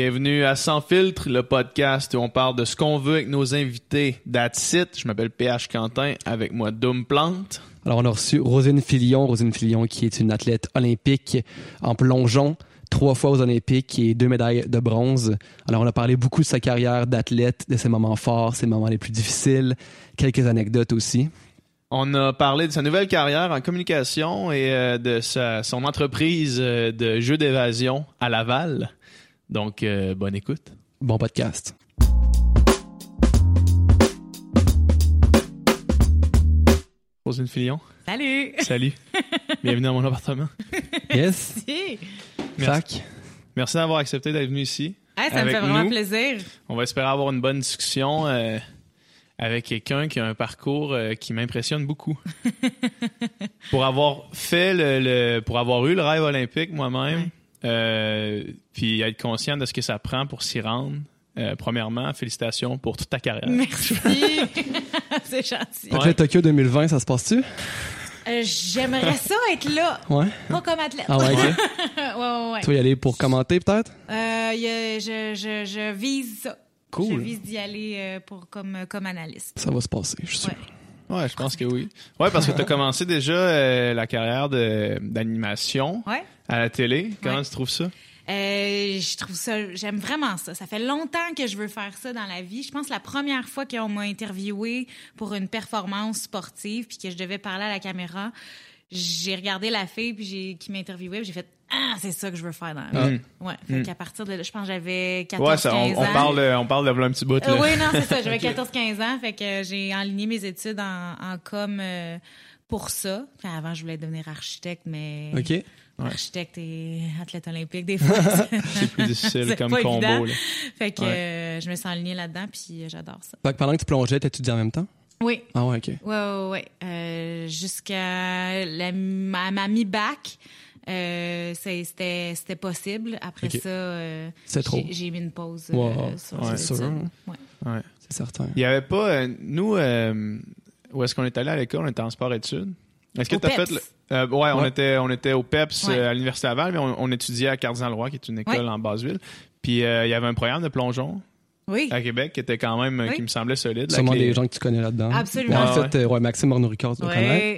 Bienvenue à Sans filtre, le podcast où on parle de ce qu'on veut avec nos invités. That's it. Je m'appelle PH Quentin, avec moi Doom Plante. Alors, on a reçu Rosine Filion. Rosine Filion, qui est une athlète olympique en plongeon, trois fois aux Olympiques et deux médailles de bronze. Alors, on a parlé beaucoup de sa carrière d'athlète, de ses moments forts, ses moments les plus difficiles, quelques anecdotes aussi. On a parlé de sa nouvelle carrière en communication et euh, de sa, son entreprise euh, de jeux d'évasion à Laval. Donc, euh, bonne écoute. Bon podcast. Rosine Filion. Salut! Salut. Bienvenue dans mon appartement. Yes. Si. Fac. Merci d'avoir accepté d'être venu ici. Ah, ça me Avec fait vraiment nous. plaisir. On va espérer avoir une bonne discussion euh, avec quelqu'un qui a un parcours euh, qui m'impressionne beaucoup. pour avoir fait le, le- pour avoir eu le rêve olympique moi-même, Ouais. Euh, puis être conscient de ce que ça prend pour s'y rendre. euh, premièrement, félicitations pour toute ta carrière. Merci. C'est gentil. Le Tokyo 2020, ça se passe-tu? Euh, J'aimerais ça être là. Ouais. Pas comme athlète. Ah ouais, ok. ouais, ouais, ouais. Tu vas y aller pour commenter, peut-être? Euh, je, je vise ça. Cool. Je vise d'y aller euh, pour, comme, comme analyste. Ça va se passer, je suis sûr. Ouais. Je pense que oui. Ouais, parce que tu as commencé déjà euh, la carrière d'animation Ouais. à la télé. Comment Ouais. tu trouves ça? Euh, je trouve ça, j'aime vraiment ça. Ça fait longtemps que je veux faire ça dans la vie. Je pense que la première fois qu'on m'a interviewé pour une performance sportive puis que je devais parler à la caméra, j'ai regardé la fille puis qui m'interviewait, j'ai fait ah, c'est ça que je veux faire dans la vie. Ouais, fait qu'à partir de là, je pense que j'avais 14 Ouais, ça, 15 on, on ans. parle, euh, on parle de un petit bout. Là. Euh, oui, non, c'est ça. J'avais 14-15 ans, fait que j'ai enligné mes études en, en com euh, pour ça. Puis avant, je voulais devenir architecte, mais OK. architecte et athlète olympique, des fois, C'est plus difficile comme pas combo. là. Fait que Ouais. euh, je me suis enlignée là-dedans, puis euh, j'adore ça. Fait que pendant que tu plongeais, t'étudiais en même temps? Oui, Ah ouais, OK. ouais, ouais, ouais. Euh, Jusqu'à ma mi-bac, euh, c'est- c'était c'était possible. Après ça, euh, C'est trop. j'ai- j'ai mis une pause euh, sur ouais, les sûr, études. Ouais. Ouais. C'est certain. Il y avait pas. euh, nous, euh, où est-ce qu'on est allé à l'école? On était en sport-études. Est-ce que tu as fait. Le- euh, ouais, on était, on était au PEPS Ouais. euh, à l'Université Laval, mais on, on étudiait à Cardinal-Roi, qui est une école Ouais. en Basse-Ville. Puis euh, il y avait un programme de plongeon Oui. à Québec qui était quand même, euh, Oui. qui me semblait solide. Sûrement des gens que tu connais là-dedans. Absolument. En Ouais, fait, euh, ouais, Maxime tu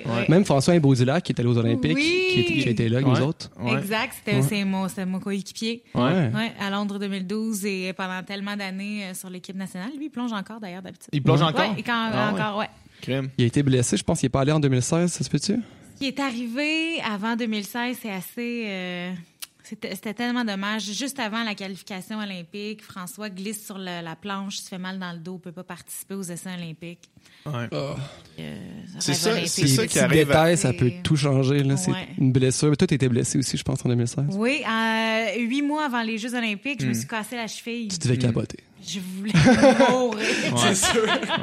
ouais. Même François Imbaudulac, qui est allé aux Olympiques, Oui. qui, était- qui a été là avec Ouais. nous autres. Ouais. Exact, c'était mon, mon coéquipier. Ouais. Ouais, à Londres 2012 et pendant tellement d'années euh, sur l'équipe nationale. Lui, il plonge encore d'ailleurs d'habitude. Il plonge Ouais. encore? Ouais, et quand- Ah ouais. encore, ouais. Crime. Il a été blessé, je pense qu'il est pas allé en 2016, ça se peut-tu? qui est arrivé avant 2016, c'est assez. euh, c'était tellement dommage. Juste avant la qualification olympique, François glisse sur le- la planche, se fait mal dans le dos, peut pas participer aux essais olympiques. Ouais. Euh, C'est ça- c'est ça qui arrive à- détails, ça peut tout changer. Là. C'est une blessure. Toi, t'étais blessé aussi, je pense, en 2016. Oui, euh, huit mois avant les Jeux olympiques, je Hmm. me suis cassé la cheville. Tu devais capoter. Je voulais mourir. Ouais.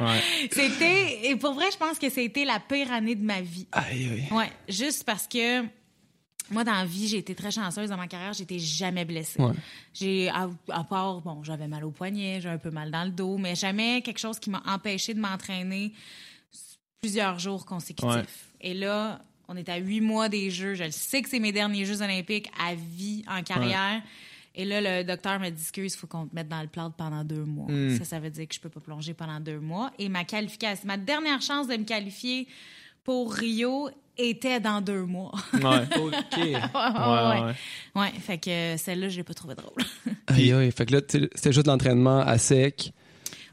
Ouais. C'était, et pour vrai, je pense que c'était la pire année de ma vie. Aïe, aïe. Ouais, juste parce que moi, dans la vie, j'ai été très chanceuse dans ma carrière, j'étais jamais blessée. Ouais. J'ai, à, à part, bon, j'avais mal au poignet, j'ai un peu mal dans le dos, mais jamais quelque chose qui m'a empêché de m'entraîner plusieurs jours consécutifs. Ouais. Et là, on est à huit mois des Jeux. Je le sais que c'est mes derniers Jeux olympiques à vie en carrière. Et là, le docteur me dit excuse, il faut qu'on te mette dans le plâtre pendant deux mois. Hmm. Ça, ça veut dire que je peux pas plonger pendant deux mois. Et ma qualification, ma dernière chance de me qualifier pour Rio était dans deux mois. Ouais. OK. ouais, Ouais, ouais, ouais. Ouais, fait que celle-là, je l'ai pas trouvé drôle. Aïe, aïe. Fait que là, c'était juste de l'entraînement à sec.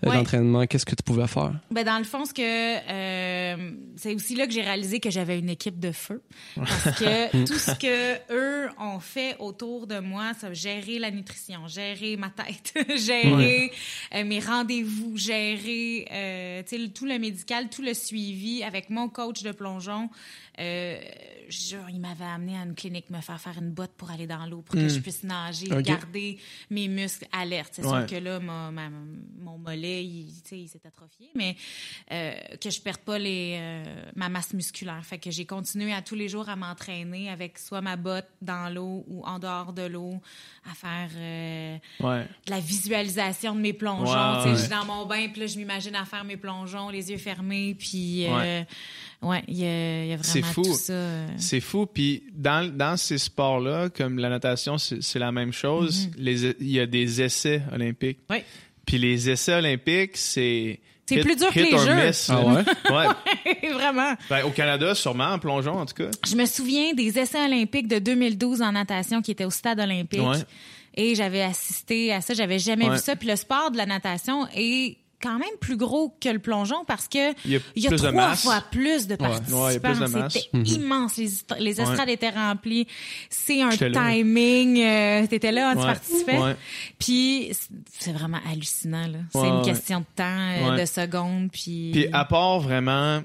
Ouais. L'entraînement, qu'est-ce que tu pouvais faire? Ben dans le fond, ce que euh, c'est aussi là que j'ai réalisé que j'avais une équipe de feu parce que tout ce que eux ont fait autour de moi, ça gérer la nutrition, gérer ma tête, gérer euh, mes rendez-vous, gérer euh, tout le médical, tout le suivi avec mon coach de plongeon. Euh, genre, il m'avait amené à une clinique me faire faire une botte pour aller dans l'eau pour que je puisse nager, garder mes muscles alertes. C'est Ouais. sûr que là, ma- ma- mon mollet il, tu sais, il s'est atrophié, mais euh, que je perde pas les, euh, ma masse musculaire. Fait que j'ai continué à tous les jours à m'entraîner avec soit ma botte dans l'eau ou en dehors de l'eau, à faire euh, Ouais. de la visualisation de mes plongeons. Sais, ouais. Je suis dans mon bain, puis là, je m'imagine à faire mes plongeons, les yeux fermés, puis ouais, il y, a, y vraiment fou. tout ça. euh. C'est fou. Puis dans, dans ces sports-là, comme la natation, c'est la même chose. Les- Il y a des essais olympiques. Oui. Puis les essais olympiques, c'est. C'est plus dur que les or jeux. miss, Ah ouais? Ouais. Vraiment. Ben, au Canada, sûrement, en plongeon, en tout cas. Je me souviens des essais olympiques de 2012 en natation qui étaient au stade olympique. Ouais. Et j'avais assisté à ça. J'avais jamais Ouais. vu ça. Puis le sport de la natation est quand même plus gros que le plongeon parce que Il y a trois fois plus de participants. Ouais. C'était immense. Les, les estrades Ouais. étaient remplies. C'est un timing. Euh, T'étais là, tu participais. Puis c'est- vraiment hallucinant. C'est une question de temps, euh, de secondes. Puis, Puis à part vraiment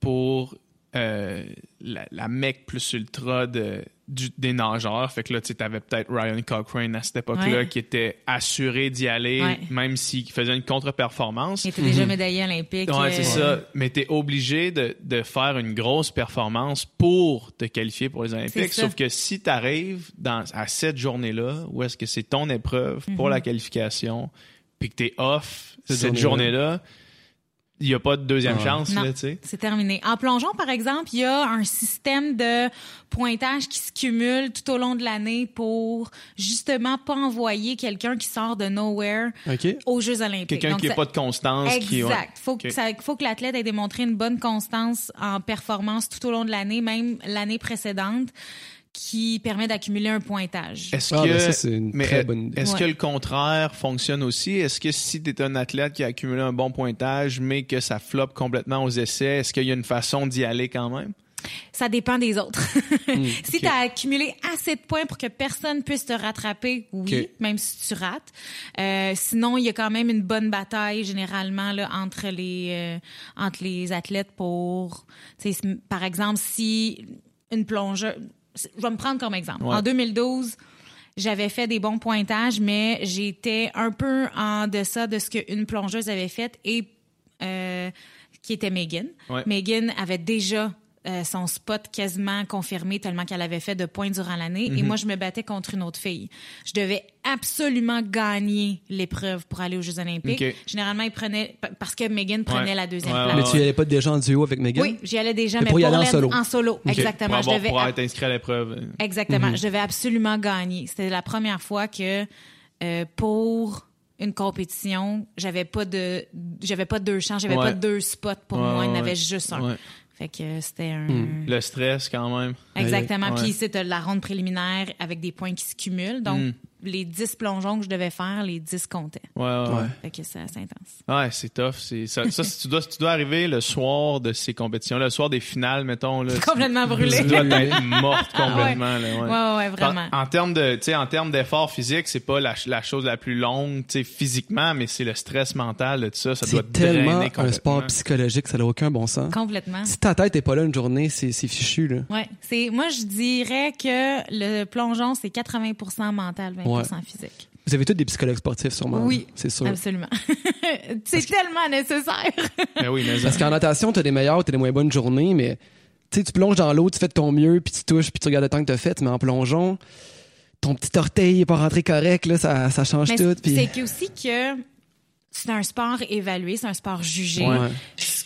pour euh, la, la mec plus ultra de, du- des nageurs, fait que là, tu avais peut-être Ryan Cochrane à cette époque-là Ouais. qui était assuré d'y aller, Ouais. même s'il faisait une contre-performance. il était déjà médaillé olympique. Ouais, euh, c'est ça. Mais t'es obligé de, de faire une grosse performance pour te qualifier pour les Olympiques. Sauf que si t'arrives dans à cette journée-là, où est-ce que c'est ton épreuve pour la qualification, puis que t'es off Cette cette journée-là. journée-là, il y a pas de deuxième chance, Non, là, c'est terminé. En plongeon, par exemple, il y a un système de pointage qui se cumule tout au long de l'année pour justement pas envoyer quelqu'un qui sort de nowhere OK. aux Jeux olympiques. Quelqu'un Donc, qui n'a ça- pas de constance. Qui, ouais. Exact. Que ça, faut que l'athlète ait démontré une bonne constance en performance tout au long de l'année, même l'année précédente, qui permet d'accumuler un pointage. Est-ce Ah, que, ben ça, c'est une mais très bonne idée. Est-ce Ouais. que le contraire fonctionne aussi? Est-ce que si tu es un athlète qui a accumulé un bon pointage, mais que ça floppe complètement aux essais, est-ce qu'il y a une façon d'y aller quand même? Ça dépend des autres. si ok. tu as accumulé assez de points pour que personne puisse te rattraper, oui, même si tu rates. Euh, sinon, il y a quand même une bonne bataille généralement là, entre les euh, entre les athlètes pour, tu sais, si- par exemple, si une plongeuse, je vais me prendre comme exemple. Ouais. En 2012. J'avais fait des bons pointages, mais j'étais un peu en deçà de ce qu'une plongeuse avait fait et euh, qui était Megan. Ouais. Megan avait déjà euh, son spot quasiment confirmé tellement qu'elle avait fait de points durant l'année. Et moi, je me battais contre une autre fille. Je devais absolument gagner l'épreuve pour aller aux Jeux olympiques. Généralement, ils prenaient... pa- Parce que Megan prenait Ouais. la deuxième Ouais, place. Mais tu y allais pas déjà en duo avec Megan? Oui, j'y allais déjà, Mais mais, pour y aller en solo. En solo, exactement. Pour, avoir, je devais pour ab- être inscrit à l'épreuve. Exactement. Mhm. Je devais absolument gagner. C'était la première fois que euh, pour une compétition, j'avais pas de j'avais pas deux chances, j'avais Ouais. pas deux spots pour Ouais, moi, il y en ouais, avait ouais. juste un. Ouais. Fait que c'était un Le stress, quand même. Exactement. Puis c'est la ronde préliminaire avec des points qui se cumulent. Donc Mm. Les 10 plongeons que je devais faire, les 10 comptaient. Ouais, ouais. Fait que c'est assez intense. Ouais, c'est tough. C'est ça. ça si tu dois, si tu dois arriver le soir de ces compétitions, le soir des finales, mettons là. tu- Complètement brûlé. Tu dois être morte complètement. là, ouais. Ouais, ouais, vraiment. En, en termes de, tu sais, en termes d'effort physique, c'est pas la, la chose la plus longue, tu sais, physiquement, mais c'est le stress mental de tout ça. Ça doit drainer tellement un sport psychologique, ça n'a aucun bon sens. Complètement. Si ta tête est pas là une journée, c'est c'est fichu, là. Ouais, c'est moi je dirais que le plongeon c'est 80% mental, 20% Ouais. physique. Vous avez tous des psychologues sportifs, sûrement. Oui, C'est sûr. Absolument. c'est tellement nécessaire. Ben oui, mais Parce qu'en natation, t'as des meilleures, t'as des moins bonnes journées, mais tu sais, tu plonges dans l'eau, tu fais de ton mieux, puis tu touches, puis tu regardes le temps que t'as fait, mais en plongeon, ton petit orteil est pas rentré correct, là, ça, ça change Mais tout. c'est Puis... c'est que aussi que c'est un sport évalué, c'est un sport jugé. Ouais.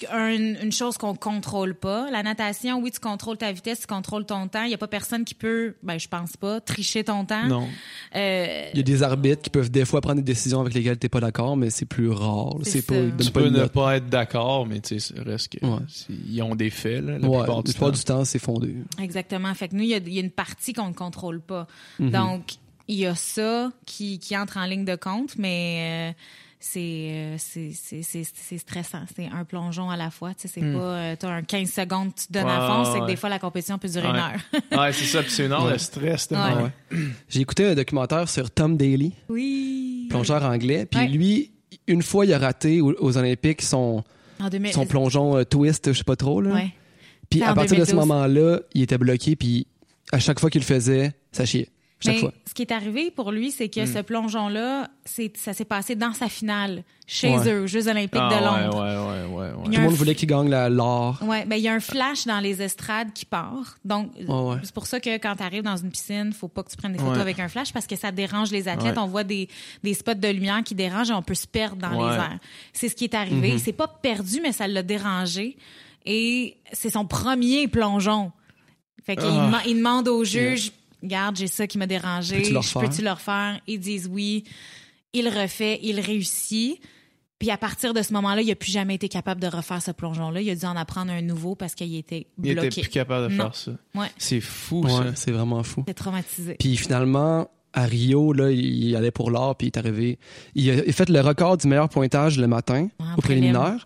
Une, une chose qu'on contrôle pas. La natation, oui, tu contrôles ta vitesse, tu contrôles ton temps. Il y a pas personne qui peut, ben je pense pas, tricher ton temps. Non. Euh, Il y a des arbitres qui peuvent des fois prendre des décisions avec lesquelles t'es pas d'accord, mais c'est plus rare. C'est pas, tu pas peux ne note. pas être d'accord, mais tu sais, ça reste que Ouais. ils ont des faits là, la Ouais, plupart la du plupart temps. du temps, c'est fondé. Exactement. Fait que nous, il y a, il y a une partie qu'on ne contrôle pas. Mhm. Donc, il y a ça qui, qui entre en ligne de compte, mais euh, c'est, euh, c'est, c'est, c'est, c'est stressant. C'est un plongeon à la fois. Tu sais, c'est pas, euh, t'as un 15 secondes, tu te donnes à Hmm. Ouais, fond. C'est que des fois, la compétition peut durer Ouais. une heure. Ouais, c'est ça, puis c'est une heure de stress. J'ai écouté un documentaire sur Tom Daly, oui. plongeur anglais, puis Ouais. lui, une fois, il a raté aux, Olympiques son, En 2000. son plongeon euh, twist, je sais pas trop, là. Ouais. Puis à partir de ce 2012. moment-là, il était bloqué, puis à chaque fois qu'il le faisait, ça chiait. Chaque Mais fois. ce qui est arrivé pour lui, c'est que ce plongeon-là, ça s'est passé dans sa finale, chez Ouais. eux, aux Jeux olympiques Ah, de Londres. ouais, ouais, Tout le monde voulait qu'il gagne l'or. Ouais, ben il y a un flash dans les estrades qui part. Donc c'est pour ça que quand tu arrives dans une piscine, faut pas que tu prennes des photos avec un flash parce que ça dérange les athlètes. On voit des, des spots de lumière qui dérangent et on peut se perdre dans les airs. C'est ce qui est arrivé. Mhm. C'est pas perdu mais ça l'a dérangé et c'est son premier plongeon. Fait qu'il Ah. demande au juge, regarde, j'ai ça qui m'a dérangé, Peux-tu le je refaire? peux-tu le refaire? Ils disent oui. Il refait, il réussit. Puis à partir de ce moment-là, il a plus jamais été capable de refaire ce plongeon-là. Il a dû en apprendre un nouveau parce qu'il était Il bloqué. était plus capable de Non. faire ça. Ouais. C'est fou, Ouais, ça. c'est vraiment fou. C'était traumatisé. Puis finalement, à Rio, là, il allait pour l'or, puis il est arrivé. Il a il fait le record du meilleur pointage le matin, au prélim. préliminaire.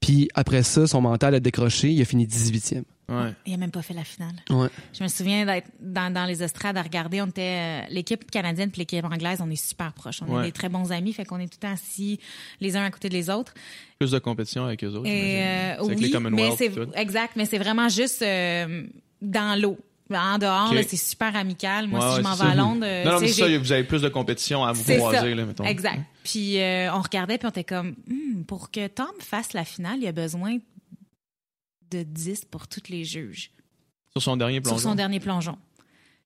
Puis après ça, son mental a décroché, il a fini 18e. Ouais. Il a même pas fait la finale. Ouais. Je me souviens d'être dans, dans les estrades à regarder. On était euh, l'équipe canadienne puis l'équipe anglaise, on est super proches. On Ouais. est des très bons amis, fait qu'on est tout le temps assis les uns à côté des autres. Plus de compétition avec eux autres. Et euh, C'est avec les Commonwealth. mais c'est tout. exact, mais c'est vraiment juste euh, dans l'eau. En dehors, c'est super amical. Moi, Ouais, si ouais, je m'en vais à. Londres, Non, non, mais ça, vous avez plus de compétition à vous croiser, là, mettons. Exact. Puis euh, on regardait, puis on était comme, Hmm, pour que Tom fasse la finale, il a besoin de 10 pour tous les juges Sur son dernier plongeon. sur son dernier plongeon.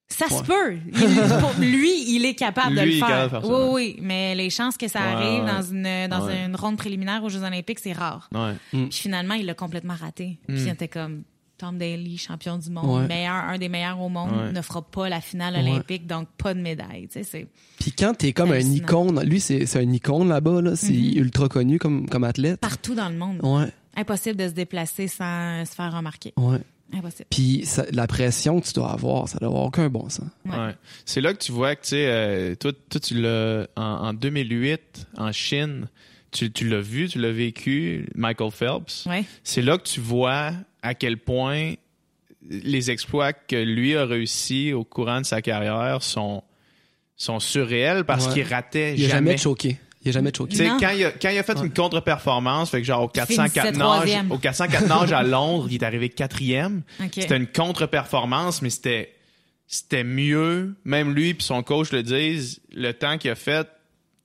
Ça se peut. Il- pour lui, il est capable de le il est faire. capable de faire ça, oui, oui, mais les chances que ça Ouais, arrive ouais. dans une dans Ouais. une ronde préliminaire aux Jeux Olympiques, c'est rare. Ouais. Puis finalement, il l'a complètement raté. Puis Mm. il était comme Tom Daly, champion du monde, Ouais. meilleur, un des meilleurs au monde, Ouais. ne fera pas la finale Ouais. olympique, donc pas de médaille. Tu sais, c'est Puis quand t'es comme un icône, lui, c'est c'est un icône là-bas, là. c'est Mhm. ultra connu comme, comme athlète. partout dans le monde. Ouais, Impossible de se déplacer sans se faire remarquer. ouais. Impossible. Puis ça- la pression que tu dois avoir, ça doit avoir aucun bon sens. Ouais. Ouais. C'est là que tu vois que, tu sais, euh, toi, toi, tu l'as, en, en 2008, en Chine, tu, tu l'as vu, tu l'as vécu, Michael Phelps. Ouais. C'est là que tu vois à quel point les exploits que lui a réussi au courant de sa carrière sont, sont surréels parce Ouais. qu'il ratait Il a jamais jamais. choqué. Il a jamais choqué. Tu sais, quand il, a, quand il a fait une contre-performance, fait que genre au 404 finissait nages, troisième. au 404 nages à Londres, il est arrivé quatrième. OK. C'était une contre-performance, mais c'était c'était mieux. Même lui puis son coach le disent, le temps qu'il a fait,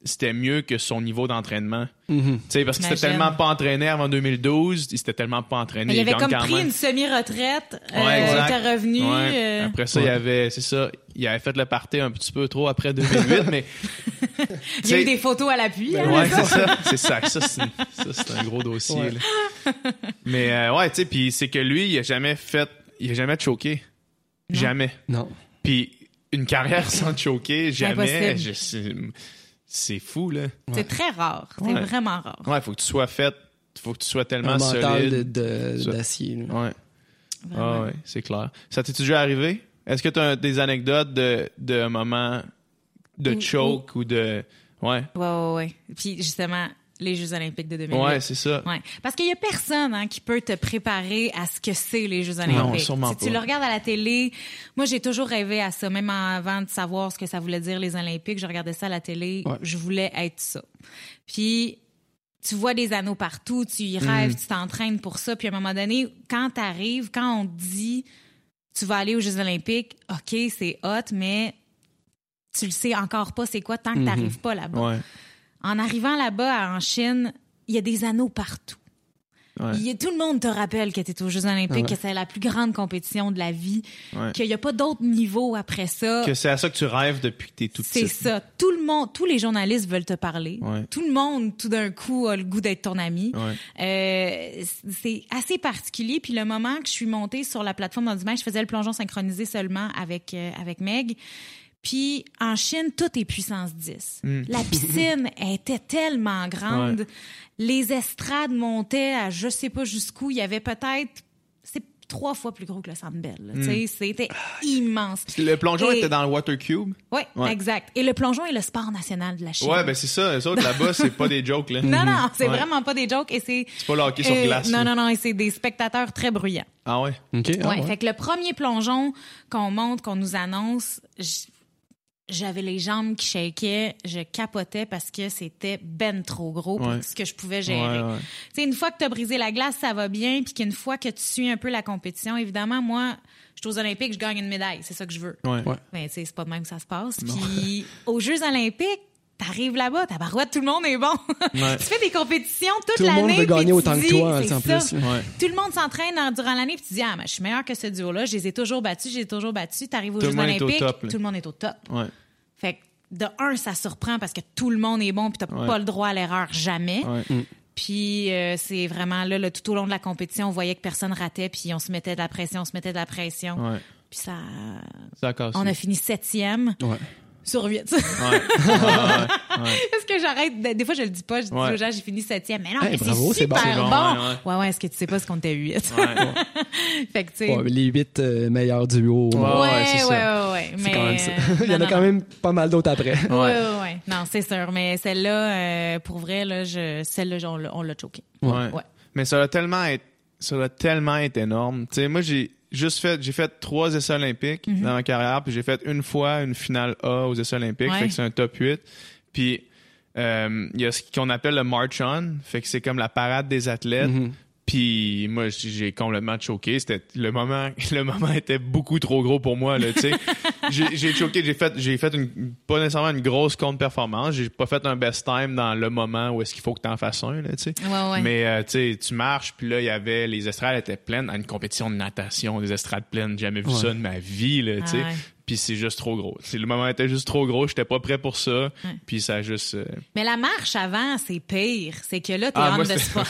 c'était mieux que son niveau d'entraînement. Tu sais, parce qu'il s'était tellement pas entraîné avant 2012, il s'était tellement pas entraîné. il avait comme pris même. une semi-retraite. Ouais, euh, il était revenu. Ouais. euh, Après ça, Ouais. il avait, c'est ça, il avait fait le party un petit peu trop après 2008, mais il y a eu des photos à l'appui. hein, Ouais, là. c'est ça. C'est ça. Ça, c'est ça, c'est un gros dossier. Là. Mais euh, ouais, tu sais, puis c'est que lui, il a jamais fait, il a jamais choqué. Non. Jamais. Non. Puis une carrière sans choquer, jamais. C'est- fou, là. C'est très rare. C'est Ouais. vraiment rare. Ouais, faut que tu sois fait, faut que tu sois tellement Un mental de- solide. de- Ça. d'acier. là. Ouais. Ah ouais, c'est clair. Ça t'est déjà arrivé? Est-ce que tu as des anecdotes de, de moments de choke ou de. Ouais? Ouais, ouais, ouais. Puis justement, les Jeux Olympiques de 2008. Ouais, c'est ça. Ouais. Parce qu'il y a personne hein, qui peut te préparer à ce que c'est les Jeux Olympiques. Non, sûrement si tu le regardes à la télé, moi j'ai toujours rêvé à ça, même avant de savoir ce que ça voulait dire les Olympiques. Je regardais ça à la télé, Ouais. je voulais être ça. Puis tu vois des anneaux partout, tu y rêves, tu t'entraînes pour ça. Puis à un moment donné, quand tu arrives, quand on te dit tu vas aller aux Jeux Olympiques, ok, c'est hot, mais tu le sais encore pas c'est quoi tant que tu n'arrives pas là-bas. Ouais. En arrivant là-bas en Chine, il y a des anneaux partout. Ouais. Il y a- tout le monde te rappelle que tu es aux Jeux Olympiques, Ouais. que c'est la plus grande compétition de la vie, Ouais. qu'il n'y a pas d'autre niveau après ça. Que c'est à ça que tu rêves depuis que t'es tout C'est petit. ça. Tout le monde, tous les journalistes veulent te parler. Tout le monde, tout d'un coup, a le goût d'être ton ami. Euh, c'est assez particulier. Puis le moment que je suis montée sur la plateforme match, je faisais le plongeon synchronisé seulement avec, euh, avec Meg. Puis en Chine, tout est puissance 10. Mm. La piscine était tellement grande. Ouais. Les estrades montaient à je sais pas jusqu'où. Il y avait peut-être... C'est trois fois plus gros que le Centre Bell. là. Tu sais, C'était immense. Le plongeon Et- était dans le Water Cube. Oui, Ouais. exact. Et le plongeon est le sport national de la Chine. Ouais, ben c'est ça. Les autres là-bas, c'est pas des jokes, là. non, non, c'est Ouais. vraiment pas des jokes et c'est... C'est pas le hockey sur Euh, glace. non, non, non, et c'est des spectateurs très bruyants. Ah ouais? OK. ah ouais, ouais. Fait que le premier plongeon qu'on monte, qu'on nous annonce, j- j'avais les jambes qui shakaient, je capotais parce que c'était ben trop gros pour Ouais. ce que je pouvais gérer. Ouais, ouais. Tu sais, une fois que tu as brisé la glace, ça va bien, puis qu'une fois que tu suis un peu la compétition, évidemment, moi, je suis aux Olympiques, je gagne une médaille. C'est ça que je veux. Ouais. Ouais. Mais tu sais, c'est pas de même que ça se passe. Puis aux Jeux Olympiques, t'arrives là-bas, ta barouette, tout le monde est bon. Ouais. tu fais des compétitions toute Tout le l'année. monde veut gagner autant que toi, en plus. Ouais. Tout le monde s'entraîne durant l'année, puis tu dis, ah, mais je suis meilleur que ce duo-là, je les ai toujours battus, je les ai toujours battus. T'arrives aux Tout Jeux au Olympiques, tout le monde est au top. Ouais. Fait que, de un, ça surprend parce que tout le monde est bon, puis t'as Ouais. pas le droit à l'erreur jamais. Ouais. Puis euh, c'est vraiment là, là, tout au long de la compétition, on voyait que personne ratait, puis on se mettait de la pression, on se mettait de la pression. Ouais. Puis ça, Ça casse. on a fini septième Ouais. Sur huit. Ouais. Ouais, ouais, ouais. Est-ce que j'arrête? de- Des fois, je le dis pas. Je dis Ouais. aux gens, j'ai fini septième. Mais non, Hey, mais bravo, c'est bon. super C'est bon. bon, ouais, Ouais, ouais. Est-ce que tu sais pas ce qu'on était huit? Ouais. fait que, tu sais. Ouais, les huit euh, meilleurs duos. Ouais. Ouais, ouais, c'est ouais, ça. ouais, ouais. C'est Mais, quand même ça. euh, Il y en a quand même pas mal d'autres après. Ouais, ouais, ouais. Non, c'est sûr. Mais celle-là, euh, pour vrai, là, je, celle-là, on l'a- on l'a choqué. Ouais. Ouais. Mais ça a tellement être, ça a tellement été énorme. Tu sais, moi, j'ai juste fait, j'ai fait trois essais olympiques Mhm. dans ma carrière, puis j'ai fait une fois une finale A aux essais olympiques, Ouais. fait que c'est un top 8. Puis, euh, il y a ce qu'on appelle le march on, fait que c'est comme la parade des athlètes. Mhm. Puis moi, j'ai complètement choqué. C'était le moment, le moment était beaucoup trop gros pour moi. Là, tu sais, j'ai choqué. J'ai fait, j'ai fait une, pas nécessairement une grosse contre-performance. J'ai pas fait un best time dans le moment où est-ce qu'il faut que t'en fasses un. Là. Ouais, ouais. Mais euh, tu sais, tu marches, puis là, il y avait les estrades étaient pleines à une compétition de natation, des estrades pleines. J'ai jamais vu Ouais. ça de ma vie, là. Ah. Puis c'est juste trop gros. C'est le moment était juste trop gros. J'étais pas prêt pour ça. Puis ça a juste. euh, Mais la marche avant, c'est pire. C'est que là, t'es Ah, the c'était- spot.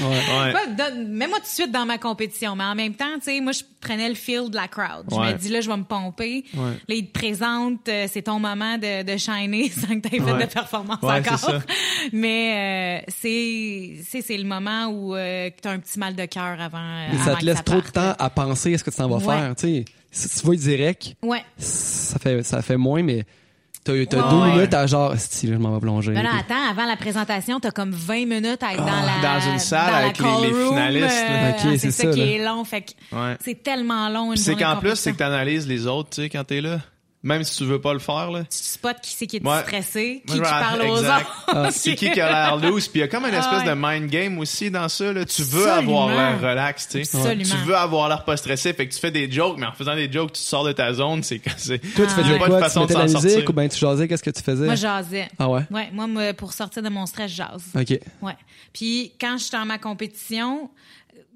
ouais. Mets-moi tout de suite dans ma compétition. Mais en même temps, tu sais, moi, je prenais le feel de la crowd. Je Ouais. me dis, là, je vais me pomper. Ouais. Là, ils te présentent, euh, c'est ton moment de, de shiner sans que tu aies fait Ouais. de performance encore. ça. Mais euh, c'est c'est c'est le moment où tu as un petit mal de cœur avant. ça que te laisse trop de temps à penser à ce que tu t'en vas Ouais. faire. Tu sais, si tu vas direct, Ouais. ça fait, ça fait moins, mais t'as t'as Ouais, deux ouais. minutes à genre, si je m'en vais plonger. Ben là, Puis- attends, avant la présentation, t'as comme 20 minutes à être dans la Ah, dans une salle dans la avec les- call les room, finalistes, euh, Ok, c'est ça, ça, qui est long. Fait que Ouais. c'est tellement long une c'est qu'en plus, c'est que t'analyses les autres, tu sais, quand t'es là. Même si tu veux pas le faire, là. Tu spots qui c'est qui est Ouais. stressé, qui, parle aux exact. autres. C'est qui qui a l'air loose. Puis il y a comme une Ah espèce ouais. de mind game aussi dans ça. Là. Tu veux Absolument. avoir l'air relax, tu sais. Absolument. Tu veux avoir l'air pas stressé. Fait que tu fais des jokes, mais en faisant des jokes, tu te sors de ta zone. C'est c'est- Toi, tu Ah. Faisais pas de quoi? Tu façon de mettais de la musique sortir. ou bien tu jasais? Qu'est-ce que tu faisais? Moi, jasais. Ah ouais? Ouais, moi, pour sortir de mon stress, je jase. OK. Ouais. Puis quand j'étais en ma compétition,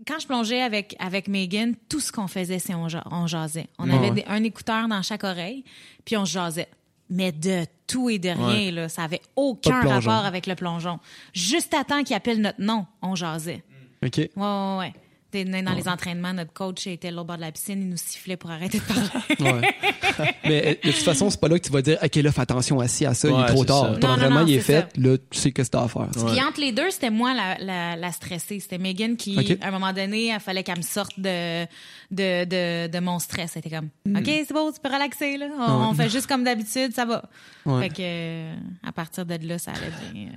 quand je plongeais avec avec Megan, tout ce qu'on faisait, c'est on, ja- on jasait. On avait des- un écouteur dans chaque oreille, puis on jasait. Mais de tout et de rien, Ouais. là, ça avait aucun rapport avec le plongeon. Juste à temps qu'il appelle notre nom, on jasait. OK. Ouais, ouais, ouais. Dans les entraînements, notre coach était là au bord de la piscine, il nous sifflait pour arrêter de parler. Ouais. Mais euh, de toute façon, c'est pas là que tu vas dire, OK, là, fais attention assis à ça, il est trop c'est tard. ça. Ton Non, non, entraînement, non, il est c'est fait, là, tu sais qu'est-ce que t'as à faire. Puis entre les deux, c'était moi la, la, la stressée. C'était Megan qui, à un moment donné, il fallait qu'elle me sorte de, de, de, de mon stress. C'était comme, OK, c'est beau, tu peux relaxer, là. On, on fait juste comme d'habitude, ça va. Ouais. Fait que, euh, à partir de là, ça allait bien.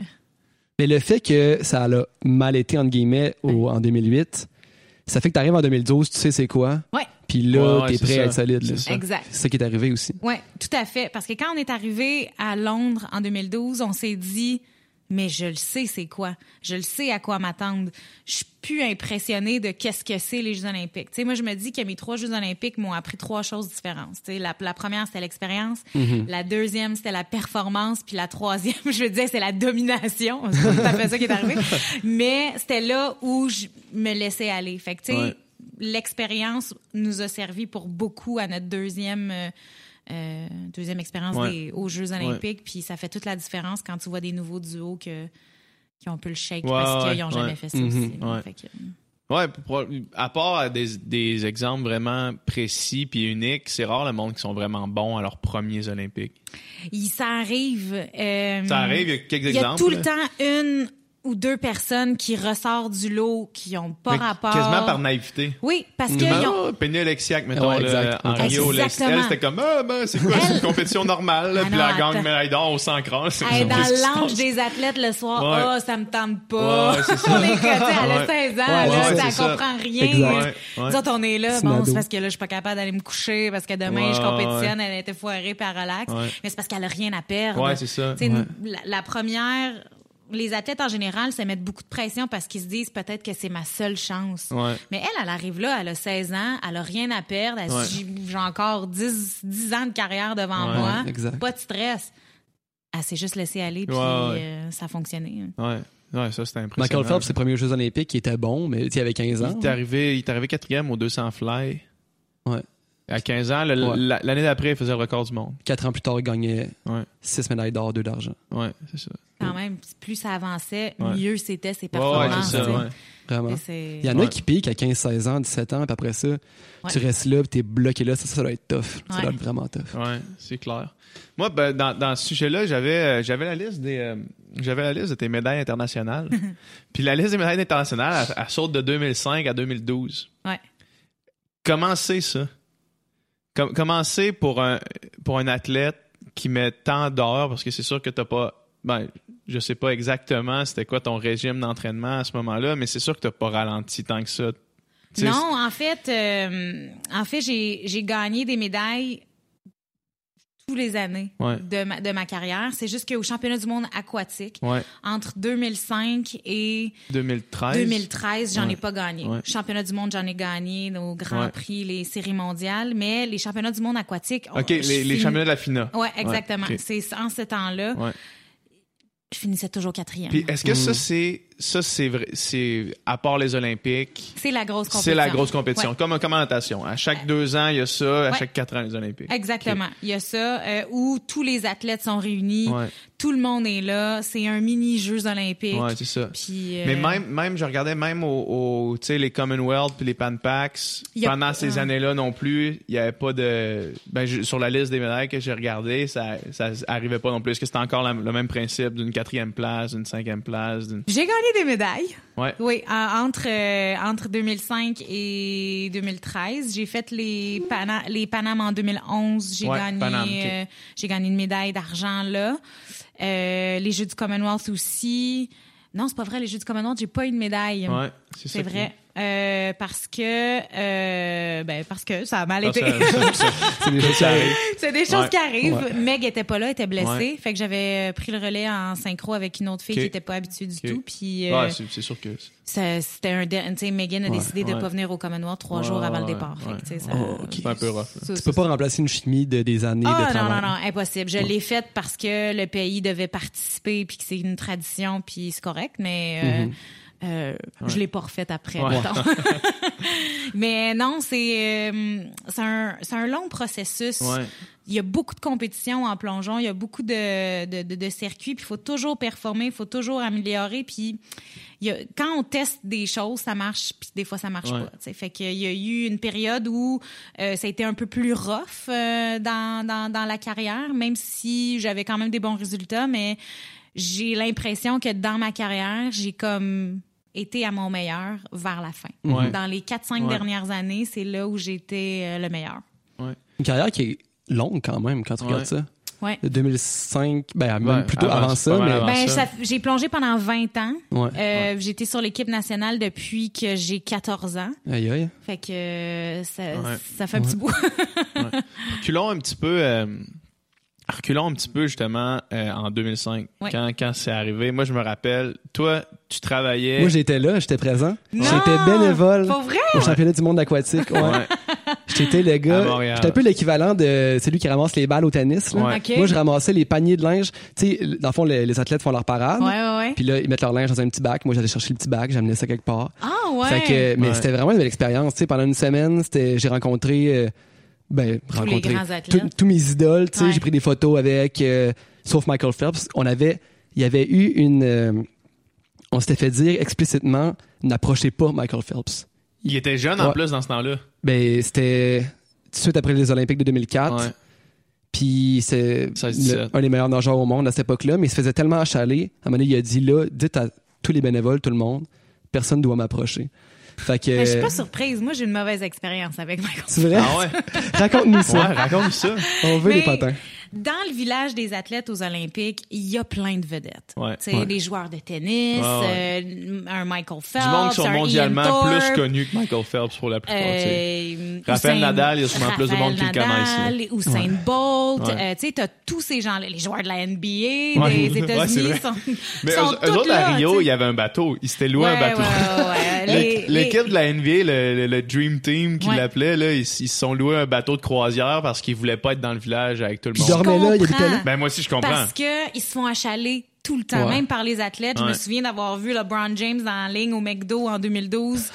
Mais le fait que ça a mal été, entre guillemets, au- en 2008, ça fait que tu arrives en 2012, tu sais c'est quoi, Ouais, puis là, Ouais, ouais, t'es c'est prêt à être solide. là. C'est exact. C'est ça qui est arrivé aussi. Ouais, tout à fait. Parce que quand on est arrivé à Londres en 2012, on s'est dit, mais je le sais, c'est quoi. Je le sais à quoi m'attendre. Je suis plus impressionnée de qu'est-ce que c'est les Jeux Olympiques. Tu sais, moi, je me dis que mes trois Jeux Olympiques m'ont appris trois choses différentes. Tu sais, la, la première, c'était l'expérience. La deuxième, c'était la performance. Puis la troisième, je me disais, c'est la domination. C'est pas tout à fait ça qui est arrivé. Mais c'était là où je me laissais aller. Fait que, tu sais, Ouais. l'expérience nous a servi pour beaucoup à notre deuxième euh, euh, deuxième expérience Ouais. des- aux Jeux Olympiques. Puis ça fait toute la différence quand tu vois des nouveaux duos que, qui ont pu le shake Ouais, parce qu'ils n'ont jamais fait ça Mhm, aussi. Fait que- Ouais, pour- à part des, des exemples vraiment précis puis uniques, c'est rare le monde qui sont vraiment bons à leurs premiers Olympiques. il ça arrive. euh, Ça arrive, il y a quelques Il y a exemples. tout le temps une ou deux personnes qui ressortent du lot qui n'ont pas Mais rapport. Quasiment par naïveté. Oui, parce que Mhm. ils ont- Ah, Penny Alexiak, mettons, Ouais, là, en Rio, elle, c'était comme, ah, ben, c'est quoi, c'est une compétition normale, Ah puis non, la gang médaille d'or au 100 crans. c'est- Elle est dans l'ange des athlètes le soir. Ouais. Ah, ça me tente pas. Ouais, c'est ça. on est que, tu sais, elle a Ouais. 16 ans, Ouais, là, ouais, ça comprend rien. Nous autres, on est là. Bon, c'est parce que là, je suis pas capable d'aller me coucher parce que demain, je compétitionne. Elle était foirée puis elle relaxe. Ouais. Mais c'est parce qu'elle a rien à perdre. Ouais, c'est ça. La première, les athlètes en général se mettent beaucoup de pression parce qu'ils se disent peut-être que c'est ma seule chance. Ouais. Mais elle, elle arrive là, elle a 16 ans, elle a rien à perdre, elle Ouais. j'ai j'ai encore 10, 10 ans de carrière devant Ouais, moi, exact. pas de stress. Elle s'est juste laissée aller, puis Ouais, ouais. euh, ça a fonctionné. Ouais. Ouais, ça, c'était impressionnant. Michael Phelps, ses premiers Jeux Olympiques, il était bon, mais il avait 15 ans. Il est arrivé, il est arrivé quatrième au 200 fly. Ouais. À 15 ans, le- Ouais. la- l'année d'après, il faisait le record du monde. Quatre ans plus tard, il gagnait Ouais. 6 médailles d'or, 2 d'argent. Ouais, c'est ça. Quand même, plus ça avançait, Ouais. mieux c'était ses performances. c'est ça. Vraiment. Il y en a Ouais. qui piquent à 15, 16 ans, 17 ans, puis après ça, tu restes là, puis t'es bloqué là. Ça, ça doit être tough. Ça doit être vraiment tough. Ouais, c'est clair. Moi, ben, dans, dans ce sujet-là, j'avais euh, j'avais la liste des euh, j'avais la liste de tes médailles internationales. Puis la liste des médailles internationales, elle, elle saute de 2005 à 2012. Ouais. Comment c'est ça? Com- Comment c'est pour un pour un athlète qui met tant d'heures parce que c'est sûr que t'as pas ben je sais pas exactement c'était quoi ton régime d'entraînement à ce moment-là, mais c'est sûr que t'as pas ralenti tant que ça. Tu Non, en fait, euh, en fait, j'ai j'ai gagné des médailles tous les années Ouais. de, ma, de ma carrière. C'est juste qu'au championnat du monde aquatique, Ouais, entre 2005 et 2013. 2013, j'en ai pas gagné. Ouais. Championnat du monde, j'en ai gagné, nos grands Ouais. prix, les séries mondiales, mais les championnats du monde aquatique. OK, les, les finis- championnats de la FINA. Ouais, exactement. C'est en ce temps-là, Ouais. je finissais toujours quatrième. Puis est-ce que ça Mm. c'est ça c'est vrai c'est à part les Olympiques C'est la grosse compétition. c'est la grosse compétition Ouais. comme comme en natation à chaque deux ans il y a ça à Ouais. chaque quatre ans les Olympiques Exactement. Il y a ça euh, où tous les athlètes sont réunis, ouais tout le monde est là, c'est un mini Jeux olympiques. ouais c'est ça Puis, euh, mais même même je regardais même au, au tu sais les Commonwealth puis les Pan Packs a- pendant ces années-là non plus il y avait pas de ben je- sur la liste des médailles que j'ai regardé ça ça arrivait pas non plus est-ce que c'était encore la- le même principe d'une quatrième place d'une cinquième place J'ai gagné des médailles. ouais Oui, en- entre euh, entre 2005 et 2013, j'ai fait les Pana les Panam en 2011, j'ai Ouais, gagné euh, j'ai gagné une médaille d'argent là. Euh, les Jeux du Commonwealth aussi. Non, c'est pas vrai, les Jeux du Commonwealth, j'ai pas eu de médaille. ouais c'est ça C'est qui- vrai. Euh, parce que euh, ben parce que ça a mal Ah, été. C'est des choses qui arrivent. C'est des choses Ouais. qui arrivent. Ouais. Meg était pas là, était blessée. Ouais. Fait que j'avais euh, pris le relais en synchro avec une autre fille qui était pas habituée du tout. Puis euh, ouais, c'est sûr que c'était un. Tu sais, Megan a Ouais. décidé de Ouais. pas venir au Commonwealth trois Ouais, jours avant le départ. Fait que, ça- Oh, un peu rough ça- Tu peux pas remplacer une chimie de des années de Ah non, non, non, impossible. Je l'ai faite parce que le pays devait participer puis que c'est une tradition puis c'est correct, mais euh, Mhm. Euh, je l'ai pas refaite après. Ouais. mais non, c'est euh, c'est un, un long processus. ouais Il y a beaucoup de compétitions en plongeon, il y a beaucoup de, de, de- de circuits, puis il faut toujours performer, il faut toujours améliorer, puis il y a, quand on teste des choses, ça marche, puis des fois ça marche Ouais. pas. tu sais. Fait qu'il y a eu une période où euh, ça a été un peu plus rough euh, dans, dans, dans la carrière, même si j'avais quand même des bons résultats, mais j'ai l'impression que dans ma carrière, j'ai comme été à mon meilleur vers la fin. Ouais. Dans les 4-5 Ouais. dernières années, c'est là où j'étais euh, le meilleur. Une carrière qui est longue quand même quand tu Ouais. regardes ça. Ouais. De 2005, ben même Ouais, plutôt avant- ça, mais. Ben, ça. j'ai plongé pendant 20 ans. ouais. Euh, J'étais sur l'équipe nationale depuis que j'ai 14 ans. Aïe aïe. Fait que euh, ça, Ouais. ça fait un petit bout. reculons un petit peu euh, reculons un petit peu justement euh, en 2005 Ouais. quand quand c'est arrivé moi je me rappelle toi tu travaillais Moi j'étais là, j'étais présent. J'étais bénévole Pour vrai? au championnat du monde aquatique. Ouais. Ouais. J'étais le gars, j'étais un peu l'équivalent de celui qui ramasse les balles au tennis. là. Ouais. OK. Moi je ramassais les paniers de linge. Tu sais, dans le fond les, les athlètes font leur parade. Ouais, ouais, ouais. Puis là, ils mettent leur linge dans un petit bac. Moi, j'allais chercher le petit bac, j'amenais ça quelque part. Ah, ouais. Fait que, mais Ouais. c'était vraiment une belle expérience. Tu sais, pendant une semaine, j'ai rencontré, euh, ben, Tous les rencontré grands tous- athlètes. tous mes idoles. Tu sais, Ouais. j'ai pris des photos avec, euh, sauf Michael Phelps. On avait, il y avait eu une, euh, on s'était fait dire explicitement, n'approchez pas Michael Phelps. il était jeune en plus dans ce temps-là Ben, c'était tout de suite après les Olympiques de 2004. ouais Puis c'est 16-17. le- un des meilleurs nageurs au monde à cette époque-là, mais il se faisait tellement achaler. À un moment donné, il a dit là, dites à tous les bénévoles, tout le monde, personne ne doit m'approcher. Fait que. Mais je suis pas surprise. Moi, j'ai une mauvaise expérience avec Michael. C'est vrai? ah ouais? Raconte-nous ouais ça. raconte ça On veut Mais- les patins. dans le village des athlètes aux Olympiques, il y a plein de vedettes. Ouais. Tu sais, Ouais. des joueurs de tennis, Ouais, euh, un Michael Phelps, Du monde qui sont mondialement Thorpe, plus connus que Michael Phelps pour la plupart. euh, Raphaël Nadal, il y a sûrement plus de monde qui le connaissent. Nadal, Usain Bolt, Ouais. euh, tu sais, t'as tous ces gens-là, les joueurs de la NBA, Ouais. des Ouais, c'est États-Unis vrai. sont, Mais sont eux, eux autres, là, à Rio, il y avait un bateau. Ils s'étaient loué Ouais, un bateau. L'équipe de la NBA, le, le- le Dream Team qu'ils Ouais. l'appelaient, là, ils ils se sont loués un bateau de croisière parce qu'ils voulaient pas être dans le village avec tout le Ils monde. dormaient là, ils habitaient là. Ben moi aussi je comprends. Parce que ils se font achaler tout le temps, Ouais. même par les athlètes. Je me souviens d'avoir vu LeBron James dans la ligne au McDo en 2012.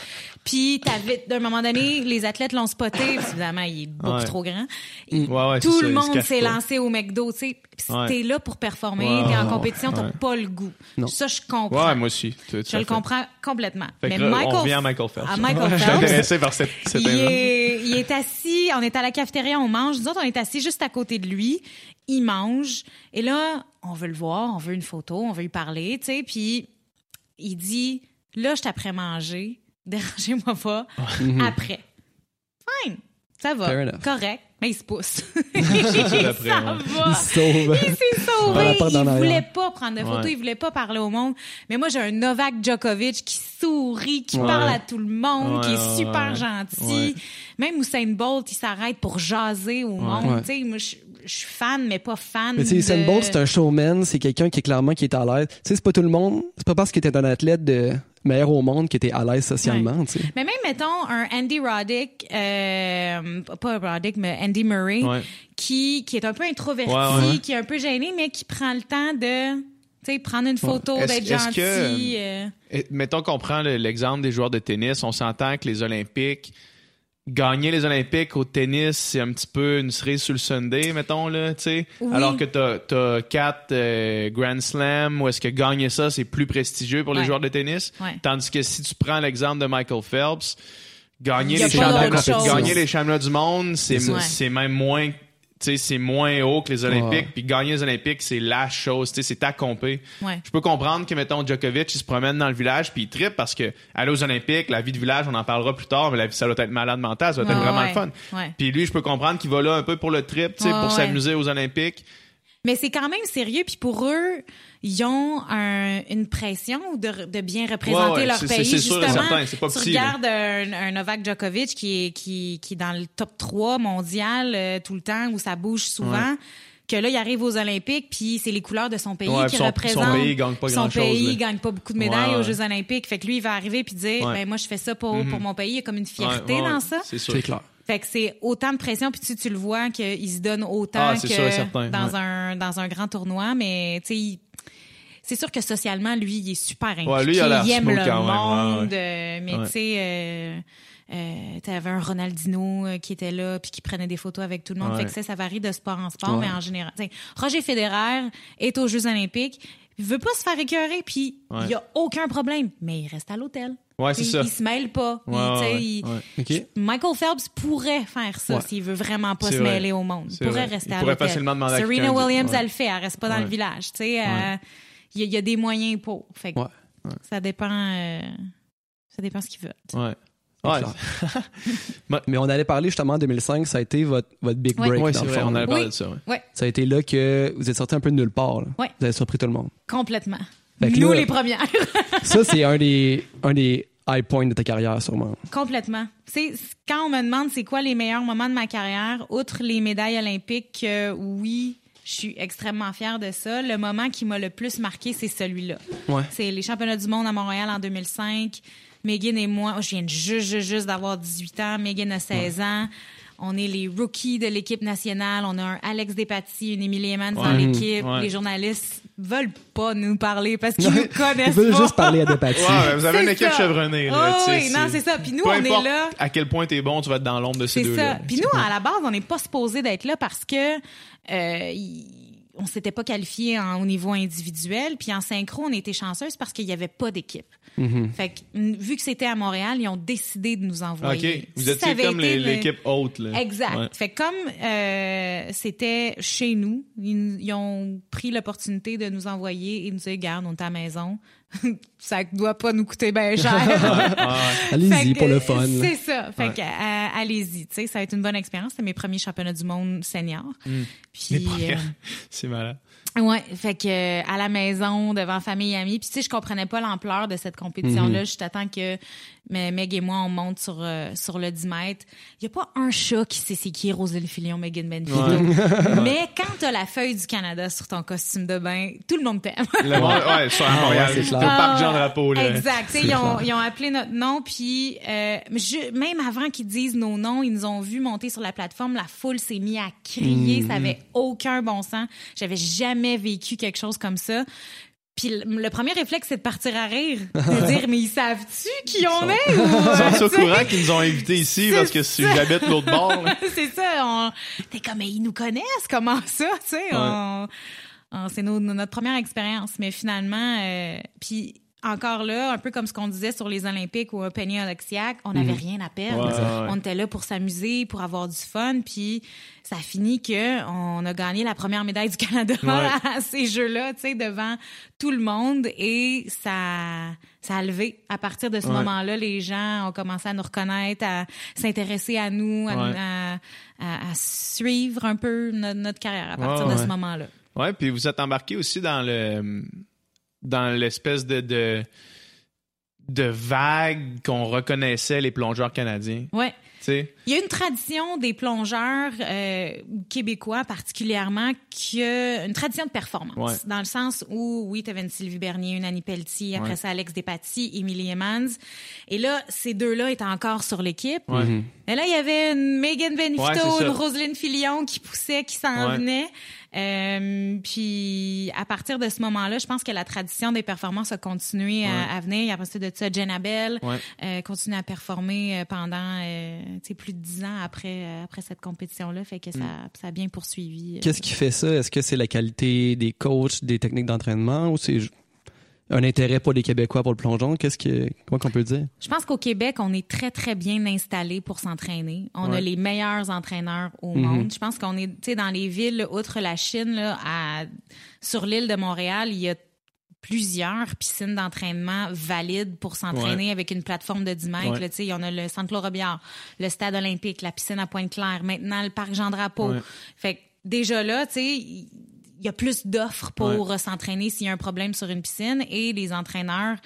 Puis t'avais, d'un moment donné, les athlètes l'ont spoté. Puis évidemment, il est beaucoup Ouais. trop grand. Ouais, ouais, c'est Tout le monde s'est lancé au McDo, tu sais. Puis si Ouais. t'es là pour performer, Ouais, t'es en ouais, compétition, t'as ouais. pas le goût. Non. Ça, je comprends. Ouais, moi aussi. Je le comprends complètement. Fait Mais là, Michael, on revient à Michael Phelps. à Michael Je suis Phelps, intéressé par cette, cette il est, il est assis, on est à la cafétéria, on mange. Nous autres, on est assis juste à côté de lui. Il mange. Et là, on veut le voir, on veut une photo, on veut lui parler, tu sais. Puis il dit, là, je après manger. Dérangez-moi pas. Après. Fine. Ça va. Correct. Mais il se pousse. Ça va. Il s'est sauvé. Il arrière. voulait pas prendre de photos, Ouais. il voulait pas parler au monde. Mais moi, j'ai un Novak Djokovic qui sourit, qui Ouais. parle à tout le monde, Ouais, qui est super gentil. Même Usain Bolt, il s'arrête pour jaser au monde. Ouais. Tu sais, moi, je je suis fan, mais pas fan. Mais tu sais, Usain de- Bolt, c'est un showman, c'est quelqu'un qui est clairement qui est à l'aise. Tu sais, c'est pas tout le monde, c'est pas parce que t'es un athlète de meilleur au monde que t'es à l'aise socialement, tu sais. Mais même, mettons, un Andy Roddick, euh, pas Roddick, mais Andy Murray, Ouais. qui, qui est un peu introverti, Ouais, ouais. qui est un peu gêné, mais qui prend le temps de, tu sais, prendre une photo, d'être gentil. que- euh. Et mettons qu'on prend le- l'exemple des joueurs de tennis, on s'entend que les Olympiques, gagner les Olympiques au tennis, c'est un petit peu une cerise sur le Sunday, mettons, là, tu sais. Oui. Alors que t'as, t'as quatre euh, Grand Slam, où est-ce que gagner ça, c'est plus prestigieux pour les joueurs de tennis. Ouais. Tandis que si tu prends l'exemple de Michael Phelps, gagner les, championnats, gagner les championnats du monde, c'est, C'est même moins c'est moins haut que les Olympiques, puis gagner les Olympiques, c'est la chose, tu sais, c'est ta compé. Ouais. Je peux comprendre que, mettons, Djokovic, il se promène dans le village puis il trippe parce que aller aux Olympiques, la vie de village, on en parlera plus tard, mais la vie, ça doit être malade mental, ça doit être vraiment ouais. le fun. Puis lui, je peux comprendre qu'il va là un peu pour le trip, tu sais, Ouais, pour ouais. s'amuser aux Olympiques. Mais c'est quand même sérieux, puis pour eux, ils ont un- une pression de, de bien représenter Ouais, ouais, leur c'est- pays. c'est sûr certain, c'est pas tu petit, regardes un, un Novak Djokovic qui est, qui, qui est dans le top 3 mondial euh, tout le temps, où ça bouge souvent. Que là, il arrive aux Olympiques, puis c'est les couleurs de son pays Ouais, qui son- représentent. son pays gagne pas Son grand-chose, pays là. gagne pas beaucoup de médailles Ouais, aux ouais. Jeux Olympiques. Fait que lui, il va arriver puis dire, Ouais. ben moi, je fais ça pour, pour mon pays. Il y a comme une fierté Ouais, ouais, dans ça. C'est sûr. C'est clair. Fait que c'est autant de pression, puis tu, tu le vois qu'il se donne autant Ah, que sûr certain, dans, ouais. un, dans un grand tournoi, mais tu sais, c'est sûr que socialement, lui, il est super impliqué. Ouais, lui, il a aime le quand même, ouais, monde, euh, mais Ouais. tu sais... Euh, euh, t'avais un Ronaldinho euh, qui était là puis qui prenait des photos avec tout le monde Ouais. fait que ça, ça varie de sport en sport Ouais. mais en général Roger Federer est aux Jeux Olympiques il veut pas se faire écœurer puis il Ouais. y a aucun problème mais il reste à l'hôtel Ouais, c'est il, ça. il se mêle pas Il-? Michael Phelps pourrait faire ça Ouais. s'il veut vraiment pas se vrai. mêler au monde. Il pourrait vrai. rester Il à pourrait l'hôtel. facilement demander à Serena Williams, ouais. elle le fait. Elle reste pas dans Ouais. le village. Tu sais, euh, il y, a- il y a des moyens pour. Fait que Ouais. ça dépend. euh, ça dépend ce qu'ils veulent. Ouais. Ouais. Mais on allait parler justement en 2005, ça a été votre, votre big break. C'est vrai, on parlé Oui. de ça, ouais. Ouais, Ça a été là que vous êtes sorti un peu de nulle part. Vous avez surpris tout le monde. complètement. Nous, là- les premières. Ça, c'est un des, un des high points de ta carrière, sûrement. Complètement. C'est quand on me demande c'est quoi les meilleurs moments de ma carrière, outre les médailles olympiques, euh, oui, je suis extrêmement fière de ça. Le moment qui m'a le plus marqué, c'est celui-là. Ouais. C'est les championnats du monde à Montréal en 2005. Megan et moi, je viens juste, juste, juste d'avoir 18 ans. Megan a 16 ans. On est les rookies de l'équipe nationale. On a un Alex Despatie, une Emilie Emmans dans l'équipe. Ouais. Les journalistes veulent pas nous parler parce qu'ils nous Ils connaissent veulent pas. juste parler à des patis. Ouais, vous avez une équipe ça. chevronnée. Là, Oh oui, non, c'est ça. Puis nous, Peu on est là. à quel point t'es bon, tu vas être dans l'ombre de ces C'est deux-là. ça. Puis nous, à la base, on n'est pas supposé d'être là parce que euh, on s'était pas qualifié en- au niveau individuel. Puis en synchro, on était chanceuse parce qu'il y avait pas d'équipe. Fait que vu que c'était à Montréal, ils ont décidé de nous envoyer. OK. Vous Si étiez comme les- le- l'équipe haute. Là. Exact. Ouais. Fait que comme euh, c'était chez nous, ils, ils ont pris l'opportunité de nous envoyer et nous dire, garde, on est à la maison, ça doit pas nous coûter bien cher. Allez-y pour le fun. C'est ça. Fait Ouais. que, euh, allez-y. Tu sais, ça va être une bonne expérience. C'est mes premiers championnats du monde senior. Puis, euh, C'est malade. Ouais, fait que euh, à la maison, devant famille et amis. Puis tu sais, je comprenais pas l'ampleur de cette compétition-là. Mhm. Je t'attends que Meg et moi, on monte sur, euh, sur le 10 mètres. Il y a pas un chat qui sait c'est qui Roselyne Filion, Megan Benfield. Mais quand t'as la feuille du Canada sur ton costume de bain, tout le monde t'aime. Ouais, sur Ah, Montréal. ouais, c'est le parc Jean Drapeau, là. Exact. Tu sais, Ils ont, ils ont appelé notre nom, puis euh, même avant qu'ils disent nos noms, ils nous ont vu monter sur la plateforme. La foule s'est mise à crier. Ça avait aucun bon sens. J'avais jamais vécu quelque chose comme ça. Puis le, premier réflexe, c'est de partir à rire. De dire, mais ils savent-tu qui on est? ou, Ils euh, sont au tu sais? courant qu'ils nous ont invités ici parce que si j'habite l'autre bord. c'est ça. On... T'es comme, mais ils nous connaissent, comment ça, tu sais? on- on- C'est notre première expérience. Mais finalement, euh, puis encore là, un peu comme ce qu'on disait sur les Olympiques ou un Penny Oleksiak, on n'avait rien à perdre. Ouais, ouais. On était là pour s'amuser, pour avoir du fun, puis ça a fini que on a gagné la première médaille du Canada Ouais. à ces Jeux-là, tu sais, devant tout le monde, et ça, ça a levé. À partir de ce moment-là, les gens ont commencé à nous reconnaître, à s'intéresser à nous, à, Ouais. à- à- à suivre un peu notre, notre carrière à partir de ce moment-là. Ouais, puis vous êtes embarqué aussi dans le dans l'espèce de, de de vague qu'on reconnaissait les plongeurs canadiens. Ouais. Tu sais, Il y a une tradition des plongeurs euh, québécois particulièrement qui a une tradition de performance. Ouais. Dans le sens où, oui, tu avais une Sylvie Bernier, une Annie Pelletier, après Ouais. ça Alex Despatie, Emily Emmons. Et là, ces deux-là étaient encore sur l'équipe. ouais. Et là, il y avait une Megan ça. une Roselyne Filion qui poussait, qui s'en Ouais. venait. Euh, puis à partir de ce moment-là, je pense que la tradition des performances a continué à, à venir. Après ça, de ça, Jen Abel Ouais. euh, continue à performer euh, pendant euh, tu sais, plus de dix ans après, euh, après cette compétition-là. Fait que ça, Mm. ça a bien poursuivi. euh. Qu'est-ce qui fait ça? Est-ce que c'est la qualité des coachs, des techniques d'entraînement ou c'est un intérêt pour les Québécois pour le plongeon? Qu'est-ce que, comment qu'on peut dire? Je pense qu'au Québec, on est très, très bien installé pour s'entraîner. On a les meilleurs entraîneurs au Mhm. monde. Je pense qu'on est, tu sais, dans les villes, outre la Chine, là, à, sur l'île de Montréal, il y a plusieurs piscines d'entraînement valides pour s'entraîner avec une plateforme de 10 mètres. Ouais. il y en a le Centre Claude-Robillard, le Stade olympique, la piscine à Pointe-Claire, maintenant le Parc Jean-Drapeau. Ouais. Fait que déjà là, tu sais, il y a plus d'offres pour s'entraîner s'il y a un problème sur une piscine et les entraîneurs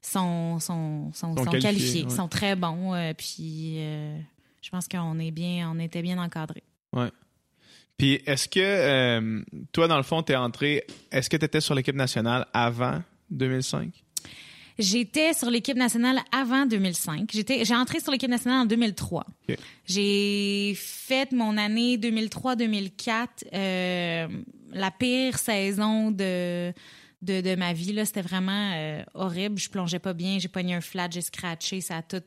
sont, sont, sont, Sont sont qualifiés, sont très bons. euh, puis euh, je pense qu'on est bien, on était bien encadrés. Ouais. Puis est-ce que euh, toi dans le fond t'es entré est-ce que tu étais sur l'équipe nationale avant 2005 J'étais sur l'équipe nationale avant 2005. J'étais, j'ai entré sur l'équipe nationale en 2003. Ok. J'ai fait mon année 2003-2004, euh, la pire saison de, de, de ma vie. Là, c'était vraiment euh, horrible. Je plongeais pas bien. J'ai pogné un flat, j'ai scratché, ça a tout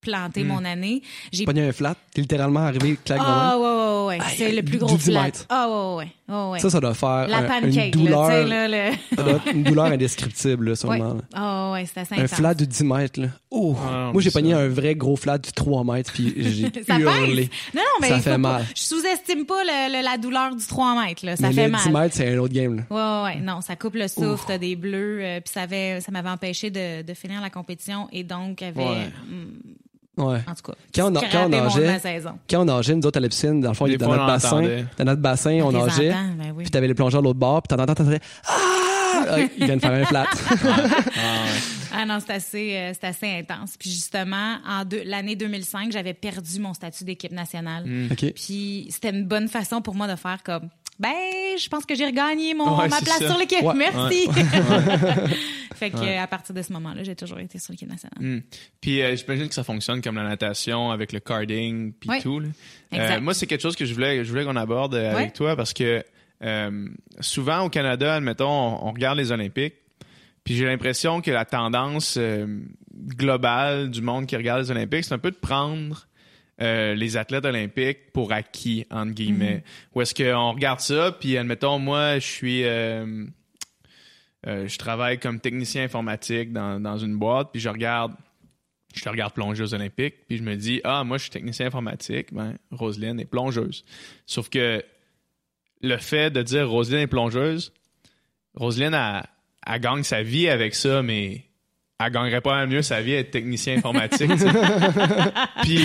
planté Mm. mon année. J'ai Pogner un flat, t'es littéralement arrivé, claque Ah dans ouais ouais ouais, ouais. C'est le plus gros 10 flat. Ah ouais ouais ouais. Ça, ça doit faire la un- pancake une douleur, là, tu sais là, le... ça doit être une douleur indescriptible, là, sûrement. Ah ouais, c'est assez Un flat de 10 mètres, là. Oh! Ah, Moi, j'ai pogné un vrai gros flat de 3 mètres, puis j'ai ça hurlé. pèse. Non, non, mais Ça fait pas- mal. Je sous-estime pas le- le- la douleur du 3 mètres, là. Ça Mais fait le mal. 10 mètres, c'est un autre game, là. Ouais, ouais, ouais. Non, ça coupe le souffle, t'as des bleus, euh, puis ça, avait, ça m'avait empêché de, de finir la compétition et donc avait, Ouais. hum, Ouais. en tout cas, Quand on, a- quand on nageait, quand on nageait, nous autres à la piscine, dans le fond, Des dans notre bassin, dans notre bassin, on nageait, ben oui. puis t'avais les plongeurs de l'autre bord, puis t'entends, t'entends, ah! Ah, Il vient de faire un flat. Ah non, c'est assez, euh, c'est assez intense. Puis justement, en deux- l'année 2005, j'avais perdu mon statut d'équipe nationale. OK. Puis c'était une bonne façon pour moi de faire comme ben je pense que j'ai regagné mon Ouais, ma place ça. sur l'équipe. Ouais. Merci. fait que à partir de ce moment-là, j'ai toujours été sur l'équipe nationale. Hmm. Puis euh, j'imagine que ça fonctionne comme la natation avec le carding puis tout. là. Euh, moi, c'est quelque chose que je voulais, je voulais qu'on aborde euh, avec toi parce que euh, souvent au Canada, admettons, on, on regarde les Olympiques, puis j'ai l'impression que la tendance globale du monde qui regarde les Olympiques, c'est un peu de prendre euh, les athlètes olympiques pour acquis, entre guillemets. Ou est-ce qu'on regarde ça, puis admettons, moi, je suis... euh, euh, je travaille comme technicien informatique dans, dans une boîte, puis je regarde je te regarde plonger aux Olympiques, puis je me dis, ah, moi, je suis technicien informatique, ben, Roselyne est plongeuse. Sauf que le fait de dire Roselyne est plongeuse, Roselyne, elle, elle gagne sa vie avec ça, mais elle gagnerait pas mieux sa vie à être technicien informatique. puis,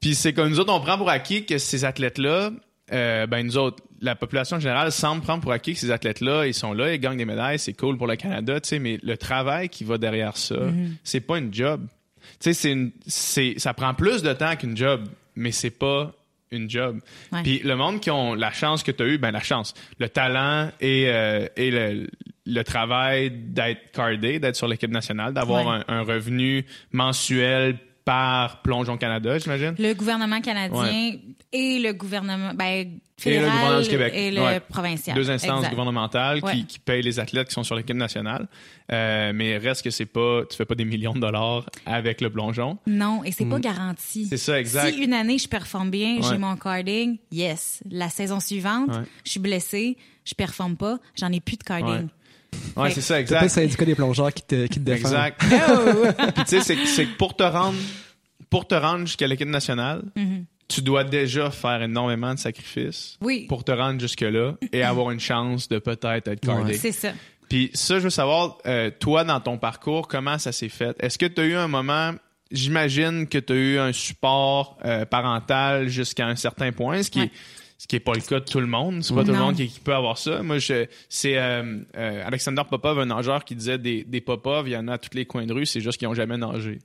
puis c'est comme nous autres, on prend pour acquis que ces athlètes-là, euh, ben nous autres, la population générale semble prendre pour acquis que ces athlètes-là, ils sont là, ils gagnent des médailles, c'est cool pour le Canada, tu sais, mais le travail qui va derrière ça, c'est pas une job. Tu sais, c'est ça prend plus de temps qu'une job, mais c'est pas une job. Ouais. Puis le monde qui ont la chance que tu as eu, ben la chance, le talent et, euh, et le, le travail d'être cardé, d'être sur l'équipe nationale, d'avoir Ouais. un, un revenu mensuel par Plongeon Canada, j'imagine? Le gouvernement canadien Ouais. et le gouvernement ben, Et le fédéral gouvernement du Québec. et le Ouais. provincial. Deux instances Exact. gouvernementales Ouais. qui, qui payent les athlètes qui sont sur l'équipe nationale. Euh, mais reste que c'est pas, tu fais pas des millions de dollars avec le plongeon. Non, et c'est pas garanti. Mm. C'est ça, exact. Si une année je performe bien, j'ai mon carding, yes. La saison suivante, je suis blessée, je performe pas, j'en ai plus de carding. Ouais, c'est ça, T'as pas le exact. syndicat des plongeurs qui te, qui te défend. Exact. Puis tu sais, c'est, c'est que pour te rendre, pour te rendre jusqu'à l'équipe nationale, tu dois déjà faire énormément de sacrifices. Oui. pour te rendre jusque-là et avoir une chance de peut-être être cardé. C'est ça. Puis ça, je veux savoir, euh, toi, dans ton parcours, comment ça s'est fait? Est-ce que tu as eu un moment, j'imagine que tu as eu un support euh, parental jusqu'à un certain point, ce qui, Ouais. Ce qui est pas le cas de tout le monde. C'est pas tout le monde qui, qui peut avoir ça. Moi, je, c'est euh, euh, Alexander Popov, un nageur, qui disait des, des Popov, il y en a à tous les coins de rue, c'est juste qu'ils ont jamais nagé.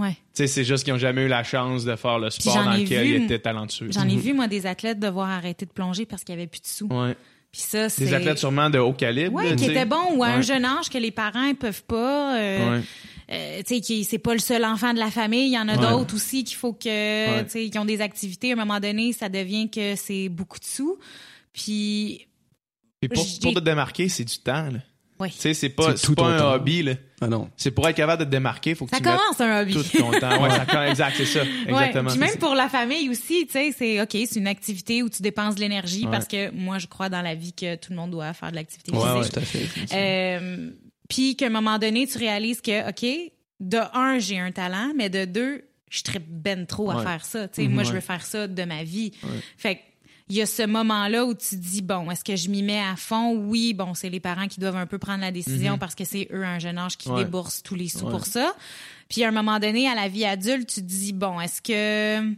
Ouais. C'est juste qu'ils ont jamais eu la chance de faire le sport dans lequel vu, ils étaient talentueux. J'en ai vu, moi, des athlètes devoir arrêter de plonger parce qu'il y avait plus de sous. Ouais. Puis ça. Des athlètes sûrement de haut calibre. Oui, qui étaient bons ou à un jeune âge que les parents ne peuvent pas. euh, Ouais. Euh, tu sais, qui c'est pas le seul enfant de la famille. Il y en a Ouais. d'autres aussi qu'il faut que, Ouais. tu sais, qui ont des activités. À un moment donné, ça devient que c'est beaucoup de sous. Puis, Puis pour, te démarquer, c'est du temps. Là. oui. Tu sais, c'est pas, C'est pas un temps. hobby. Là. Ah non. C'est pour être capable de te démarquer, faut que Ça tu commence un hobby. tout ton temps. Ouais, ça commence- exact, c'est ça. Ouais, Exactement. Puis même pour la famille aussi, tu sais, c'est OK, c'est une activité où tu dépenses de l'énergie Ouais. parce que moi, je crois dans la vie que tout le monde doit faire de l'activité Ouais, physique. tout à fait. Euh, puis qu'à un moment donné, tu réalises que, OK, de un, j'ai un talent, mais de deux, je tripe ben trop à Ouais. faire ça. Tu sais, moi, je veux faire ça de ma vie. Fait que, il y a ce moment-là où tu te dis, bon, est-ce que je m'y mets à fond? Oui, bon, c'est les parents qui doivent un peu prendre la décision parce que c'est eux, à un jeune âge, qui Mhm. Ouais. déboursent tous les sous Ouais. pour ça. Puis à un moment donné, à la vie adulte, tu te dis, bon, est-ce que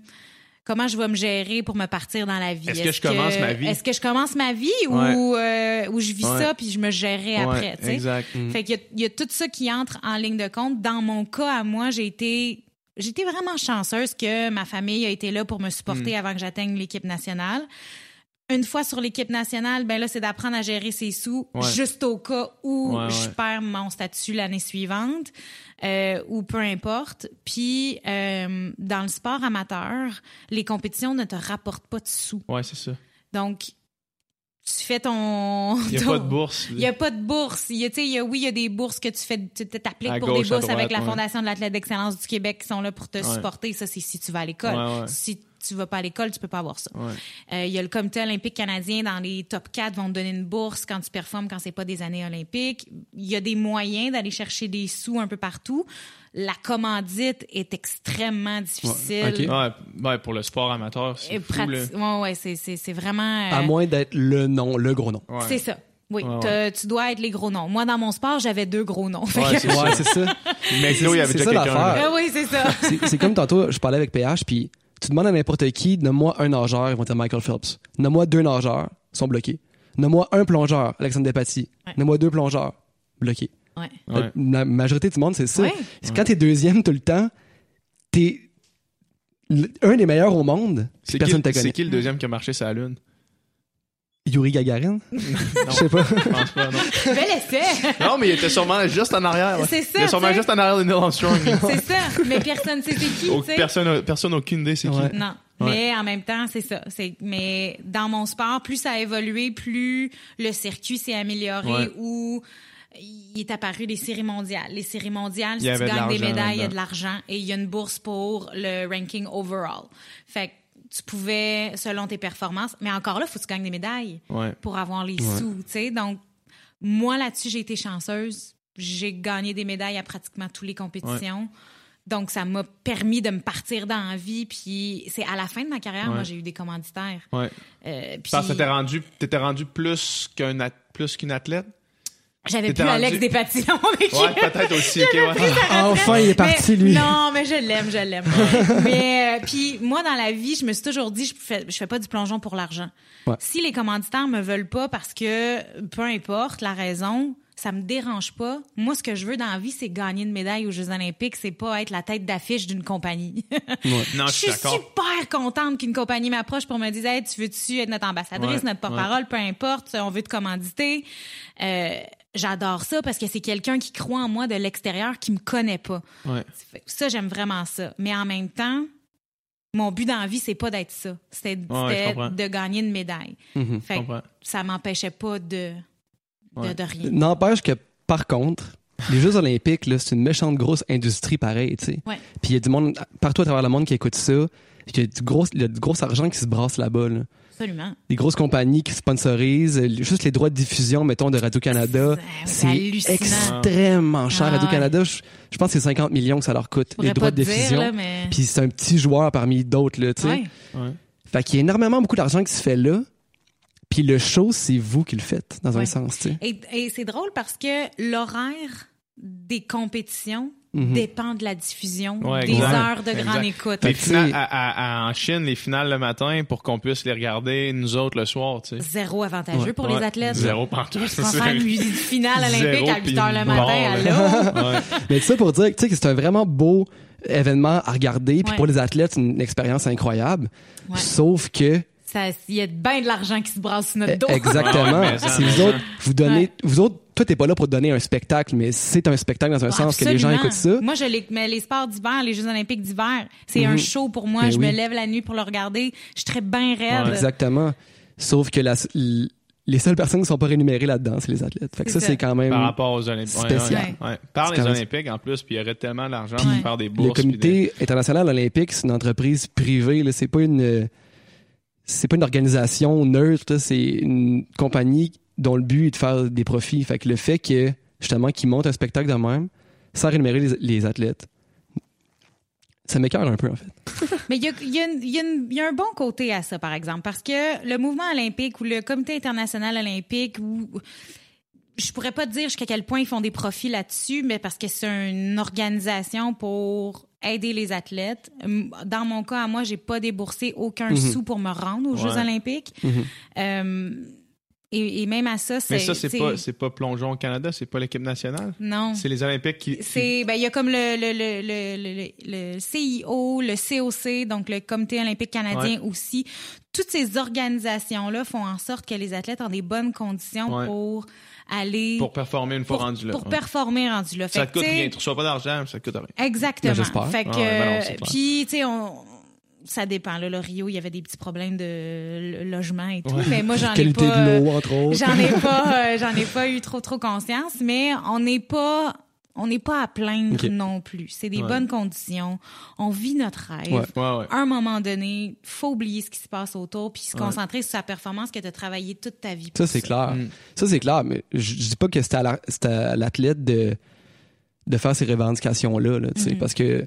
comment je vais me gérer pour me partir dans la vie? Est-ce que je commence ma vie? Est-ce que je commence ma vie ou, euh, ou je vis Ouais. ça puis je me gérerai après, tu sais? Exact. Fait qu'il y a, il y a tout ça qui entre en ligne de compte. Dans mon cas, à moi, j'ai été, vraiment chanceuse que ma famille a été là pour me Mm. supporter avant que j'atteigne l'équipe nationale. Une fois sur l'équipe nationale, ben là, c'est d'apprendre à gérer ses sous Ouais. juste au cas où Ouais, je ouais. perds mon statut l'année suivante euh, ou peu importe. Puis, euh, dans le sport amateur, les compétitions ne te rapportent pas de sous. Ouais, c'est ça. Donc, tu fais ton... Il n'y a ton- pas de bourse. il n'y a pas de bourse. Il y a, il y a, oui, il y a des bourses que tu fais, tu t'appliques pour gauche, des bourses avec la. Fondation de l'athlète d'excellence du Québec qui sont là pour te supporter. Ça, c'est si tu vas à l'école. Si tu vas pas à l'école, tu peux pas avoir ça. Ouais. Euh, il y a le comité olympique canadien dans les top 4 vont te donner une bourse quand tu performes quand c'est pas des années olympiques. Il y a des moyens d'aller chercher des sous un peu partout. La commandite est extrêmement difficile. ok. Ouais, ouais, pour le sport amateur, c'est ouais, c'est, vraiment. euh, À moins d'être le nom, le gros nom. Ouais. C'est ça. Oui, Ouais, tu dois être les gros noms. Moi, dans mon sport, j'avais deux gros noms. Ouais, c'est ça. Ouais, c'est ça. Mais C'est- là, il y avait c'est déjà ça quelqu'un. l'affaire. là. Oui, c'est ça. C'est c'est comme tantôt, je parlais avec PH, puis tu demandes à n'importe qui, nomme-moi un nageur, ils vont dire Michael Phelps. Nomme-moi deux nageurs, ils sont bloqués. Nomme-moi un plongeur, Alexandre Despatie. Ouais. Nomme-moi deux plongeurs, bloqués. Ouais. Ouais. La majorité du monde, c'est ça. Ouais. Quand t'es deuxième tout le temps, t'es un des meilleurs au monde, C'est personne qui, te c'est qui le deuxième qui a marché sur la Lune? Yuri Gagarin? Je sais pas. Je pense pas, non. Bel essai. Non, mais il était sûrement juste en arrière. ouais. C'est ça, Il était sûrement juste en arrière de Neil Armstrong. c'est ça. Mais personne sait c'est qui, Oh, tu sais. personne, a- personne n'a aucune idée c'est Ouais. qui. Non. Ouais. Mais en même temps, c'est ça. C'est, mais dans mon sport, plus ça a évolué, plus le circuit s'est amélioré Ouais. ou il est apparu les séries mondiales. Les séries mondiales, si tu gagnes des médailles, il y a de l'argent et il y a une bourse pour le ranking overall. Fait que tu pouvais, selon tes performances, mais encore là, il faut que tu gagnes des médailles Ouais. pour avoir les sous, tu sais. Donc, moi, là-dessus, j'ai été chanceuse. J'ai gagné des médailles à pratiquement toutes les compétitions. Donc, ça m'a permis de me partir dans la vie. Puis, c'est à la fin de ma carrière, moi, j'ai eu des commanditaires. Ouais. Euh, puis- Parce que t'étais rendu, t'étais rendu plus qu'un plus qu'une athlète? J'avais plus Alex rendu- Despatillons avec Ouais, qui- peut-être aussi. ok, ouais. Enfin, il est parti, Mais- lui. Non, mais je l'aime, je l'aime. mais euh, puis moi dans la vie, je me suis toujours dit je fais je fais pas du plongeon pour l'argent. Ouais. Si les commanditaires me veulent pas parce que peu importe la raison, ça me dérange pas. Moi ce que je veux dans la vie, c'est gagner une médaille aux Jeux olympiques, c'est pas être la tête d'affiche d'une compagnie. Non, je je suis super contente qu'une compagnie m'approche pour me dire hey, tu veux-tu être notre ambassadrice, Ouais, notre porte-parole, peu importe, on veut te commanditer. Euh, J'adore ça parce que c'est quelqu'un qui croit en moi de l'extérieur qui me connaît pas. Ouais. Fait- Ça, j'aime vraiment ça. Mais en même temps, mon but dans la vie, c'est pas d'être ça. C'était Ouais, de gagner une médaille. Mhm. Fait que comprends. ça m'empêchait pas de, de, Ouais. de rien. N'empêche que, par contre, les Jeux Olympiques, là, c'est une méchante grosse industrie pareil, tu sais. Puis il y a du monde partout à travers le monde qui écoute ça. Puis il y a du gros, il y a du gros argent qui se brasse là-bas. Là. Absolument. Les grosses compagnies qui sponsorisent, euh, juste les droits de diffusion, mettons, de Radio-Canada, C'est- extrêmement cher. Ah, Radio-Canada, je, je pense que c'est 50 millions que ça leur coûte, les droits pas de dire, diffusion. là, mais... Puis c'est un petit joueur parmi d'autres, là, tu sais. Ouais. Ouais. Fait qu'il y a énormément beaucoup d'argent qui se fait là. Puis le show, c'est vous qui le faites, dans Ouais. un sens, tu sais. Et, et c'est drôle parce que l'horaire des compétitions Mhm. dépend de la diffusion, Ouais, des exact. heures de grande écoute. Les Fait que finales, c'est- à- à- à- en Chine, les finales le matin pour qu'on puisse les regarder nous autres le soir, tu sais. Zéro avantageux Ouais. pour Ouais. les athlètes. Zéro pantoute. On va faire une finale olympique Zéro, à 8 puis h le matin. barre, Allô? Ouais. Mais ça pour dire tu sais, que c'est un vraiment beau événement à regarder. Puis pour les athlètes, c'est une expérience incroyable. Ouais. Sauf que, Il y a bien de l'argent qui se brasse sur notre dos. exactement, mais vous autres, vous donnez, Ouais. vous autres, toi, t'es pas là pour donner un spectacle, mais c'est un spectacle dans un sens que les gens écoutent ça. Moi, je les, mais les sports d'hiver, les Jeux olympiques d'hiver, c'est un Mhm. show pour moi. Ben je oui. me lève la nuit pour le regarder. Je serais bien raide. Exactement. Sauf que la- les seules personnes qui sont pas rémunérées là-dedans, c'est les athlètes. Fait que ça, ça. c'est quand même. Par rapport aux Olympiques. Ouais, Spécial. ouais, ouais. Par les Olympiques, en plus, puis il y aurait tellement d'argent Puis, pour faire des bourses. Le comité international olympique, c'est une entreprise privée. C'est pas une, c'est pas une organisation neutre. C'est une compagnie dont le but est de faire des profits. Fait que le fait que justement qu'ils montent un spectacle de même, sans rémunérer les, les athlètes, ça m'écœure un peu en fait. Mais il y a, un bon côté à ça, par exemple, parce que le mouvement olympique ou le comité international olympique, ou je pourrais pas dire jusqu'à quel point ils font des profits là-dessus, mais parce que c'est une organisation pour aider les athlètes. Dans mon cas, à moi, j'ai pas déboursé aucun Mhm. sou pour me rendre aux Jeux olympiques. Mhm. Euh, et, et même à ça, c'est Mais ça, c'est pas, c'est pas Plongeon au Canada, c'est pas l'équipe nationale? non. C'est les Olympiques qui. C'est ben il y a comme le le, le, le, CIO, le COC, donc le Comité olympique canadien aussi. Toutes ces organisations là font en sorte que les athlètes ont des bonnes conditions Ouais. pour aller Pour performer une fois pour, rendu là. pour ouais. performer rendu là. Ça Fait te que, coûte rien. Tu reçois pas d'argent, ça te coûte rien. Exactement. Ben, j'espère. Fait que Ah ouais, ben puis tu sais on ça dépend là, le Rio, il y avait des petits problèmes de lo- logement et tout, Ouais. mais moi j'en ai Qualité pas de l'eau, entre autres. J'en ai pas, euh, j'en ai pas eu trop trop conscience, mais on n'est pas, on n'est pas à plaindre non plus. C'est des Ouais. bonnes conditions. On vit notre rêve. Ouais. Ouais, ouais. À un moment donné, faut oublier ce qui se passe autour puis se Ouais. concentrer sur sa performance que tu as travaillé toute ta vie. Ça, c'est clair. Mm. Ça, c'est clair. Mais je, je dis pas que c'était à la- l'athlète de, de faire ces revendications-là, là, Mhm. parce que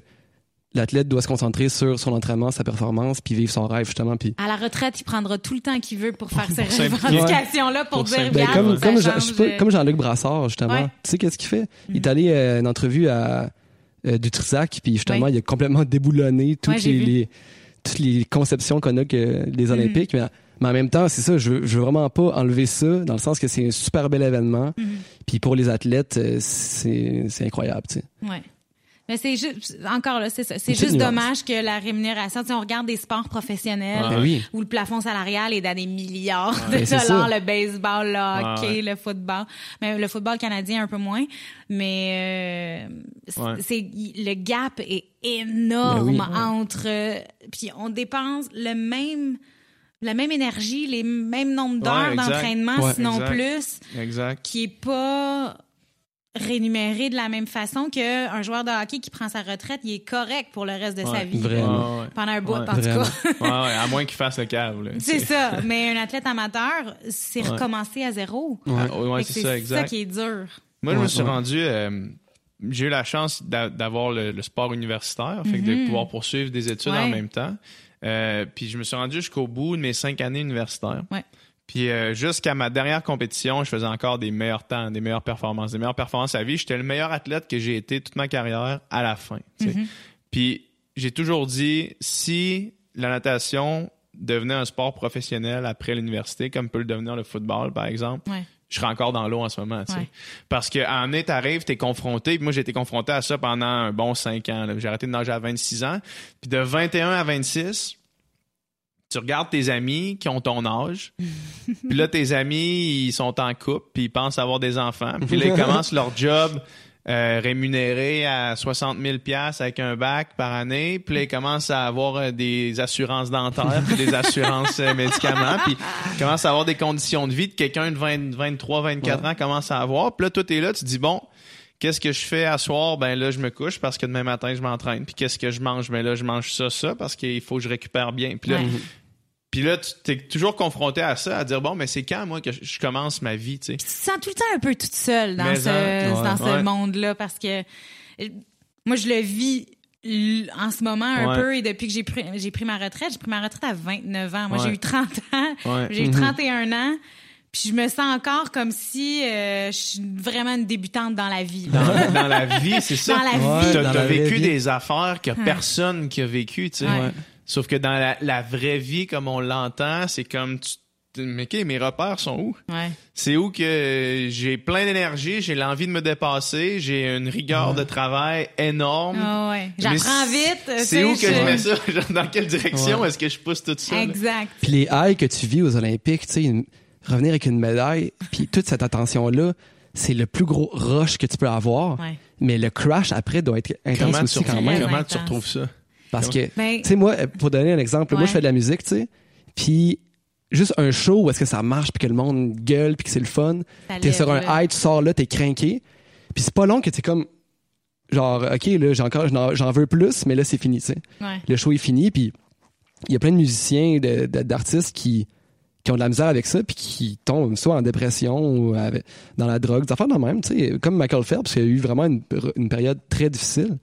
l'athlète doit se concentrer sur son entraînement, sa performance, puis vivre son rêve, justement. Puis À la retraite, il prendra tout le temps qu'il veut pour faire ces Pour s'impliquer. revendications-là pour, Pour dire. Ben, comme, ça comme, change. je Jean-Luc Brassard, justement. Ouais. Tu sais qu'est-ce qu'il fait? Il Mhm. est allé à une entrevue à euh, du Trisac, puis justement, Ouais. il a complètement déboulonné toutes, Ouais, les, les- toutes les conceptions qu'on a que des Mhm. Olympiques. Mais, mais en même temps, c'est ça, je, veux- je veux vraiment pas enlever ça, dans le sens que c'est un super bel événement. Mhm. Puis pour les athlètes, euh, c'est c'est incroyable, tu sais. Ouais. Mais c'est juste, encore là, c'est ça. C'est juste nuance. dommage que la rémunération, tu sais, on regarde des sports professionnels Ouais. Ben oui. où le plafond salarial est dans des milliards de Ben, dollars, le baseball, le hockey, Ouais. le football. Mais le football canadien un peu moins. Mais euh, c'est- Ouais. c'est le gap est énorme Ben oui. entre puis on dépense le même la même énergie, les mêmes nombres d'heures Ouais, d'entraînement, Ouais. sinon Exact. plus Exact. qui est pas rémunéré de la même façon qu'un joueur de hockey qui prend sa retraite, il est correct pour le reste de sa vie. vraiment. Ouais. Pendant un bout, Ouais. en tout cas. Ouais, ouais, à moins qu'il fasse le cave. C'est ça. Mais un athlète amateur, c'est Ouais. recommencer à zéro. Ouais. Ah, c'est ça, exact. qui est dur. Moi, je me suis ouais. rendu. euh, j'ai eu la chance d'a- d'avoir le, le sport universitaire, fait que de Mhm. pouvoir poursuivre des études en même temps. Euh, puis je me suis rendu jusqu'au bout de mes cinq années universitaires. Puis euh, jusqu'à ma dernière compétition, je faisais encore des meilleurs temps, des meilleures performances, des meilleures performances à vie. J'étais le meilleur athlète que j'ai été toute ma carrière à la fin. sais. Puis j'ai toujours dit, si la natation devenait un sport professionnel après l'université, comme peut le devenir le football, par exemple, Ouais. je serais encore dans l'eau en ce moment. tu sais. Ouais. Parce qu'à un moment, t'arrives, t'es confronté. puis Moi, j'ai été confronté à ça pendant un bon 5 ans. J'ai arrêté de nager à 26 ans. Puis de 21 à 26, tu regardes tes amis qui ont ton âge. puis là, tes amis, ils sont en couple, puis ils pensent avoir des enfants. Puis là, ils commencent leur job euh, rémunéré à 60 000 pièces avec un bac par année. Puis là, ils commencent à avoir euh, des assurances dentaires, puis des assurances euh, médicaments. Puis ils commencent à avoir des conditions de vie que quelqu'un de 20, 23, 24 ans commence à avoir. Puis là, toi, t'es là, tu te dis, bon, qu'est-ce que je fais à soir? Ben là, je me couche parce que demain matin, je m'entraîne. Puis qu'est-ce que je mange? Ben là, je mange ça, ça, parce qu'il faut que je récupère bien. Puis là, Ouais. puis là, tu t'es toujours confronté à ça, à dire, bon, mais c'est quand, moi, que je, commence ma vie, tu sais? tu te sens tout le temps un peu toute seule dans Mais ce, dans ce ouais. monde-là parce que moi, je le vis en ce moment un Ouais. peu et depuis que j'ai pris, j'ai pris ma retraite, j'ai pris ma retraite à 29 ans. Moi, j'ai eu 30 ans, j'ai eu 31 ans. Puis je me sens encore comme si euh, je suis vraiment une débutante dans la vie. Dans, dans la vie, c'est ça. Dans la Ouais, vie. T'as t'as vécu vie. des affaires que personne qui a vécu, tu sais. Ouais. Sauf que dans la, la vraie vie, comme on l'entend, c'est comme tu mais OK, mes repères sont où? Ouais. C'est où que j'ai plein d'énergie, j'ai l'envie de me dépasser, j'ai une rigueur de travail énorme. Ah ouais. J'apprends vite. C'est où que je mets ça? Dans quelle direction Ouais. est-ce que je pousse tout ça? Exact. Puis les highs que tu vis aux Olympiques, tu sais, une- revenir avec une médaille, puis toute cette attention-là, c'est le plus gros rush que tu peux avoir. Ouais. Mais le crash après doit être intense Comment, tu, aussi quand même. comment tu retrouves ça? Parce que, Ben- tu sais, moi, pour donner un exemple, moi, je fais de la musique, tu sais, puis juste un show où est-ce que ça marche, puis que le monde gueule, puis que c'est le fun. Ça T'es sur un high, tu sors là, t'es craqué. Puis c'est pas long que t'es comme, genre, OK, là, j'ai encore, j'en veux plus, mais là, c'est fini, tu sais. Ouais. Le show est fini, puis il y a plein de musiciens, de- de- d'artistes qui, qui ont de la misère avec ça, puis qui tombent soit en dépression ou avec- dans la drogue, des affaires de même, tu sais, comme Michael Phelps, qui a eu vraiment une, une période très difficile.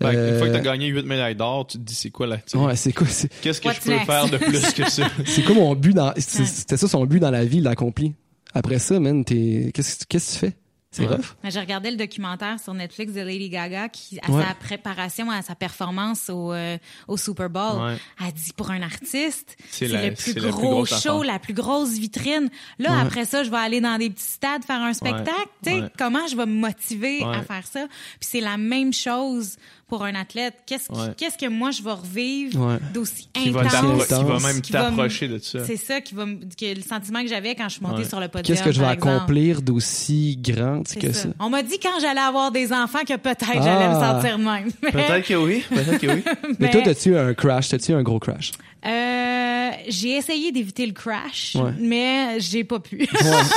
Ben, Une fois que Euh, t'as gagné 8 médailles d'or, tu te dis c'est quoi là? Ouais, c'est quoi, c'est, Qu'est-ce que What's je peux next? faire de plus que ça? c'est quoi mon but dans, c'était ça son but dans la vie, il l'a accompli. Après ça, man, t'es, qu'est-ce que tu fais? C'est Ouais. rough. Mais J'ai regardé le documentaire sur Netflix de Lady Gaga qui, à Ouais. sa préparation, à sa performance au, euh, au Super Bowl, Ouais. a dit pour un artiste, C'est le plus la plus gros grosse show, affaire. la plus grosse vitrine. Là, Ouais. après ça, je vais aller dans des petits stades faire un spectacle. Tu sais, Ouais. comment je vais me motiver à faire ça? Puis c'est la même chose pour un athlète. Qu'est-ce qui- Ouais. qu'est-ce que moi je vais revivre Ouais. d'aussi intense? t'appro- qui va intense. même Qui va me- t'approcher de ça. C'est ça qui va me- que le sentiment que j'avais quand je suis montée Ouais. sur le podium. Qu'est-ce que je vais accomplir d'aussi grand que ça. ça? On m'a dit quand j'allais avoir des enfants que peut-être Ah. j'allais me sentir de même. Mais, Peut-être que oui, peut-être que oui. Mais toi, t'as-tu un crash? T'as-tu un gros crash? euh, j'ai essayé d'éviter le crash, Ouais. mais j'ai pas pu.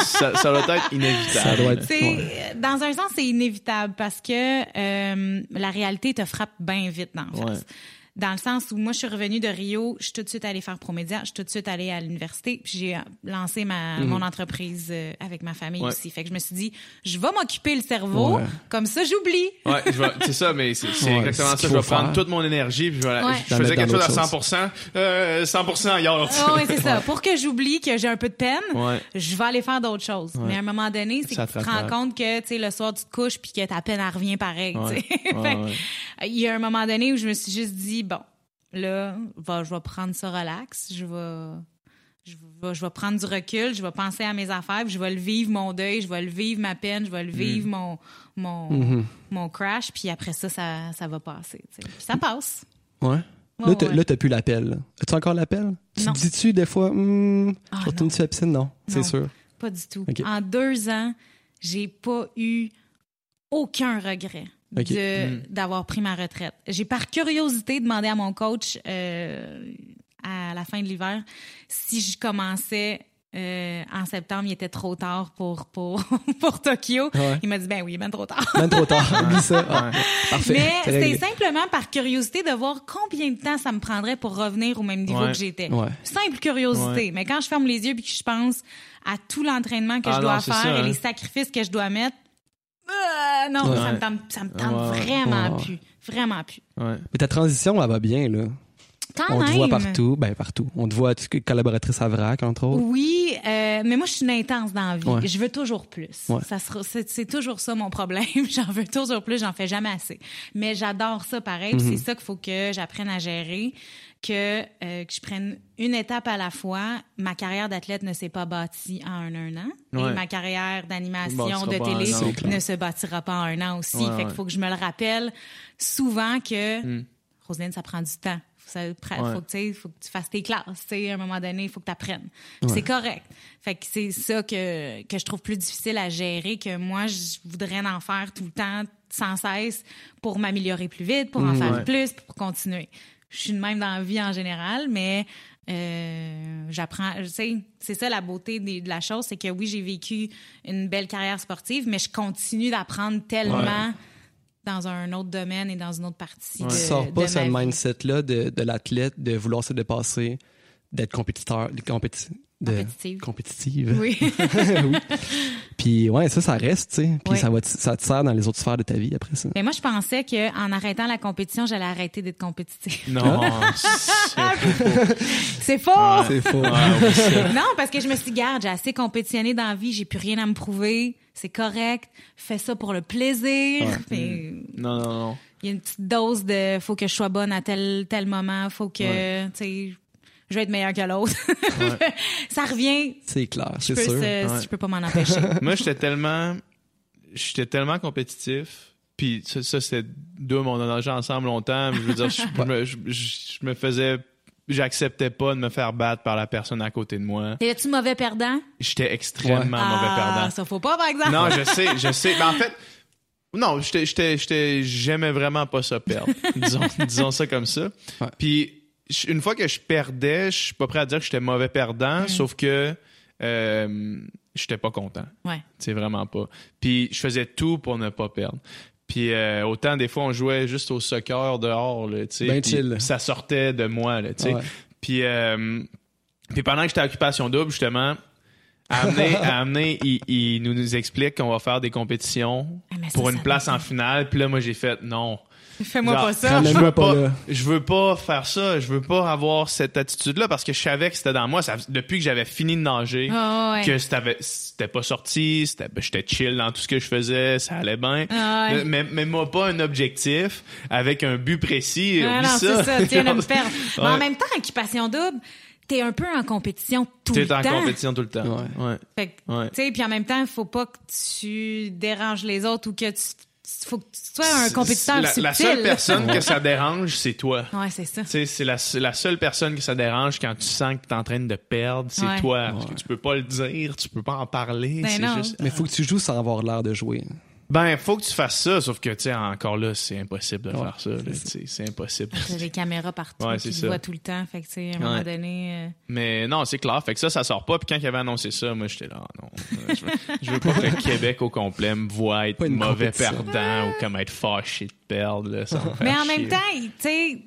ça, ça doit être inévitable. Ça doit être- C'est Ouais. dans un sens c'est inévitable parce que euh, la réalité te frappe bien vite dans la face. Dans le sens où moi je suis revenue de Rio, je suis tout de suite allée faire Promédia, je suis tout de suite allée à l'université, puis j'ai lancé ma mon entreprise euh, avec ma famille Ouais. aussi. Fait que je me suis dit, je vais m'occuper le cerveau, Ouais. comme ça j'oublie. Ouais, c'est ça, mais c'est Ouais, exactement ça. Je vais prendre toute mon énergie, puis je, vais je faisais quelque chose à d'autres 100%, euh, 100% ailleurs. Ah oui, c'est ça. Pour que j'oublie que j'ai un peu de peine, Ouais. je vais aller faire d'autres choses. Mais à un moment donné, c'est que tu te rends compte que tu sais le soir tu te couches puis que ta peine elle revient pareil. Il y a un moment donné où je me suis juste dit bon, là, va, je vais prendre ça relax, je vais je vais, je vais prendre du recul, je vais penser à mes affaires, puis je vais le vivre mon deuil, je vais le vivre ma peine, je vais le Mm. vivre mon mon, Mhm. mon crash, puis après ça, ça, ça va passer. Puis ça passe. Ouais. Là, t'as, ouais. plus l'appel. As-tu encore l'appel? Tu te dis-tu des fois, hum, Ah, je retourne non. sur la piscine? Non, c'est sûr. Pas du tout. En deux ans, j'ai pas eu aucun regret Ok. de- Mm. d'avoir pris ma retraite. J'ai par curiosité demandé à mon coach euh, à la fin de l'hiver si je commençais euh, en septembre, il était trop tard pour pour pour Tokyo. Ouais. Il m'a dit ben oui, ben trop tard. Même trop tard. Oublie ça. Ah, parfait. Mais c'était simplement par curiosité de voir combien de temps ça me prendrait pour revenir au même niveau Ouais. que j'étais. Ouais. Simple curiosité. Ouais. Mais quand je ferme les yeux puis que je pense à tout l'entraînement que Ah je dois non, faire ça, et hein. les sacrifices que je dois mettre, euh, non, Ouais. ça me tente, ça me tente Ouais. vraiment Ouais. plus. Vraiment plus. Mais ta transition, elle va bien, là. Quand On te voit partout. Ben, partout. On te voit, collaboratrice à VRAC, entre autres. Oui, euh, mais moi, je suis une intense dans la vie. Ouais. Je veux toujours plus. Ouais. Ça sera, c'est, toujours ça mon problème. j'en veux toujours plus, j'en fais jamais assez. Mais j'adore ça pareil. Mhm. C'est ça qu'il faut que j'apprenne à gérer, que, euh, que je prenne une étape à la fois. Ma carrière d'athlète ne s'est pas bâtie en un, un an. Ouais. Et ma carrière d'animation, de télé an. Ne se bâtira pas en un an aussi. Ouais, fait qu'il faut que je me le rappelle souvent que, Hmm. Roselyne, ça prend du temps. Ouais. faut, que, tu fasses tes classes. À un moment donné, il faut que tu apprennes. Ouais. C'est correct. Fait que c'est ça que, que je trouve plus difficile à gérer, que moi, je voudrais en faire tout le temps, sans cesse, pour m'améliorer plus vite, pour en Mhm. faire Ouais. plus, pour continuer. Je suis de même dans la vie en général, mais euh, j'apprends. Tu sais, c'est ça la beauté de la chose, c'est que oui, j'ai vécu une belle carrière sportive, mais je continue d'apprendre tellement dans un autre domaine et dans une autre partie. Ouais. De, Tu sors pas de ce mindset-là de, de l'athlète, de vouloir se dépasser, d'être compétiteur, compéti- de- Compétitive. compétitive. Oui. oui. Puis ouais, ça, ça reste, tu sais. Puis Oui. ça, va te- ça te sert dans les autres sphères de ta vie après ça. Mais moi, je pensais qu'en arrêtant la compétition, j'allais arrêter d'être compétitive. Non, c'est- C'est faux! C'est faux. Ouais, ça. Non, parce que je me suis dit, garde, j'ai assez compétitionné dans la vie, j'ai plus rien à me prouver, c'est correct, fais ça pour le plaisir. Puis, Non, non, non. Il y a une petite dose de faut que je sois bonne à tel, tel moment, faut que, tu sais, je vais être meilleure que l'autre. ça revient, C'est clair, je c'est peux, sûr. se- Ouais. je peux pas m'en empêcher. Moi, j'étais tellement, j'étais tellement compétitif. Puis ça, ça c'était deux, on a nagé ensemble longtemps. mais Je veux dire, je, je me, je- je- je me faisais, j'acceptais pas de me faire battre par la personne à côté de moi. T'es-tu mauvais perdant? J'étais extrêmement mauvais ah, perdant. ça faut pas, par exemple. Non, je sais, je sais. Mais en fait, non, j'étais, j'étais, j'étais, j'aimais vraiment pas ça perdre. disons, disons ça comme ça. Ouais. Puis une fois que je perdais, je suis pas prêt à dire que j'étais mauvais perdant, sauf que euh, j'étais pas content. Ouais. C'est vraiment pas. Puis je faisais tout pour ne pas perdre. Puis euh, autant des fois on jouait juste au soccer dehors, là, tu sais. Ben chill. Ça sortait de moi, là, tu sais. Ouais. Puis, euh, puis pendant que j'étais à occupation double, justement, à amener, à amener il, il nous, nous explique qu'on va faire des compétitions Ah, pour une place en finale. Puis là, moi, j'ai fait non. Fais-moi pas ça. Je veux pas pas, là. je veux pas faire ça. Je veux pas avoir cette attitude-là parce que je savais que c'était dans moi. Ça- depuis que j'avais fini de nager, ouais. que c'était pas sorti, ben, j'étais chill dans tout ce que je faisais, ça allait bien. Ah, ouais. Mais, mais moi, pas un objectif avec un but précis. Ah, non, c'est ça, me perdre. Mais en même temps, occupation double, t'es un peu en compétition tout T'es le en temps. compétition tout le temps. Ouais. ouais. Fait que, Ouais. tu sais, puis en même temps, il faut pas que tu déranges les autres ou que tu, faut que tu sois un compétiteur la, subtil. la seule personne que ça dérange, c'est toi. Ouais, c'est ça. Tu sais, c'est la, seule personne que ça dérange quand tu sens que tu es en train de perdre, c'est Ouais. toi. Parce que tu peux pas le dire, tu peux pas en parler. Ben c'est non. juste. Mais faut que tu joues sans avoir l'air de jouer. Ben, faut que tu fasses ça, sauf que, tu sais, encore là, c'est impossible de Ouais, faire ça. tu C'est impossible. T'as des caméras partout Ouais, te ça. voient tout le temps. Fait que, tu sais, à un moment donné... euh, Mais non, c'est clair. Fait que ça, ça sort pas. Puis quand il avait annoncé ça, moi, j'étais là, Ah, non. euh, Je veux, je veux pas que le Québec au complet me voit être mauvais perdant ou comme être fâché de perdre. Là, ça me Mais en chier. même temps, il- tu sais,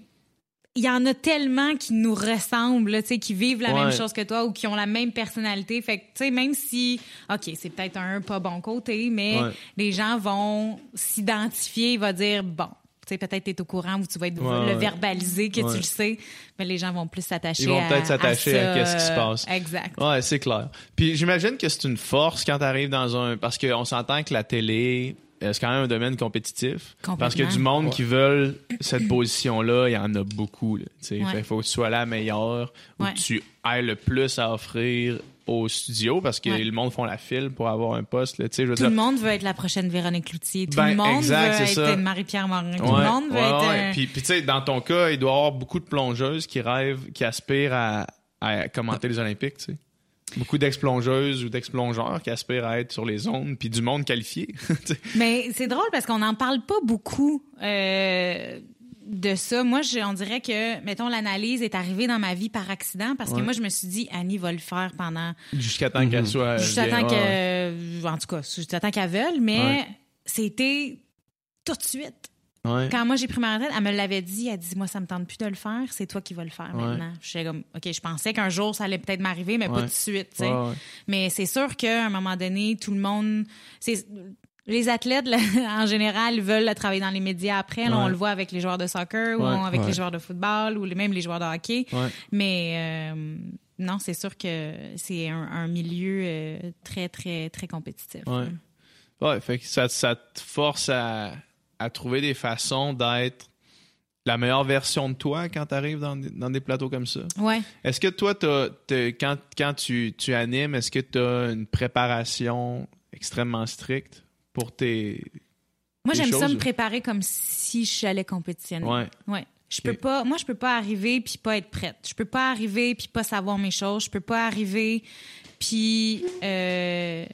il y en a tellement qui nous ressemblent, tu sais, qui vivent la Ouais. même chose que toi ou qui ont la même personnalité. Fait que, tu sais, même si, OK, c'est peut-être un pas bon côté, mais Ouais. les gens vont s'identifier, ils vont dire, bon, tu sais, peut-être t'es au courant ou tu vas être Ouais, le verbaliser que tu le sais, mais les gens vont plus s'attacher Ils vont à- peut-être s'attacher à qu'est-ce qui se passe. Exact. Ouais, c'est clair. Puis j'imagine que c'est une force quand tu arrives dans un. Parce qu'on s'entend que la télé, c'est quand même un domaine compétitif. Complètement. Parce que du monde qui veulent cette position-là, il y en a beaucoup. Il Ouais. faut que tu sois la meilleure ou Ouais. que tu aies le plus à offrir au studio parce que Ouais. le monde font la file pour avoir un poste. Là, je veux Tout dire, le monde veut être la prochaine Véronique Cloutier. Tout Ben, le monde exact, veut être Marie-Pierre Morin. Tout le monde veut ouais, être ouais. un- Puis, puis tu sais, dans ton cas, il doit y avoir beaucoup de plongeuses qui rêvent, qui aspirent à, à commenter les Olympiques, sais. Beaucoup d'ex-plongeuses ou d'ex-plongeurs qui aspirent à être sur les zones, puis du monde qualifié. Mais c'est drôle parce qu'on n'en parle pas beaucoup euh, de ça. Moi, je- on dirait que, mettons, l'analyse est arrivée dans ma vie par accident parce que Ouais. moi, je me suis dit, Annie va le faire pendant. Jusqu'à temps qu'elle soit. Juste bien, attends ouais, que. En tout cas, juste attends qu'elle veuille, mais Ouais. c'était tout de suite. Ouais. Quand moi j'ai pris ma retraite, elle me l'avait dit. Elle dit Moi, ça me tente plus de le faire, c'est toi qui vas le faire Ouais. maintenant. Je comme OK, je pensais qu'un jour ça allait peut-être m'arriver, mais pas tout de suite. tu sais. Mais c'est sûr qu'à un moment donné, tout le monde. les athlètes, là, en général, veulent travailler dans les médias après. Là. On le voit avec les joueurs de soccer ou avec les joueurs de football ou même les joueurs de hockey. Mais euh, non, c'est sûr que c'est un, un milieu euh, très, très, très compétitif. Ouais. Ouais, fait que ça, ça te force à, à trouver des façons d'être la meilleure version de toi quand tu arrives dans, des- dans des plateaux comme ça? Ouais. Est-ce que toi, t'as- t'as- quand, quand tu, tu animes, est-ce que tu as une préparation extrêmement stricte pour tes. Moi, j'aime ça me préparer comme si j'allais compétitionner. Ouais. Ouais. Je peux pas, moi, je peux pas arriver puis pas être prête. Je peux pas arriver puis pas savoir mes choses. Je peux pas arriver puis euh,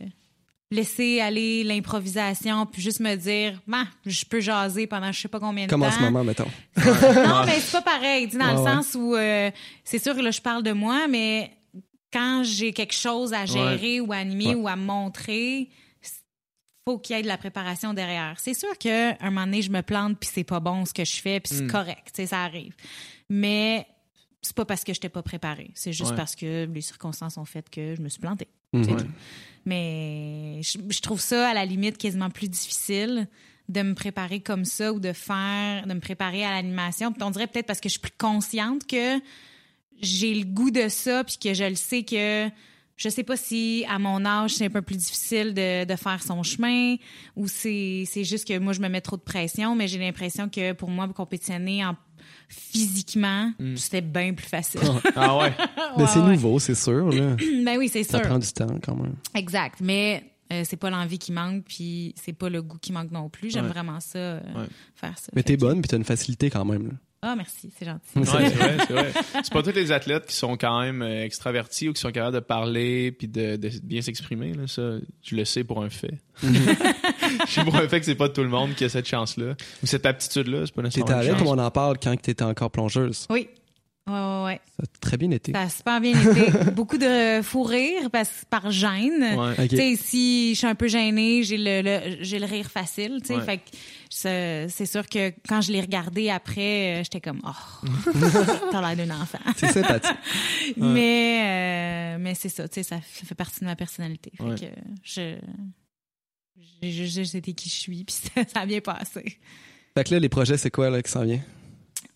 laisser aller l'improvisation puis juste me dire, bah, je peux jaser pendant je sais pas combien de Comme temps. en ce moment, mettons. non, mais c'est pas pareil. Dans Ouais, le ouais. sens où euh, c'est sûr que là, je parle de moi, mais quand j'ai quelque chose à gérer ou à animer ou à montrer, faut qu'il y ait de la préparation derrière. C'est sûr qu'à un moment donné, je me plante puis c'est pas bon ce que je fais puis c'est Mm. correct, tu sais, ça arrive. Mais c'est pas parce que je t'ai pas préparé, c'est juste Ouais. parce que les circonstances ont fait que je me suis plantée. Mhm. Mais je, je trouve ça à la limite quasiment plus difficile de me préparer comme ça ou de faire, de me préparer à l'animation. On dirait peut-être parce que je suis plus consciente que j'ai le goût de ça puis que je le sais que je sais pas si à mon âge c'est un peu plus difficile de, de faire son chemin ou c'est c'est juste que moi je me mets trop de pression mais j'ai l'impression que pour moi compétitionner en physiquement c'était bien plus facile. Ah ouais? Mais Ouais, c'est ouais. nouveau, c'est sûr. Là. Ben oui, c'est Ça sûr. prend du temps quand même. Exact. Mais euh, c'est pas l'envie qui manque, puis c'est pas le goût qui manque non plus. J'aime Ouais. vraiment ça, euh, Ouais. faire ça. Mais t'es que- bonne, puis t'as une facilité quand même. là. Ah, merci, c'est gentil. Ouais, c'est vrai, c'est vrai. C'est pas tous les athlètes qui sont quand même euh, extravertis ou qui sont capables de parler puis de, de bien s'exprimer. là. Ça, je le sais pour un fait. je sais pour un fait que c'est pas tout le monde qui a cette chance-là ou cette aptitude-là. C'est pas nécessairement T'étais à comme on en parle quand t'étais encore plongeuse. Oui. Ouais, ouais, ouais. Ça a très bien été. Ça a super bien été. Beaucoup de fou rire parce, par gêne. Ouais. Si je suis un peu gênée, j'ai le, le- j'ai le rire facile, tu sais. Ouais. Fait que c'est c'est sûr que quand je l'ai regardé après, euh, j'étais comme, oh, t'as l'air d'un enfant. C'est sympathique. Mais, euh, mais c'est ça, ça fait partie de ma personnalité. Fait Ouais. que je, j'ai juste été qui je suis, puis ça, ça a bien passé. Fait que là, les projets, c'est quoi là, qui s'en vient?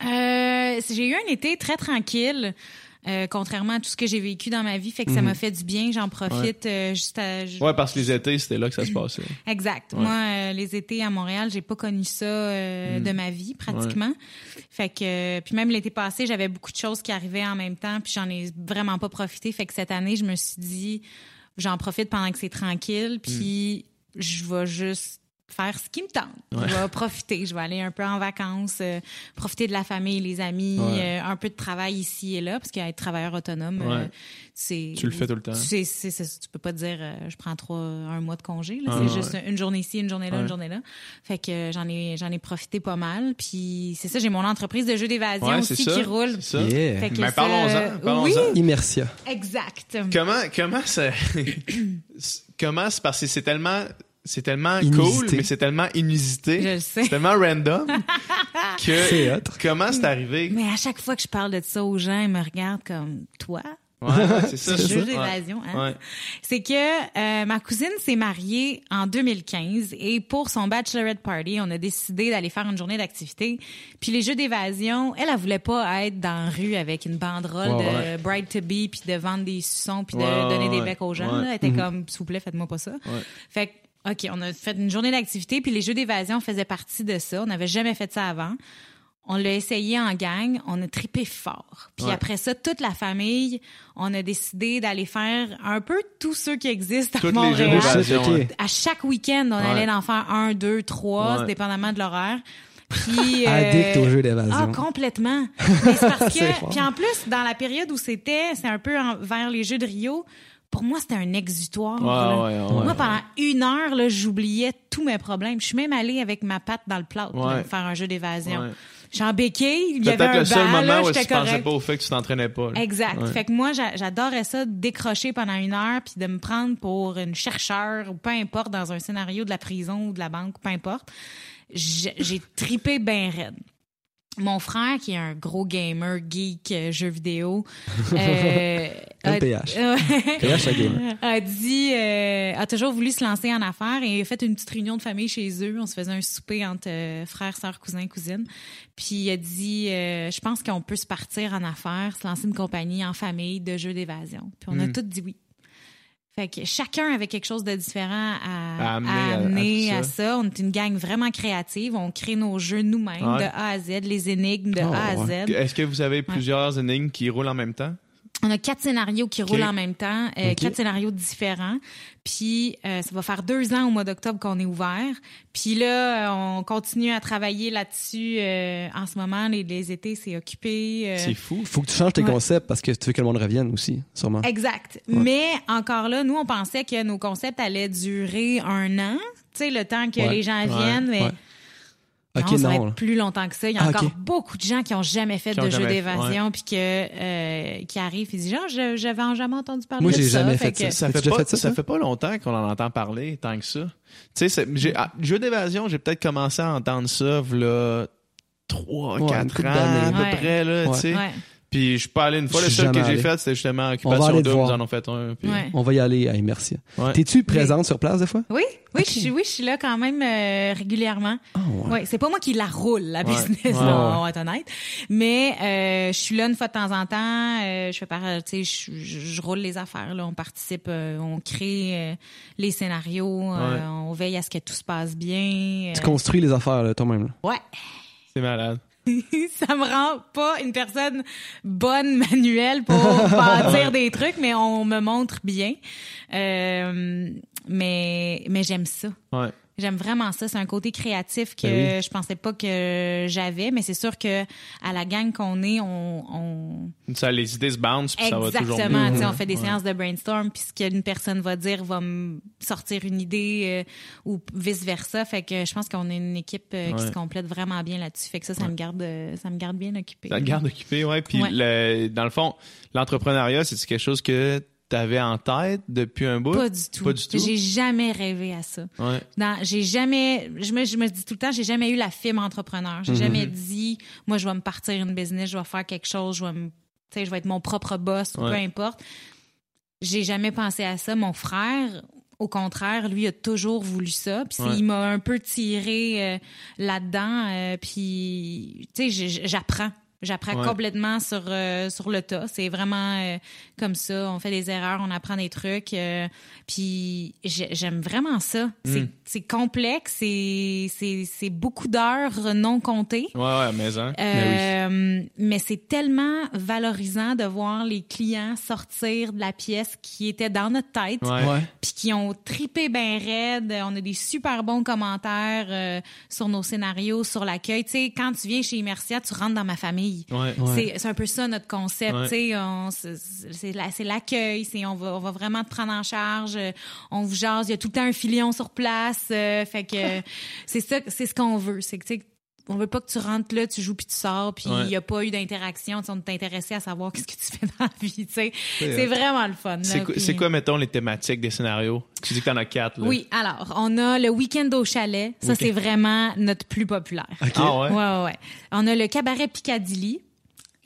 Euh, j'ai eu un été très tranquille. euh, contrairement à tout ce que j'ai vécu dans ma vie, fait que ça Mhm. m'a fait du bien. J'en profite euh, juste à, Ouais, parce que les étés, c'était là que ça se passait. Exact. Ouais. Moi, euh, les étés à Montréal, j'ai pas connu ça euh, Mm. de ma vie pratiquement. Fait que euh, puis même l'été passé, j'avais beaucoup de choses qui arrivaient en même temps, puis j'en ai vraiment pas profité. Fait que cette année, je me suis dit, j'en profite pendant que c'est tranquille, puis je vais juste faire ce qui me tente. Ouais. Je vais profiter. Je vais aller un peu en vacances, euh, profiter de la famille, les amis, Ouais. euh, un peu de travail ici et là, parce qu'être travailleur autonome, euh, Ouais. c'est Tu le fais tout le temps. c'est, c'est, c'est- tu peux pas te dire euh, je prends trois un mois de congé là. Ah, c'est ouais. juste une journée ici une journée là Ouais. une journée là fait que euh, j'en ai j'en ai profité pas mal puis c'est ça j'ai mon entreprise de jeux d'évasion aussi ça. qui roule C'est ça. Yeah. Fait que Mais ça, parlons-en, parlons-en. oui Immersia. exact Comment, comment ça. comment c'est parce que c'est tellement. C'est tellement Inusité. cool, mais c'est tellement inusité. je le sais C'est tellement random que. Comment c'est arrivé? mais à chaque fois que je parle de ça aux gens ils me regardent comme toi? Ouais, c'est ça. C'est d'évasion, hein? Ouais. C'est que euh, ma cousine s'est mariée en 2015 et pour son bachelorette party, on a décidé d'aller faire une journée d'activité. Puis les jeux d'évasion, elle, elle voulait pas être dans la rue avec une banderole Ouais, de ouais. Bride to be puis de vendre des suçons puis de Ouais, donner des becs aux gens. ouais. là. Elle était Mhm. comme, s'il vous plaît, faites-moi pas ça. Ouais. Fait que, OK, on a fait une journée d'activité puis les jeux d'évasion faisaient partie de ça. On n'avait jamais fait ça avant. On l'a essayé en gang, on a tripé fort. Puis Ouais. après ça, toute la famille, on a décidé d'aller faire un peu tous ceux qui existent à Toutes les jeux Montréal. À chaque week-end, on Ouais. allait en faire un, deux, trois, Ouais. dépendamment de l'horaire. Puis, euh, Addict aux jeux ah, d'évasion. complètement. Mais c'est parce que, puis en plus, dans la période où c'était, c'est un peu en- vers les Jeux de Rio, pour moi, c'était un exutoire. Ouais, là. ouais, ouais, moi, pendant une heure, là, j'oubliais tous mes problèmes. Je suis même allée avec ma patte dans le plâtre là, faire un jeu d'évasion. Je suis en béquille, il y avait un le seul banc, moment là, où tu pensais pas au fait que tu t'entraînais pas. là. Exact. Fait que moi, j'a- j'adorais ça, décrocher pendant une heure, puis de me prendre pour une chercheur ou peu importe dans un scénario de la prison ou de la banque, peu importe. J'ai j'ai tripé bien raide. Mon frère, qui est un gros gamer, geek, euh, jeux vidéo, euh, a, PH. a dit, euh, a toujours voulu se lancer en affaires et a fait une petite réunion de famille chez eux. On se faisait un souper entre euh, frères, sœurs, cousins, cousines. Puis il a dit, euh, je pense qu'on peut se partir en affaires, se lancer une compagnie en famille de jeux d'évasion. Puis on a tous dit oui. Fait que chacun avait quelque chose de différent à, À amener à à- à amener tout à, ça. On est une gang vraiment créative. On crée nos jeux nous-mêmes Ouais. de A à Z, les énigmes de Oh, A à ouais. Z. Est-ce que vous avez plusieurs énigmes qui roulent en même temps? On a quatre scénarios qui roulent en même temps, euh, quatre scénarios différents. Puis euh, ça va faire deux ans au mois d'octobre qu'on est ouvert. Puis là, euh, on continue à travailler là-dessus. euh, en ce moment, les, les étés, c'est occupé. euh, C'est fou. Faut que tu changes tes Ouais. concepts parce que tu veux que le monde revienne aussi, sûrement. Exact. Mais encore là, nous, on pensait que nos concepts allaient durer un an. Tu sais, le temps que Ouais. les gens viennent. Mais Ouais. non, ça va non. être plus longtemps que ça. Il y a Ah, encore beaucoup de gens qui ont jamais fait Qui de jeux jamais fait, d'évasion puis que euh, qui arrivent et disent genre j'avais jamais entendu parler Moi, de j'ai ça. jamais Fait fait que- Ça As-tu fait, déjà pas, fait ça, ça fait pas longtemps qu'on en entend parler tant que ça. Tu sais, j'ai- ah, jeu d'évasion, j'ai peut-être commencé à entendre ça, là, 3, Ouais, 4 une couple ans à peu Ouais. près, là, Ouais. tu sais. Puis je suis pas allé une fois. Je Le suis seul que j'ai allé. fait, c'était justement On va Occupation aller te Double. voir. Ils en ont fait un. puis- Ouais. On va y aller à Immersia. Ouais. T'es-tu présente sur place des fois? Oui, oui, je suis, oui, je suis là quand même euh, régulièrement. Ah, ouais. Ouais, c'est pas moi qui la roule la Ouais. business, Ouais, là, ouais. on va être honnête. Mais euh, je suis là une fois de temps en temps. euh, je fais par, tu sais, je, je- je roule les affaires. Là, on participe, euh, on crée euh, les scénarios, euh, Ouais. on veille à ce que tout se passe bien. Tu euh, construis les affaires là, toi-même. là. ouais. C'est malade. ça me rend pas une personne bonne manuelle pour bâtir des trucs, mais on me montre bien. Euh, mais mais j'aime ça. Ouais. J'aime vraiment ça. C'est un côté créatif que Ben je pensais pas que j'avais, mais c'est sûr que à la gang qu'on est, on, on... Ça, les idées se bounce, puis ça va toujours exactement. mieux. tu sais, On fait des Ouais. séances de brainstorm, puis ce qu'une personne va dire va me sortir une idée euh, ou vice versa. Fait que je pense qu'on est une équipe euh, qui Ouais. se complète vraiment bien là-dessus. Fait que ça, ça me garde, euh, ça me garde bien occupée. Ça te garde occupé, ouais. Puis Ouais. le- dans le fond, l'entrepreneuriat, c'est quelque chose que tu avais en tête depuis un bout? Pas du tout. Pas du tout? J'ai jamais rêvé à ça. Ouais. J'ai jamais, je me, je me dis tout le temps, j'ai jamais eu la fibre entrepreneur. Mhm. J'ai jamais dit, moi, je vais me partir une business, je vais faire quelque chose, je vais me, je vais être mon propre boss, ou peu importe. J'ai jamais pensé à ça. Mon frère, au contraire, lui a toujours voulu ça. Puis Ouais. il m'a un peu tiré euh, là-dedans. euh, puis, tu sais, j'apprends. J'apprends Ouais. complètement sur euh, sur le tas. C'est vraiment euh, comme ça. On fait des erreurs, on apprend des trucs. euh, puis j'ai- j'aime vraiment ça. C'est Mm. c'est complexe, c'est beaucoup d'heures non comptées. Ouais, ouais, mais hein. Euh, mais c'est tellement valorisant de voir les clients sortir de la pièce qui était dans notre tête, Ouais. puis qui ont tripé ben raide. On a des super bons commentaires euh, sur nos scénarios, sur l'accueil. Tu sais, quand tu viens chez Immersia, tu rentres dans ma famille. Ouais. Ouais. C'est- un peu ça notre concept, Ouais. c'est c'est la- c'est l'accueil, c'est on va on va vraiment te prendre en charge, on vous jase, il y a tout le temps un filion sur place, euh, fait que c'est ça c'est ce qu'on veut, c'est que on veut pas que tu rentres là, tu joues puis tu sors, puis il Ouais. y a pas eu d'interaction, tu on est intéressé à savoir qu'est-ce que tu fais dans la vie, tu sais. C'est vraiment le fun. C'est quoi, mettons, les thématiques des scénarios? Tu dis que t'en as quatre, là. Oui, alors, on a le week-end au chalet. Ça, c'est vraiment notre plus populaire. Ah ouais? Ouais, ouais, ouais. On a le cabaret Piccadilly.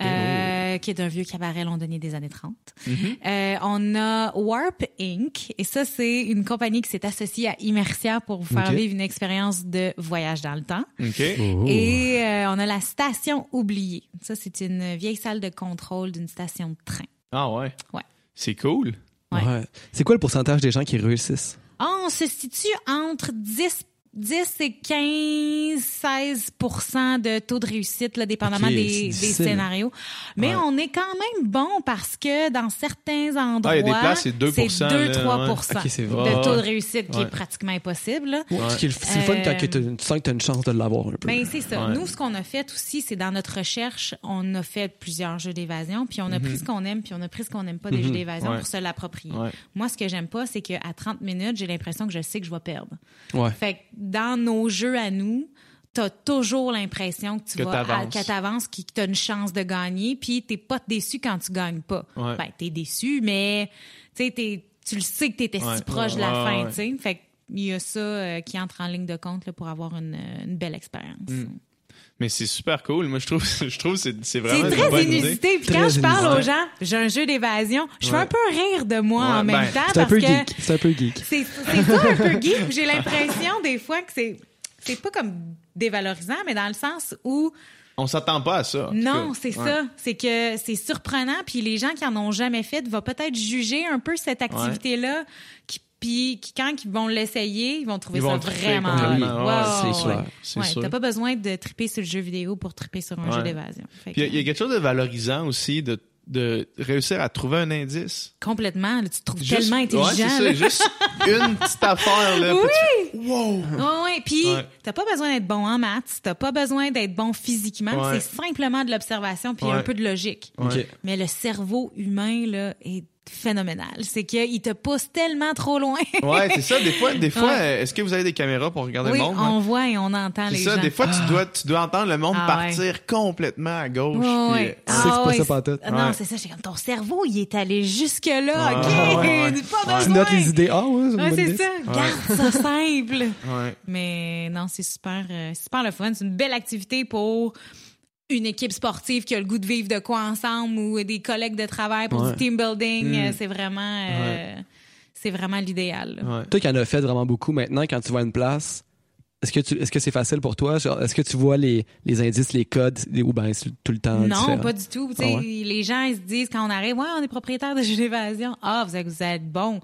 Oh. euh, qui est un vieux cabaret londonien des années 30. Mm-hmm. Euh, on a Warp Inc. Et ça, c'est une compagnie qui s'est associée à Immersia pour vous faire vivre une expérience de voyage dans le temps. OK. Oh. Et euh, on a la station oubliée. Ça, c'est une vieille salle de contrôle d'une station de train. Ah ouais? Ouais. C'est cool. Ouais. Ouais. C'est quoi le pourcentage des gens qui réussissent? Ah, on se situe entre 10 10 et 15, 16% de taux de réussite, là, dépendamment des, scénarios. Mais Ouais. on est quand même bon parce que dans certains endroits, Ah, il y a des places, c'est 2 c'est là, 2-3 Ok, c'est de taux de Ouais. réussite qui Ouais. est pratiquement impossible. là. Ouais, ce qui est le- C'est le fun quand que t'as- tu sens que tu as une chance de l'avoir un peu. Ben, c'est ça. Ouais. Nous, ce qu'on a fait aussi, c'est dans notre recherche, on a fait plusieurs jeux d'évasion, puis on a pris ce qu'on aime, puis on a pris ce qu'on n'aime pas des jeux d'évasion Mhm. Ouais. pour se l'approprier. Ouais. Moi, ce que j'aime pas, c'est qu'à 30 minutes, j'ai l'impression que je sais que je vais perdre. ouais. Fait que dans nos jeux à nous, t'as toujours l'impression que tu Que vas t'avances. à- que t'avances, que t'as une chance de gagner, puis t'es pas déçu quand tu gagnes pas. Ouais. Ben t'es déçu, mais tu t'es- tu le sais que t'étais Ouais. si proche de la fin, tu sais. Fait que il y a ça euh, qui entre en ligne de compte là, pour avoir une, une belle expérience. Mm. Mais c'est super cool. Moi, je trouve, je trouve que c'est, c'est C'est vraiment une très inusité. Puis Très quand je parle aux gens, j'ai un jeu d'évasion, je fais Ouais. un peu rire de moi Ouais, en même ben, temps C'est un parce peu que geek. C'est un peu geek. c'est c'est ça un peu geek. J'ai l'impression des fois que c'est c'est pas comme dévalorisant, mais dans le sens où On s'attend pas à ça. non, c'est Ouais. ça. C'est que c'est surprenant. Puis les gens qui en ont jamais fait vont peut-être juger un peu cette activité-là. Qui, puis quand ils vont l'essayer, ils vont trouver Ils ça vont vraiment. Ouais, Ouais, c'est sûr. ouais. Ouais. T'as pas besoin de triper sur le jeu vidéo pour triper sur un Ouais. jeu d'évasion. Puis il y a- y, quelque chose de valorisant aussi de, de réussir à trouver un indice. Complètement. là, tu te trouves Juste- tellement intelligent. Ça, juste une petite affaire là. Oui! fais, wow. Ouais. Puis, t'as pas besoin d'être bon en maths, t'as pas besoin d'être bon physiquement. C'est simplement de l'observation puis un peu de logique. Ouais. Ok. Mais le cerveau humain là est phénoménal. C'est qu'il te pousse tellement trop loin. Ouais, c'est ça. Des fois, des fois, Ouais. est-ce que vous avez des caméras pour regarder oui, le monde? on hein? voit et on entend C'est les ça. gens. Des fois, tu dois, tu dois entendre le monde Ah, partir complètement à gauche. Ouais, puis, ouais. Tu sais que c'est pas ça. Ah Non, Ouais. c'est ça. J'ai comme ton cerveau, il est allé jusque là. Ouais, ok, ouais, ouais. pas Ouais. Tu besoin. notes les idées. Ah ouais, c'est ça. Garde ça simple. ouais. Mais non, c'est super, euh, super le fun. C'est une belle activité pour une équipe sportive qui a le goût de vivre de quoi ensemble ou des collègues de travail pour Ouais. du team building. Mm. Euh, C'est vraiment, euh, c'est vraiment l'idéal. Ouais. Toi qui en as fait vraiment beaucoup maintenant, quand tu vois une place, est-ce que tu, est-ce que c'est facile pour toi? Est-ce que tu vois les, les indices, les codes, ou ben c'est tout le temps Non, différent? pas du tout. Ah ouais? Les gens, ils se disent quand on arrive, ouais, on est propriétaire de jeux d'évasion. Ah, vous êtes, vous êtes bon.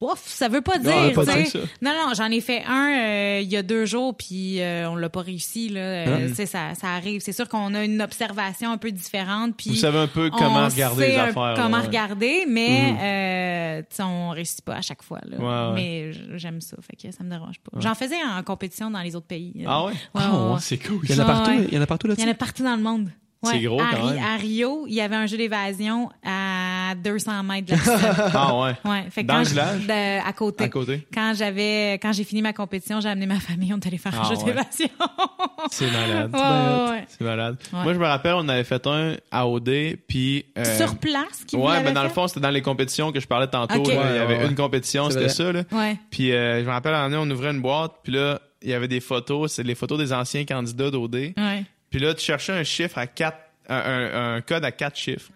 Ouf, ça veut pas dire. Non, pas tu sais. dire ça. non, non, j'en ai fait un euh, il y a deux jours, puis euh, on l'a pas réussi. Là. Euh, Ah. ça, ça arrive. C'est sûr qu'on a une observation un peu différente. Puis Vous savez un peu comment on regarder sait les affaires. Comment là, ouais. regarder, mais euh, sais, on réussit pas à chaque fois. Là. Ouais, ouais. Mais j'aime ça, fait que ça me dérange pas. J'en faisais en compétition dans les autres pays. Ah ouais? Ouais, Ah. C'est cool. Il y en a partout, ouais. il y en a partout Il y en là-dessus. a partout dans le monde. C'est gros, à, quand même. à Rio, il y avait un jeu d'évasion à 200 mètres de la piscine. Ah ouais. Ouais, fait que Dans quand le village? de- à côté. À côté. Quand j'avais, quand j'ai fini ma compétition, j'ai amené ma famille, on est allé faire un Ah jeu ouais. d'évasion. C'est malade. Ouais, ouais. C'est malade. Ouais. Moi, je me rappelle, on avait fait un à OD, puis... euh, Sur place, qui Ouais, mais dans le fond, c'était dans les compétitions que je parlais tantôt. Là. il y avait une compétition, c'était ça. Là. Ouais. Puis euh, je me rappelle, on ouvrait une boîte, puis là, il y avait des photos. C'est les photos des anciens candidats d'OD. Ouais. Puis là, tu cherchais un chiffre à quatre... Un, un- un code à quatre chiffres.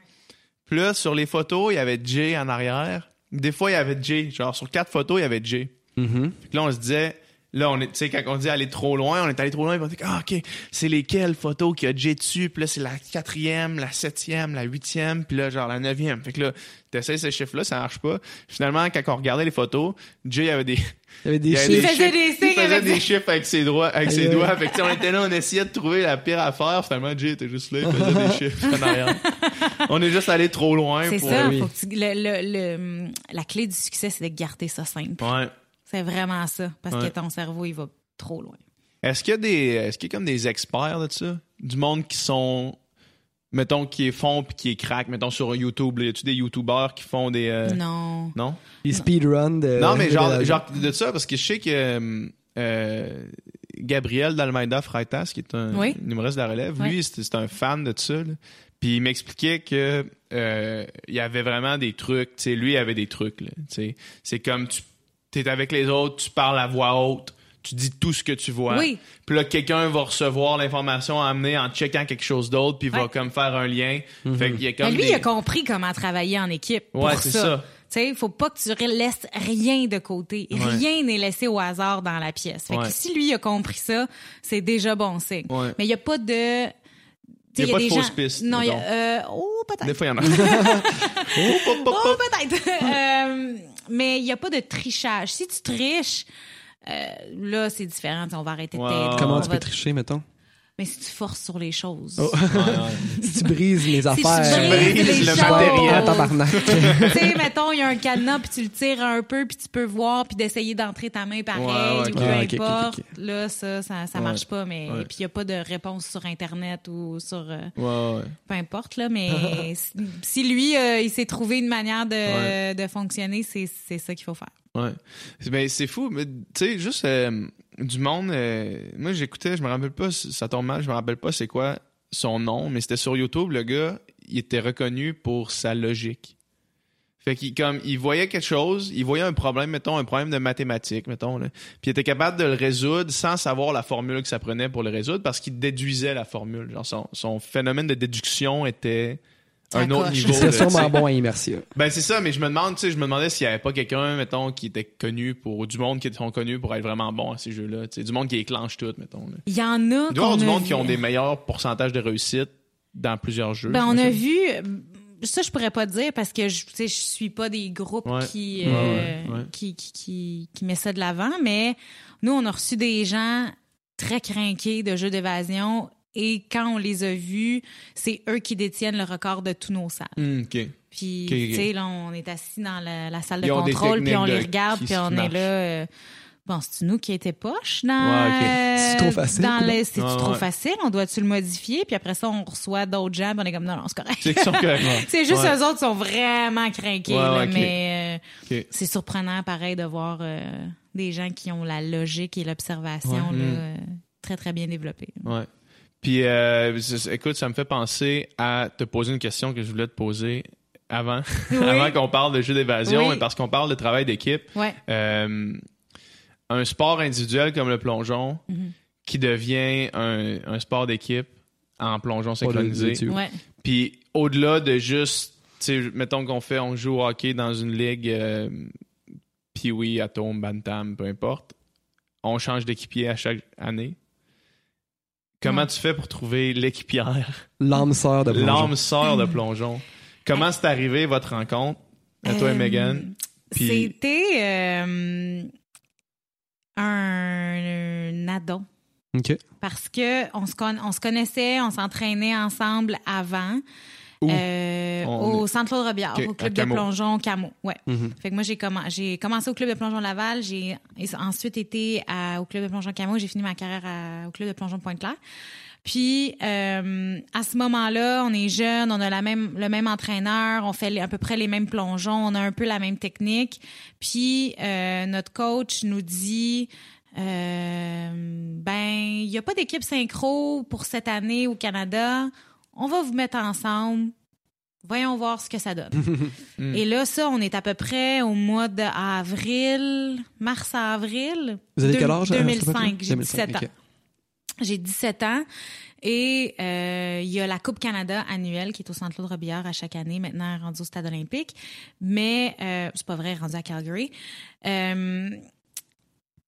Puis là, sur les photos, il y avait J en arrière. Des fois, il y avait J. Genre, sur quatre photos, il y avait J. Mhm. Puis là, on se disait, là, on est, tu sais, quand on dit aller trop loin, on est allé trop loin, puis on dit, ah, OK, c'est lesquelles photos qu'il y a J dessus, puis là, c'est la quatrième, la septième, la huitième, puis là, genre la neuvième. Fait que là, t'essayes ces chiffres-là, ça marche pas. Finalement, quand on regardait les photos, J avait des, Il y avait des il y avait chiffres. faisait des signes il faisait avec des chiffres avec ses doigts, avec ses doigts. Fait que, tu sais, on était là, on essayait de trouver la pire affaire. Finalement, J était juste là, il faisait des chiffres en arrière. On est juste allé trop loin C'est pour... ça. oui. Faut que tu- le, le- le- la clé du succès, c'est de garder ça simple. Ouais. C'est vraiment ça. Parce Ouais. que ton cerveau, il va trop loin. Est-ce qu'il y a des est-ce qu'il y a comme des experts de ça? Du monde qui sont mettons qui est font puis qui est crack mettons sur YouTube là, y a-tu des youtubeurs qui font des euh, Non. non? Les speedruns de. non mais de genre la- genre de ça parce que je sais que euh, euh, Gabriel d'Almeida Freitas qui est un, Oui. humoriste de la relève lui c'est un fan de ça là. puis il m'expliquait que euh, il y avait vraiment des trucs tu sais lui il avait des trucs là tu sais c'est comme tu t'es avec les autres tu parles à voix haute tu dis tout ce que tu vois Oui. puis là, quelqu'un va recevoir l'information amenée en checkant quelque chose d'autre, puis va Ouais. comme faire un lien. Fait qu'il y a comme Mais lui, des... il a compris comment travailler en équipe. Ouais, pour c'est ça. ça. Tu sais, il faut pas que tu laisses rien de côté. Ouais. Rien n'est laissé au hasard dans la pièce. Fait Ouais. que si lui a compris ça, c'est déjà bon signe. Ouais. Mais il y a pas de... Il y a pas de des fausses gens- pistes, Non, il y a... euh, oh, peut-être. Des fois, il y en a. oh, pop, pop, Oh, peut-être. Euh, mais il n'y a pas de trichage. Si tu triches, euh, là, c'est différent. On va arrêter de. Comment On tu va- peux tricher, mettons? Mais si tu forces sur les choses. Oh. Ouais, ouais. Si tu brises les tu affaires. brises brises les le choses. matériel. Tabarnak. tu sais, mettons, il y a un cadenas, puis tu le tires un peu, puis tu peux voir, puis d'essayer d'entrer ta main pareil, Ouais, ouais, ou peu Ah, importe. Là, ça, ça, ça Ouais. marche pas, mais Ouais. puis il n'y a pas de réponse sur Internet ou sur... euh, Ouais, ouais. peu importe, là, mais si- si lui, euh, il s'est trouvé une manière de, Ouais. de fonctionner, c'est c'est ça qu'il faut faire. Ouais. Ben, c'est fou, mais tu sais, juste euh, du monde. euh, moi, j'écoutais, je me rappelle pas, ça tombe mal, je me rappelle pas c'est quoi son nom, mais c'était sur YouTube, le gars, il était reconnu pour sa logique. Fait qu'il il voyait quelque chose, il voyait un problème, mettons un problème de mathématiques, mettons. Puis il était capable de le résoudre sans savoir la formule que ça prenait pour le résoudre parce qu'il déduisait la formule. Son phénomène de déduction était un autre niveau. Sais. sûrement bon à Immersia. Ben c'est ça, mais je me demande, tu sais, je me demandais s'il y avait pas quelqu'un, mettons, qui était connu pour du monde qui sont connus pour être vraiment bon à ces jeux-là, tu sais, du monde qui éclenche tout, mettons. Là. Il y en a. Il doit y avoir du monde vu- qui ont des meilleurs pourcentages de réussite dans plusieurs jeux. Ben, on a vu. Ça, je pourrais pas te dire parce que je, je suis pas des groupes Ouais. qui, euh, ouais, ouais. qui, qui, qui, qui met ça de l'avant, mais nous, on a reçu des gens très craqués de jeux d'évasion et quand on les a vus, c'est eux qui détiennent le record de tous nos salles. Hmm, ok. Puis, tu sais, là, on est assis dans la, la salle de Ils contrôle, puis on les regarde, puis on est là. euh, bon, c'est nous qui était poche dans. Ouais, ok. euh, C'est trop facile, Dans là. le- C'est Ouais, trop ouais. facile? On doit-tu le modifier? Puis après ça, on reçoit d'autres gens, puis on est comme non, non, c'est correct. C'est juste eux autres qui sont vraiment craqués, là, mais euh, c'est surprenant, pareil, de voir euh, des gens qui ont la logique et l'observation là, Mm. euh, très, très bien développée. Ouais. Puis, euh, écoute, ça me fait penser à te poser une question que je voulais te poser avant, Oui. avant qu'on parle de jeux d'évasion, Oui. et parce qu'on parle de travail d'équipe. Ouais. Euh, un sport individuel comme le plongeon, Mhm. qui devient un, un sport d'équipe en plongeon synchronisé. Ouais. Puis au-delà de juste, tu sais, mettons qu'on fait, on joue au hockey dans une ligue euh, Pee-wee, Atome, Bantam, peu importe, on change d'équipier à chaque année. Comment Ouais. tu fais pour trouver l'équipière, L'âme sœur de plongeon. l'âme sœur de plongeon? Comment c'est arrivé votre rencontre, à toi et Euh, Megan? Puis- C'était euh, un, un addon. OK. Parce que on se, con- on se connaissait, on s'entraînait ensemble avant. Où? Euh, au Centre Claude Robillard, Ok, au club de plongeon Camo. Ouais. Mhm. Fait que moi j'ai commen- j'ai commencé au club de plongeon Laval, j'ai ensuite été à- au club de plongeon Camo, j'ai fini ma carrière à- au club de plongeon Pointe-Claire. Puis euh, à ce moment-là, on est jeune, on a la même le même entraîneur, on fait à peu près les mêmes plongeons, on a un peu la même technique. Puis euh, notre coach nous dit euh, ben il y a pas d'équipe synchro pour cette année au Canada. On va vous mettre ensemble. Voyons voir ce que ça donne. Mm. Et là, ça, on est à peu près au mois d'avril, mars-avril. Vous avez Deux- quel âge? à cette 2005. époque-là? J'ai 17 ans. J'ai 17 ans. Et euh, il y a la Coupe Canada annuelle qui est au Centre Claude Robillard à chaque année, maintenant rendue au Stade olympique. Mais euh, c'est pas vrai, rendue à Calgary. Euh,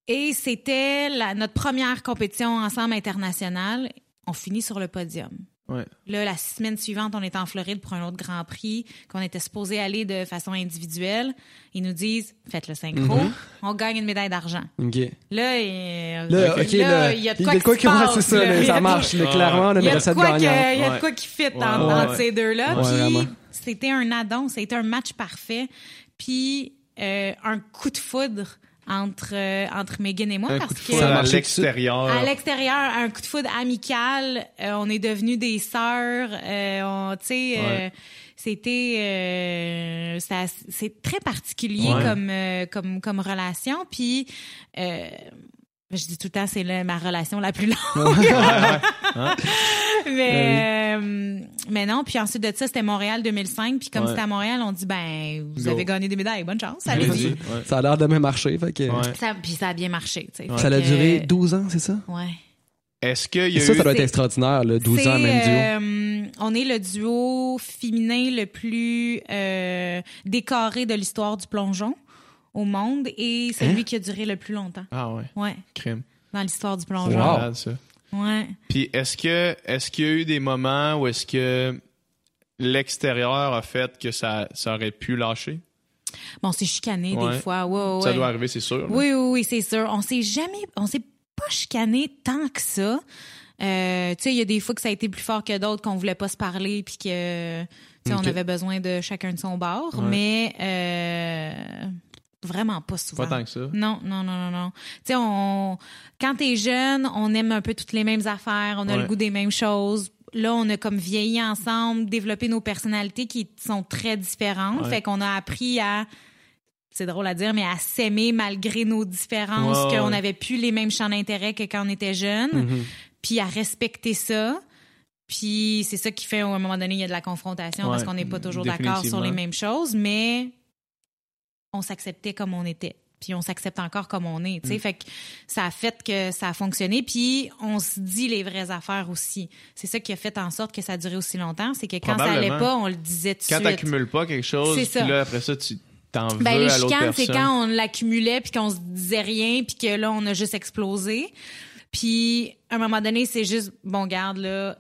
et c'était notre première compétition ensemble internationale. On finit sur le podium. Ouais. Là, la semaine suivante, on était en Floride pour un autre Grand Prix qu'on était supposé aller de façon individuelle. Ils nous disent, faites le synchro, Mhm. on gagne une médaille d'argent. OK. Là, il, Là, là, y a de quoi, qui passe, c'est ça, là. là, Il y a ça de- marche, clairement, on a Il y a de recette quoi, que- gagnante. il y a de Ouais. quoi qui fit Ouais, entre, ces deux-là. Ouais, Puis c'était un addon, c'était un match parfait. Puis euh, un coup de foudre entre, euh, entre Megan et moi Un parce coup de que à l'extérieur. à l'extérieur, un coup de foudre amical, euh, on est devenus des sœurs, euh, on- tu sais, euh, Ouais. c'était, euh, ça- c'est très particulier Ouais. comme, euh, comme, comme relation. Puis, euh, je dis tout le temps, c'est ma relation la plus longue. mais, euh, mais non. Puis ensuite de ça, c'était Montréal 2005. Puis comme Ouais. c'était à Montréal, on dit ben, vous Go. avez gagné des médailles, bonne chance, Vas-y. allez-y. Ouais. Ça a l'air de bien marcher. Fait que, Ouais. Ça, puis ça a bien marché. Ça a que, duré 12 ans, c'est ça? Ouais. Est-ce y a ça, eu... ça doit être extraordinaire, là, 12 ans, même duo. euh, on est le duo féminin le plus euh, décoré de l'histoire du plongeon au monde et celui Hein? qui a duré le plus longtemps. Ah ouais, Ouais, crime. dans l'histoire du C'est. Wow. malade, ça. Ouais. Puis est-ce que est-ce qu'il y a eu des moments où est-ce que l'extérieur a fait que ça, ça aurait pu lâcher? Bon, c'est chicané Ouais. des fois. Ça ouais. doit arriver, c'est sûr. Oui, oui, oui, c'est sûr. On s'est jamais, on s'est pas chicané tant que ça. Euh, tu sais, il y a des fois que ça a été plus fort que d'autres, qu'on voulait pas se parler, puis que, tu sais, Ok. on avait besoin de chacun de son bord, Ouais. mais euh, vraiment pas souvent. Pas tant que ça. Non, non, non, non, non. Tu sais, on, quand t'es jeune, on aime un peu toutes les mêmes affaires, on a Ouais. le goût des mêmes choses. Là, on a comme vieilli ensemble, développé nos personnalités qui sont très différentes. Ouais. Fait qu'on a appris à, c'est drôle à dire, mais à s'aimer malgré nos différences, qu'on n'avait plus les mêmes champs d'intérêt que quand on était jeune, Mhm. puis à respecter ça. Puis c'est ça qui fait, à un moment donné, il y a de la confrontation parce qu'on n'est pas toujours d'accord sur les mêmes choses, mais on s'acceptait comme on était. Puis on s'accepte encore comme on est. Mm. sais. Fait que ça a fait que ça a fonctionné. Puis on se dit les vraies affaires aussi. C'est ça qui a fait en sorte que ça a duré aussi longtemps. C'est que quand ça allait pas, on le disait tout de Quand suite. t'accumules pas quelque chose, puis là, après ça, tu t'en veux Ben, les à l'autre c'est quand on l'accumulait puis qu'on se disait rien puis que là, on a juste explosé. Puis, à un moment donné, c'est juste, bon, garde, là,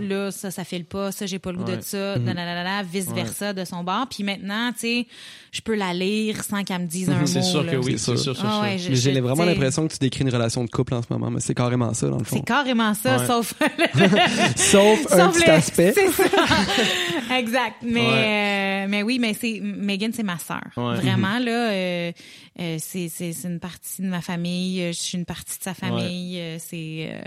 là, ça, ça file pas, ça, j'ai pas le goût Ouais. de ça, nanana, vice-versa de son bord. Puis maintenant, tu sais, je peux la lire sans qu'elle me dise un mot. C'est sûr là. que oui, C'est sûr. sûr, Ah sûr. ouais, Mais j'ai vraiment l'impression que tu décris une relation de couple en ce moment, mais c'est carrément ça, dans le fond. C'est carrément ça, Ouais. sauf, Sauf un sauf petit aspect. C'est ça. exact. Mais, euh, mais oui, mais c'est Megan, c'est ma sœur. Ouais. Vraiment là, euh, euh, c'est c'est c'est une partie de ma famille. euh, Je suis une partie de sa famille. euh, C'est euh,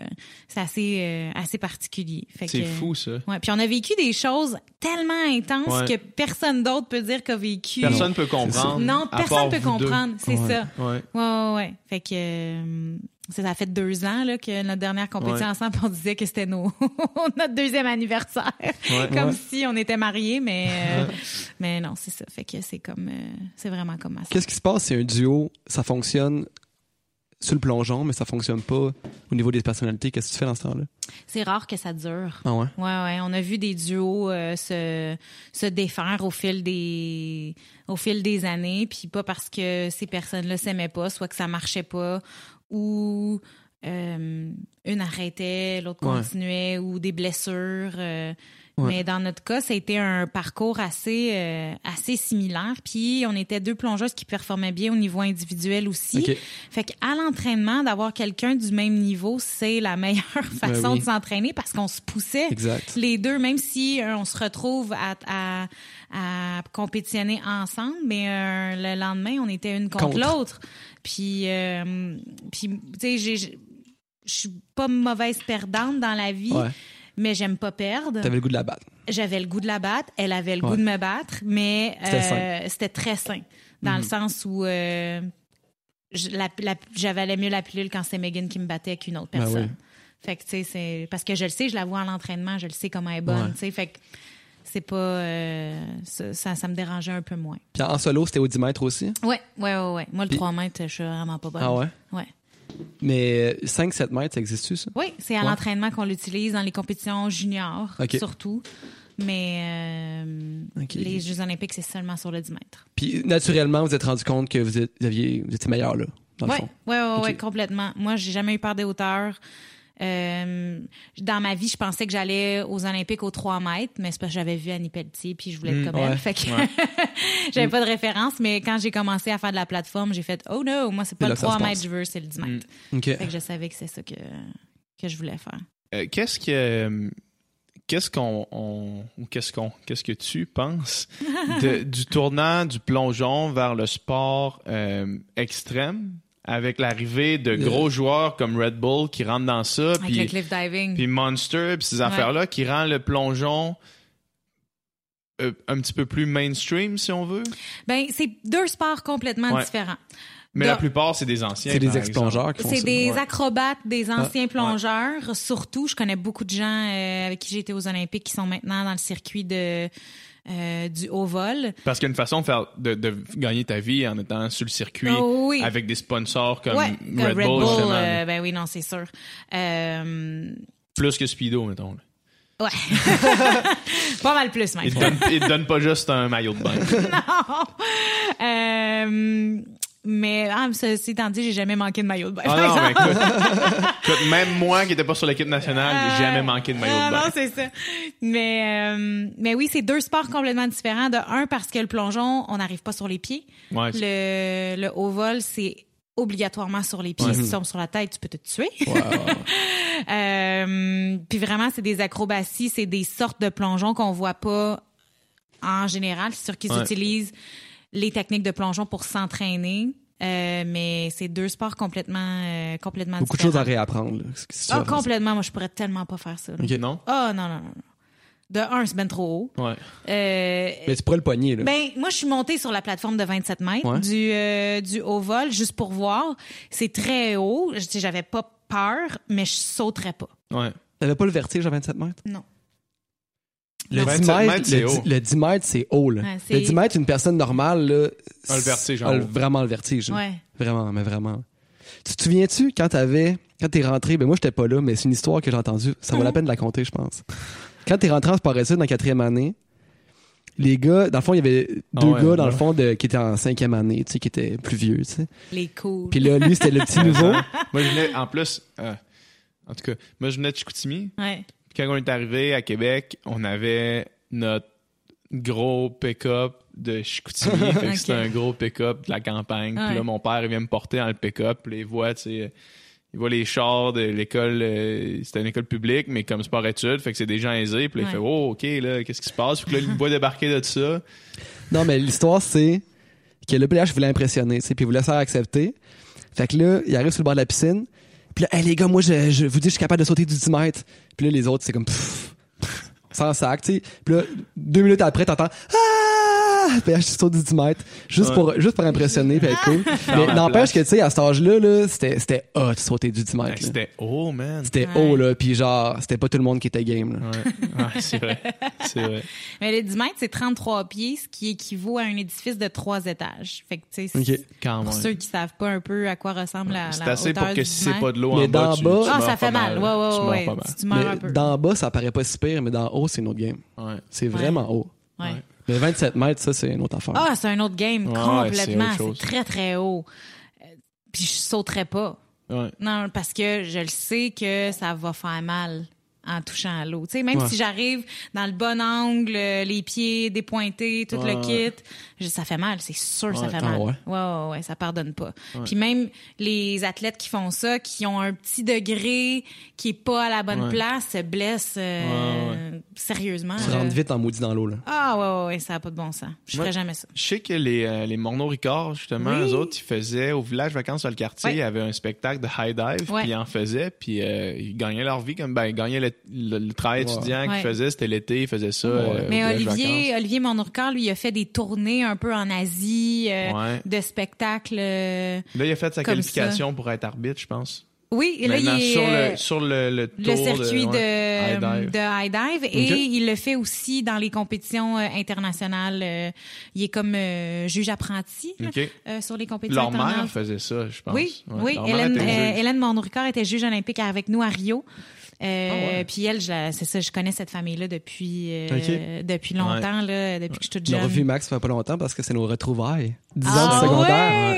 c'est assez euh, assez particulier. Fait C'est que- fou, ça. Ouais. Puis on a vécu des choses tellement intenses Ouais. que personne d'autre peut dire qu'a vécu. Personne peut comprendre. Non, personne peut deux. comprendre. C'est ça. Ouais. Ouais, ouais. Fait que euh, ça, ça fait deux ans là, que notre dernière compétition Ouais. ensemble, on disait que c'était nos notre deuxième anniversaire. Ouais. comme Ouais. si on était mariés, mais euh, mais non, c'est ça. Fait que c'est comme euh, c'est vraiment comme ça. Qu'est-ce qui se passe si un duo, ça fonctionne sur le plongeon, mais ça fonctionne pas au niveau des personnalités? Qu'est-ce que tu fais dans ce temps-là? C'est rare que ça dure. Ah ouais? Ouais, ouais. On a vu des duos euh, se, se défaire au fil des au fil des années, puis pas parce que ces personnes-là s'aimaient pas, soit que ça marchait pas, ou euh, une arrêtait, l'autre Ouais. continuait, ou des blessures. euh, Ouais. Mais dans notre cas, ça a été un parcours assez euh, assez similaire. Puis on était deux plongeuses qui performaient bien au niveau individuel aussi. OK. Fait qu'à l'entraînement, d'avoir quelqu'un du même niveau, c'est la meilleure façon oui. de s'entraîner parce qu'on se poussait Exact. les deux, même si euh, on se retrouve à, à, à compétitionner ensemble, mais euh, le lendemain, on était une contre, Contre. l'autre. Puis, puis tu sais, je suis pas mauvaise perdante dans la vie, Ouais. Mais j'aime pas perdre. T'avais le goût de la battre. J'avais le goût de la battre, elle avait le Ouais. goût de me battre, mais C'était euh, c'était très sain, dans le sens où euh, j'avalais mieux la pilule quand c'est Megan qui me battait qu'une autre Ben personne. oui. Fait que, tu sais, c'est. Parce que je le sais, je la vois à l'entraînement, je le sais comment elle est bonne, Ouais. tu sais. Fait que c'est pas. euh, ça, ça, ça me dérangeait un peu moins. Puis en solo, c'était au 10 mètres aussi? Ouais, ouais, ouais, ouais. Moi, le Puis- 3 mètres, je suis vraiment pas bonne. Ah ouais? Ouais. Mais 5-7 mètres, ça existe-tu, ça? Oui, c'est à Ouais. l'entraînement qu'on l'utilise dans les compétitions juniors, surtout. Mais euh, les Jeux Olympiques, c'est seulement sur le 10 mètres. Puis naturellement, vous vous êtes rendu compte que vous, êtes- vous aviez, vous étiez meilleur, là, dans le Oui, fond. ouais, ouais, Ok. ouais, complètement. Moi, j'ai jamais eu peur des hauteurs. Euh, dans ma vie, je pensais que j'allais aux Olympiques aux 3 mètres, mais c'est parce que j'avais vu Annie Pelletier puis je voulais être Mm, comme elle. Fait que ouais. j'avais pas de référence, mais quand j'ai commencé à faire de la plateforme, j'ai fait Oh no, moi, c'est pas là le que ça se 3 mètres je veux, c'est le 10 mètres. OK. Fait que je savais que c'est ça que, que je voulais faire. Euh, qu'est-ce que euh, qu'est-ce qu'on on- ou qu'est-ce qu'on qu'est-ce que tu penses de- du tournant du plongeon vers le sport euh, extrême? Avec l'arrivée de gros joueurs comme Red Bull qui rentrent dans ça Avec puis le cliff diving. puis Monster puis ces affaires là qui rend le plongeon euh, un petit peu plus mainstream si on veut ben, c'est deux sports complètement Ouais. différents. mais la plupart c'est des anciens C'est des ex-plongeurs qui font C'est ça. des ouais. acrobates, des Ah, anciens plongeurs. Surtout, je connais beaucoup de gens euh, avec qui j'ai été aux Olympiques qui sont maintenant dans le circuit de euh, du haut vol. parce qu'il y a une façon de faire de, de gagner ta vie en étant sur le circuit Oh oui. avec des sponsors comme ouais, Red, Bull, euh, ben oui, non, c'est sûr. Euh, plus que Speedo mettons ouais. Pas mal plus, même. Il te donne, il te donne pas juste un maillot de bain. non. Euh, mais, ah, ceci étant dit, j'ai jamais manqué de maillot de bain. Ah par non, mais écoute, écoute, même moi qui n'étais pas sur l'équipe nationale, j'ai jamais manqué de maillot ah, de bain. Non, c'est ça. Mais, euh, mais oui, c'est deux sports complètement différents. De un, parce que le plongeon, on n'arrive pas sur les pieds. Ouais, Le, le haut vol, c'est obligatoirement sur les pieds. Ouais. Si tu tombes sur la tête, tu peux te tuer. Euh, puis vraiment, c'est des acrobaties, c'est des sortes de plongeons qu'on voit pas en général. C'est sûr qu'ils Ouais. utilisent les techniques de plongeon pour s'entraîner. Euh, mais c'est deux sports complètement, euh, complètement Beaucoup de choses à réapprendre. Là, Ah, complètement. Moi, je pourrais tellement pas faire ça. là. OK. Non? Oh, non, non, non. De un, c'est ben trop haut. Ouais. Euh, Mais tu pourrais le poigner, là. ben, moi, je suis montée sur la plateforme de 27 mètres Ouais. du, euh, du haut vol juste pour voir. C'est très haut. J'avais pas peur, mais je sauterais pas. Ouais. T'avais pas le vertige à 27 mètres? Non. Le 27 10 mètres, c'est le, haut. dix- le 10 mètres, c'est haut. Là. Ouais, le 10 mètres, une personne normale là, A le vertige en a vraiment le vertige. Ouais. Vraiment, mais vraiment. Tu te souviens-tu quand t'avais, quand t'es rentré, ben moi j'étais pas là, mais c'est une histoire que j'ai entendue. Ça vaut la peine de la conter, je pense. Quand t'es rentré en sport études dans la quatrième année, les gars, dans le fond, il y avait Ah deux ouais, gars dans ouais. le fond de, qui étaient en cinquième année, tu sais, qui étaient plus vieux, tu sais. Les cool. Puis là, lui, c'était le petit nouveau. Moi, je venais, en plus, euh, en tout cas, moi, je venais de Chicoutimi. Ouais. Quand on est arrivé à Québec, on avait notre gros pick-up de Chicoutimi. fait c'était un gros pick-up de la campagne. Puis là, mon père, il vient me porter dans le pick-up. Là, il voit, tu sais, il voit les chars de l'école. euh, c'était une école publique, mais comme sport études. Fait que c'est des gens aisés. Puis là, il fait, oh, OK, là, qu'est-ce qui se passe? Puis là, il me voit débarquer de ça. Non, mais l'histoire, c'est que le PLH voulait impressionner, tu sais, puis il voulait se faire accepter. Fait que là, il arrive sur le bord de la piscine. Puis là, hey, les gars, moi, je, vous dis, je suis capable de sauter du 10 mètres. Puis là, les autres, c'est comme, pff, pff, sans sac, tu sais. Puis là, deux minutes après, t'entends, ah! Saute du 10 mètres. Juste, Ouais. pour, juste pour impressionner, puis être cool. Mais n'empêche que, tu sais, à cet âge-là, là, c'était, c'était hot, sauter du 10 Fait mètres. là. C'était, oh, man. C'était Ouais. haut, là. Puis genre, c'était pas tout le monde qui était game, là. Ouais, ouais c'est vrai. C'est vrai. Mais le 10 mètres, c'est 33 pieds, ce qui équivaut à un édifice de trois étages. Fait que, tu sais, c'est- Ok. Quand pour même. ceux qui savent pas un peu à quoi ressemble la, C'est la assez hauteur pour que du si 10 c'est mètres. pas de l'eau Mais en bas, tu, bas- Ah, meurs ça fait pas mal. Ouais, ouais, ouais. Tu, meurs un peu. d'en bas, ça paraît pas si pire, mais d'en haut, c'est une autre game. Ouais. C'est vraiment haut. Ouais. Mais 27 mètres, ça, c'est une autre affaire. Ah, c'est un autre game, Ouais, complètement. c'est très, très haut. Euh, Puis je sauterais pas. Ouais. Non, parce que je le sais que ça va faire mal en touchant à l'eau. Même Ouais. si j'arrive dans le bon angle, euh, les pieds dépointés, tout Ouais, le ouais. kit, je- ça fait mal, c'est sûr ça fait Ah mal. ouais? ouais, ouais, ça pardonne pas. Puis même les athlètes qui font ça, qui ont un petit degré qui est pas à la bonne place, se blessent euh, sérieusement. Tu là. rentres vite en maudit dans l'eau, là. Ah ouais, ouais, ça a pas de bon sens. Je ferais jamais ça. Je sais que les, euh, les justement, Oui. eux autres, ils faisaient au village vacances sur le quartier, Ouais. il y avait un spectacle de high dive, puis ils en faisaient, puis euh, ils gagnaient leur vie comme ben ils gagnaient le, le- le travail Ouais. étudiant qu'ils Ouais. faisaient, c'était l'été, ils faisaient ça. Ouais. euh, Mais Olivier. Olivier lui, il a fait des tournées un peu en Asie, euh, Ouais. de spectacles. euh, Là, il a fait sa qualification pour être arbitre, je pense. Oui, et là, il Maintenant, est sur, le, sur le, le tour le circuit de, ouais, high dive. de high dive et il le fait aussi dans les compétitions internationales. il est comme euh, juge apprenti là, euh, sur les compétitions Leur mère internationales. faisait ça, je pense. Oui, Ouais, oui. leur mère Hélène, était euh. Hélène était juge olympique avec nous à Rio. Euh, Ah ouais. Puis elle, c'est ça, je connais cette famille-là depuis euh, depuis longtemps, là, depuis que je suis toute On a jeune. revu Max il fait pas longtemps parce que c'est nos retrouvailles. 10 ans ah, de secondaire. ouais!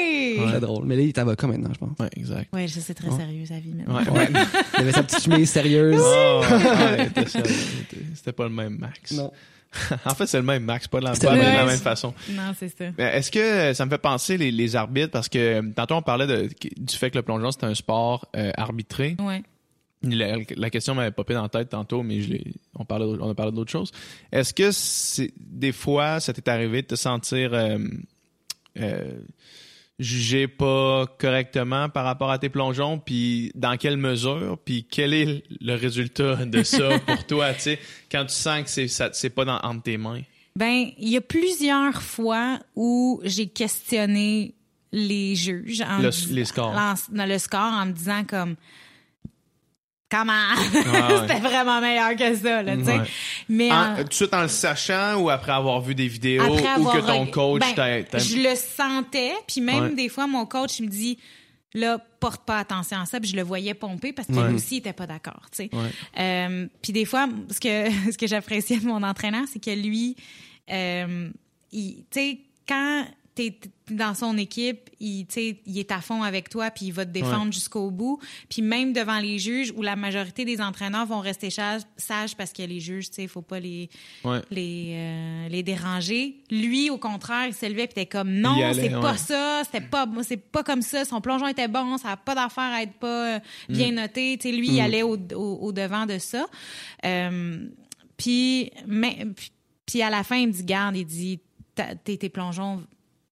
C'est drôle. Mais là, il est avocat maintenant, je pense. Ouais, exact. Ouais, je sais très sérieux sa vie maintenant. Ouais. Ouais. il avait sa petite chemise sérieuse. Oh, ouais, c'était ça, c'était- C'était pas le même Max. Non. en fait, c'est le même Max, pas de la, C'était pas de la même. façon. Non, c'est ça. Mais Est-ce que euh, ça me fait penser les, les arbitres parce que euh, tantôt on parlait de, du fait que le plongeon c'est un sport euh, arbitré. Ouais. La, la question m'avait popé dans la tête tantôt, mais je on parlait on a parlé d'autre chose. Est-ce que des fois ça t'est arrivé de te sentir euh, euh, jugé pas correctement par rapport à tes plongeons, puis dans quelle mesure, puis quel est le résultat de ça pour toi, tu sais, quand tu sens que c'est pas dans, entre tes mains. Ben, il y a plusieurs fois où j'ai questionné les juges. en Le- les scores. en- dans le score en me disant comme comment? Ouais. c'était vraiment meilleur que ça là, tu sais. Ouais. Mais En- tout de suite en le sachant ou après avoir vu des vidéos ou que ton coach ben, t'a- je le sentais, puis même Ouais. des fois mon coach me dit là porte pas attention à ça, puis je le voyais pomper parce que Ouais. lui aussi il était pas d'accord, tu sais. Ouais. Euh, puis des fois, ce que ce que j'appréciais de mon entraîneur, c'est que lui, euh, tu sais, quand t'es dans son équipe, il, il est à fond avec toi, puis il va te défendre Ouais. jusqu'au bout. Puis même devant les juges, où la majorité des entraîneurs vont rester sages, parce que les juges, il faut pas les Ouais. les, euh, les déranger. Lui, au contraire, il s'élevait et était comme non, allait, c'est ouais. pas ça, c'était pas, c'est pas comme ça. Son plongeon était bon, ça a pas d'affaire à être pas euh, bien Mm. noté. Tu sais, lui, il allait au, au, au devant de ça. Euh, puis, mais, puis- à la fin, il me dit, garde, il dit, tes, tes plongeons,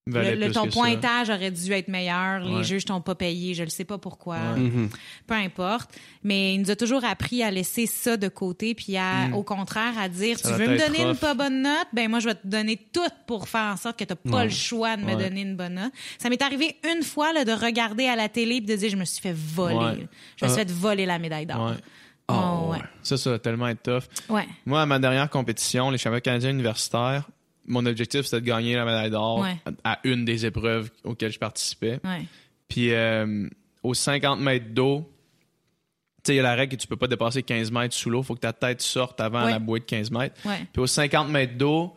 le, ton ça. pointage aurait dû être meilleur. Les Ouais. juges t'ont pas payé, je le sais pas pourquoi. Ouais. Mhm. Peu importe. Mais il nous a toujours appris à laisser ça de côté, puis à, au contraire, à dire. Ça tu veux me donner une pas bonne note, ben moi, je vais te donner tout pour faire en sorte que tu n'as pas Ouais. le choix de me donner une bonne note. Ça m'est arrivé une fois là, de regarder à la télé et de dire, je me suis fait voler. Ouais. Je me suis Ah. fait voler la médaille d'or. Ouais. Oh, ouais. Ça, ça va tellement être tough. Ouais. Moi, à ma dernière compétition, les championnats canadiens universitaires, mon objectif, c'était de gagner la médaille d'or Ouais. à une des épreuves auxquelles je participais. Ouais. Puis euh, aux 50 mètres d'eau, tu sais, il y a la règle que tu peux pas dépasser 15 mètres sous l'eau. faut que ta tête sorte avant Ouais. la bouée de 15 mètres. Puis aux 50 mètres d'eau,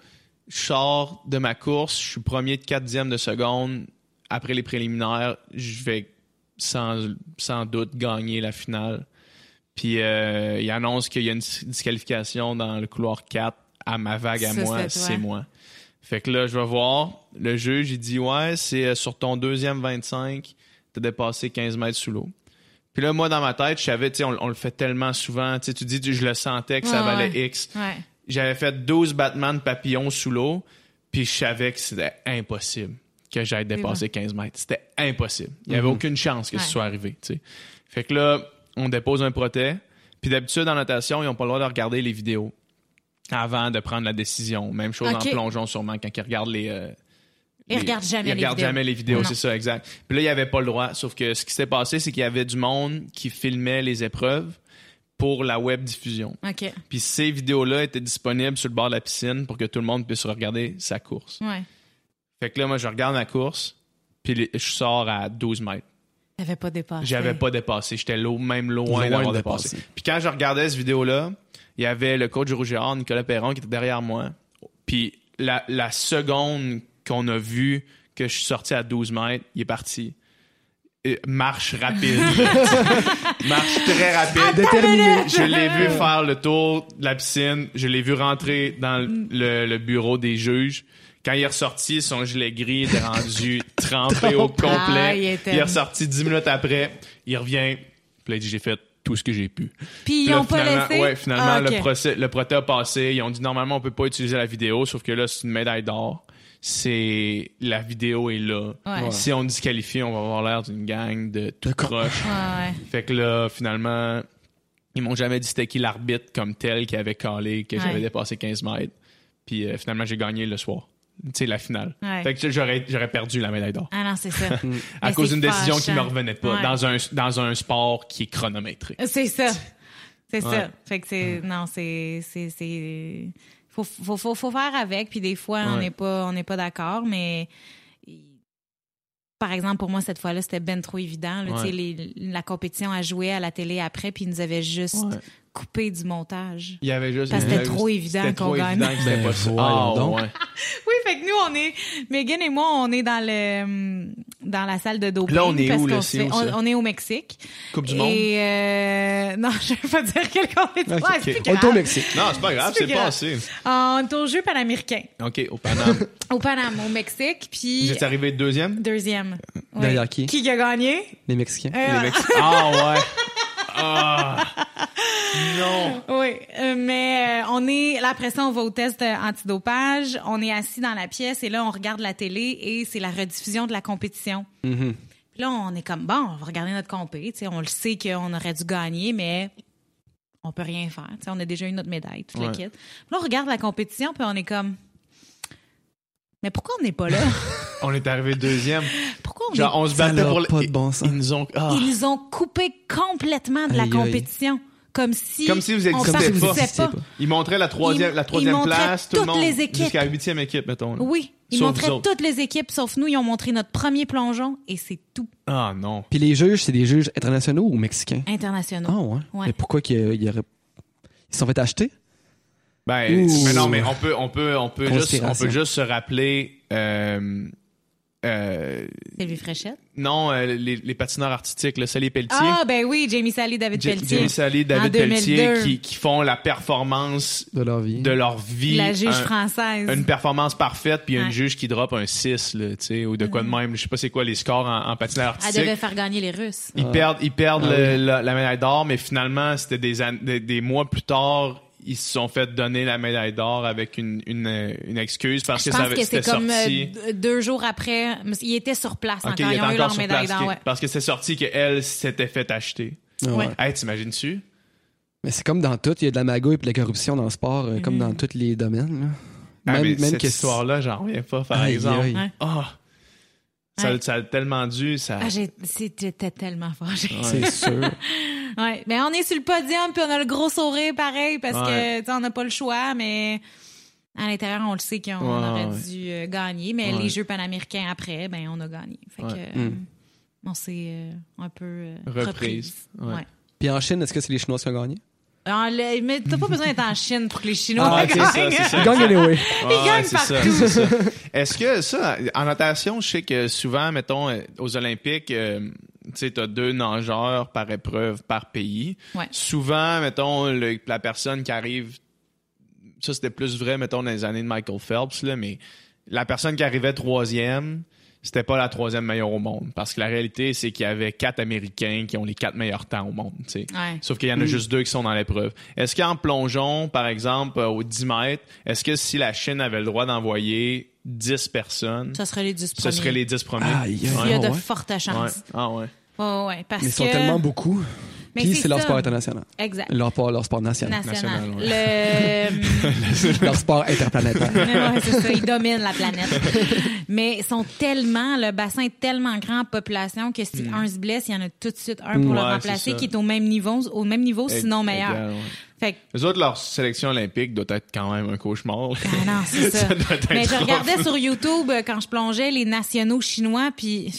je sors de ma course, je suis premier de 4 dixièmes de seconde. Après les préliminaires, je vais sans, sans doute gagner la finale. Puis euh, il annonce qu'il y a une disqualification dans le couloir 4 à ma vague à Ça, moi, c'est moi. Fait que là, je vais voir. Le juge, il dit Ouais, c'est euh, sur ton deuxième 25, t'as dépassé 15 mètres sous l'eau. Puis là, moi, dans ma tête, je savais, tu sais, on, on le fait tellement souvent. Tu dis, je le sentais que ça Ouais, valait ouais. X. Ouais. J'avais fait 12 battements de papillons sous l'eau, puis je savais que c'était impossible que j'aille dépasser 15 mètres. C'était impossible. Il n'y avait aucune chance que ce soit arrivé. tu sais. Fait que là, on dépose un protet. Puis d'habitude, en natation, ils n'ont pas le droit de regarder les vidéos avant de prendre la décision. Même chose en plongeon, sûrement, quand ils regardent les... euh, Ils regardent jamais ils les regardent vidéos. jamais les vidéos, c'est ça, exact. Puis là, il n'y avait pas le droit. Sauf que ce qui s'est passé, c'est qu'il y avait du monde qui filmait les épreuves pour la web diffusion. OK. Puis ces vidéos-là étaient disponibles sur le bord de la piscine pour que tout le monde puisse regarder sa course. Ouais. Fait que là, moi, je regarde ma course, puis les- je sors à 12 mètres. T'avais pas dépassé. J'avais pas dépassé. J'étais même loin Loin d'avoir de dépassé. dépasser. Puis quand je regardais cette vidéo-là, il y avait le coach Rouge et Nicolas Perron, qui était derrière moi. Puis la, la seconde qu'on a vu que je suis sorti à 12 mètres, il est parti. Et marche rapide. marche très rapide. Déterminé. Je l'ai vu faire le tour de la piscine. Je l'ai vu rentrer dans le, le bureau des juges. Quand il est ressorti, son gilet gris était rendu trempé au complet. Ah, il était- il est ressorti dix minutes après. Il revient. Puis là, j'ai fait tout ce que j'ai pu. Puis ils là, ont pas laissé? Ouais, finalement, Ah, ok. le, procès, le procès a passé. Ils ont dit, normalement, on peut pas utiliser la vidéo, sauf que là, c'est une médaille d'or. C'est, la vidéo est là. Ouais. Si on disqualifie, on va avoir l'air d'une gang de tout croche. Ouais, ouais. Fait que là, finalement, ils m'ont jamais dit c'était qui l'arbitre comme tel qui avait calé que j'avais dépassé 15 mètres. Puis euh, finalement, j'ai gagné le soir. La finale. Ouais. Fait que j'aurais, j'aurais perdu la médaille d'or. Ah non, c'est ça. À Mais cause d'une décision qui me fâchant. revenait pas Ouais. dans, un, dans un sport qui est chronométré. C'est ça. C'est Ouais. ça. Fait que c'est. Non, c'est. c'est, c'est... Faut, faut, faut, faut faire avec, puis des fois, on Ouais. n'est pas, on n'est pas d'accord, mais. Par exemple, pour moi, cette fois-là, c'était ben trop évident. là. Ouais. Tu sais, les- la compétition a joué à la télé après, puis ils nous avaient juste Ouais. Coupé du montage. Il y avait juste. Parce que c'était trop évident qu'on gagne. évident que c'était Ben, pas Ah, donc. ouais. Oui, fait que nous, on est. Megan et moi, on est dans le dans la salle de doping. Là, on est parce où, là? qu'on C'est fait- où, ça? on, on est au Mexique. Coupe du monde? Et euh, non, je vais pas dire quel compétition. Ok. Ouais, c'est plus On est au. Mexique. Non, c'est pas grave, C'est passé. On est au jeu panaméricain. OK, au Paname. Au Paname, au Mexique. Puis Vous êtes arrivé deuxième? deuxième. Ouais. Derrière qui? Qui a gagné? Les Mexicains. Euh, Les voilà. Mex- Ah, ouais. Ah. Non. Oui, euh, mais euh, on est là après ça on va au test euh, antidopage, on est assis dans la pièce et là on regarde la télé et c'est la rediffusion de la compétition. Mhm. Puis là on est comme bon, on va regarder notre compé, tu sais, on le sait qu'on aurait dû gagner mais on peut rien faire, tu sais, on a déjà eu notre médaille, tout le Ouais. kit. Puis là on regarde la compétition puis on est comme mais pourquoi on n'est pas là? On est arrivé deuxième. Pourquoi on Genre, est on se battait n'a pour le... pas de bon sens. Ils nous ont... Ah. Ils nous ont coupé complètement de la aïe. Comme si Comme si vous on existiez pas. pas. Ils montraient la troisième, Ils- la troisième ils montraient place, tout le toutes monde. les équipes. Jusqu'à la huitième équipe, mettons. là. Oui, ils Sauf montraient toutes les équipes, sauf nous. Ils ont montré notre premier plongeon et c'est tout. Ah, non. Puis les juges, c'est des juges internationaux ou mexicains? Internationaux. Ah ouais. Ouais. Mais pourquoi qu'ils il y aurait... Ils se sont fait acheter? Ben, Ouh. mais non, mais on peut, on peut, on peut juste, on peut juste se rappeler, euh, euh, Sylvie Fréchette? non, euh, les, les patineurs artistiques, le Sally Pelletier. Ah, ben oui, Jamie Sally, David Ja- Pelletier. Jamie Sally, David Pelletier, 2002. qui, qui font la performance De leur vie. de leur vie. La juge Un- française. une performance parfaite, puis a une Ouais. juge qui drop un 6, là, tu sais, ou de quoi de même. Je sais pas c'est quoi les scores en, en patinage Elle artistique. devait faire gagner les Russes. Ils perdent, ils perdent Ah le- la, la médaille d'or, mais finalement, c'était des, an- des, des mois plus tard, ils se sont fait donner la médaille d'or avec une, une, une excuse parce Je que ça pense avait- que c'est c'était comme sorti. euh, deux jours après. Ils étaient sur place Ok, encore. il Ils ont eu leur médaille d'or. Ouais. Parce que c'est sorti qu'elle s'était fait acheter. Ouais. Hey, t'imagines-tu? Mais c'est comme dans tout, il y a de la magouille et de la corruption dans le sport, euh, comme dans tous les domaines. là. Ah, Même, mais même cette que histoire-là, j'en reviens pas, par Aïe, exemple. aïe. Ouais. Ça, Ouais. ça a tellement dû, ça... Ah, j'ai- c'était tellement fâché. C'est sûr. Ouais, mais on est sur le podium puis on a le gros sourire pareil parce Ouais. que tu sais, on n'a pas le choix, mais à l'intérieur on le sait qu'on Ouais, aurait ouais. dû euh, gagner, mais Ouais. les Jeux panaméricains après, ben on a gagné. Fait que Ouais. euh, Mm. on s'est euh, un peu euh, Reprise. reprise. Ouais. Ouais. Puis en Chine, est-ce que c'est les Chinois qui ont gagné? Mais t'as pas besoin d'être en Chine pour que les Chinois Ah, c'est gagnent. ça, c'est ça. Ils gagnent anyway. Ça, partout. Est-ce que ça, en natation, je sais que souvent, mettons, euh, aux Olympiques, euh, tu sais, t'as deux nageurs par épreuve par pays. Ouais. Souvent, mettons, le- la personne qui arrive, ça c'était plus vrai, mettons, dans les années de Michael Phelps, là, mais la personne qui arrivait troisième, c'était pas la troisième meilleure au monde. Parce que la réalité, c'est qu'il y avait quatre Américains qui ont les quatre meilleurs temps au monde, tu sais. Ouais. Sauf qu'il y en a juste deux qui sont dans l'épreuve. Est-ce qu'en plongeon, par exemple, euh, au 10 mètres, est-ce que si la Chine avait le droit d'envoyer 10 personnes, Ça serait les 10 ce premiers. serait les 10 premiers? Il y a de ouais. fortes Ouais. chances. Ah ouais. Ouais, ouais, parce Mais ils sont que... tellement beaucoup. Puis c'est leur ça. sport international. Exact. Leur, sport- leur sport national. National. National, Le... leur sport interplanétaire. Ouais, c'est ça, ils dominent la planète. Mais ils sont tellement, le bassin est tellement grand en population que si un se blesse, il y en a tout de suite un pour Mm. le remplacer ça. qui est au même niveau, au même niveau, sinon Égal, meilleur. ouais. Fait que, Les autres, leur sélection olympique doit être quand même un cauchemar. ah non, c'est ça. doit être Mais je regardais sur YouTube euh, quand je plongeais les nationaux chinois, puis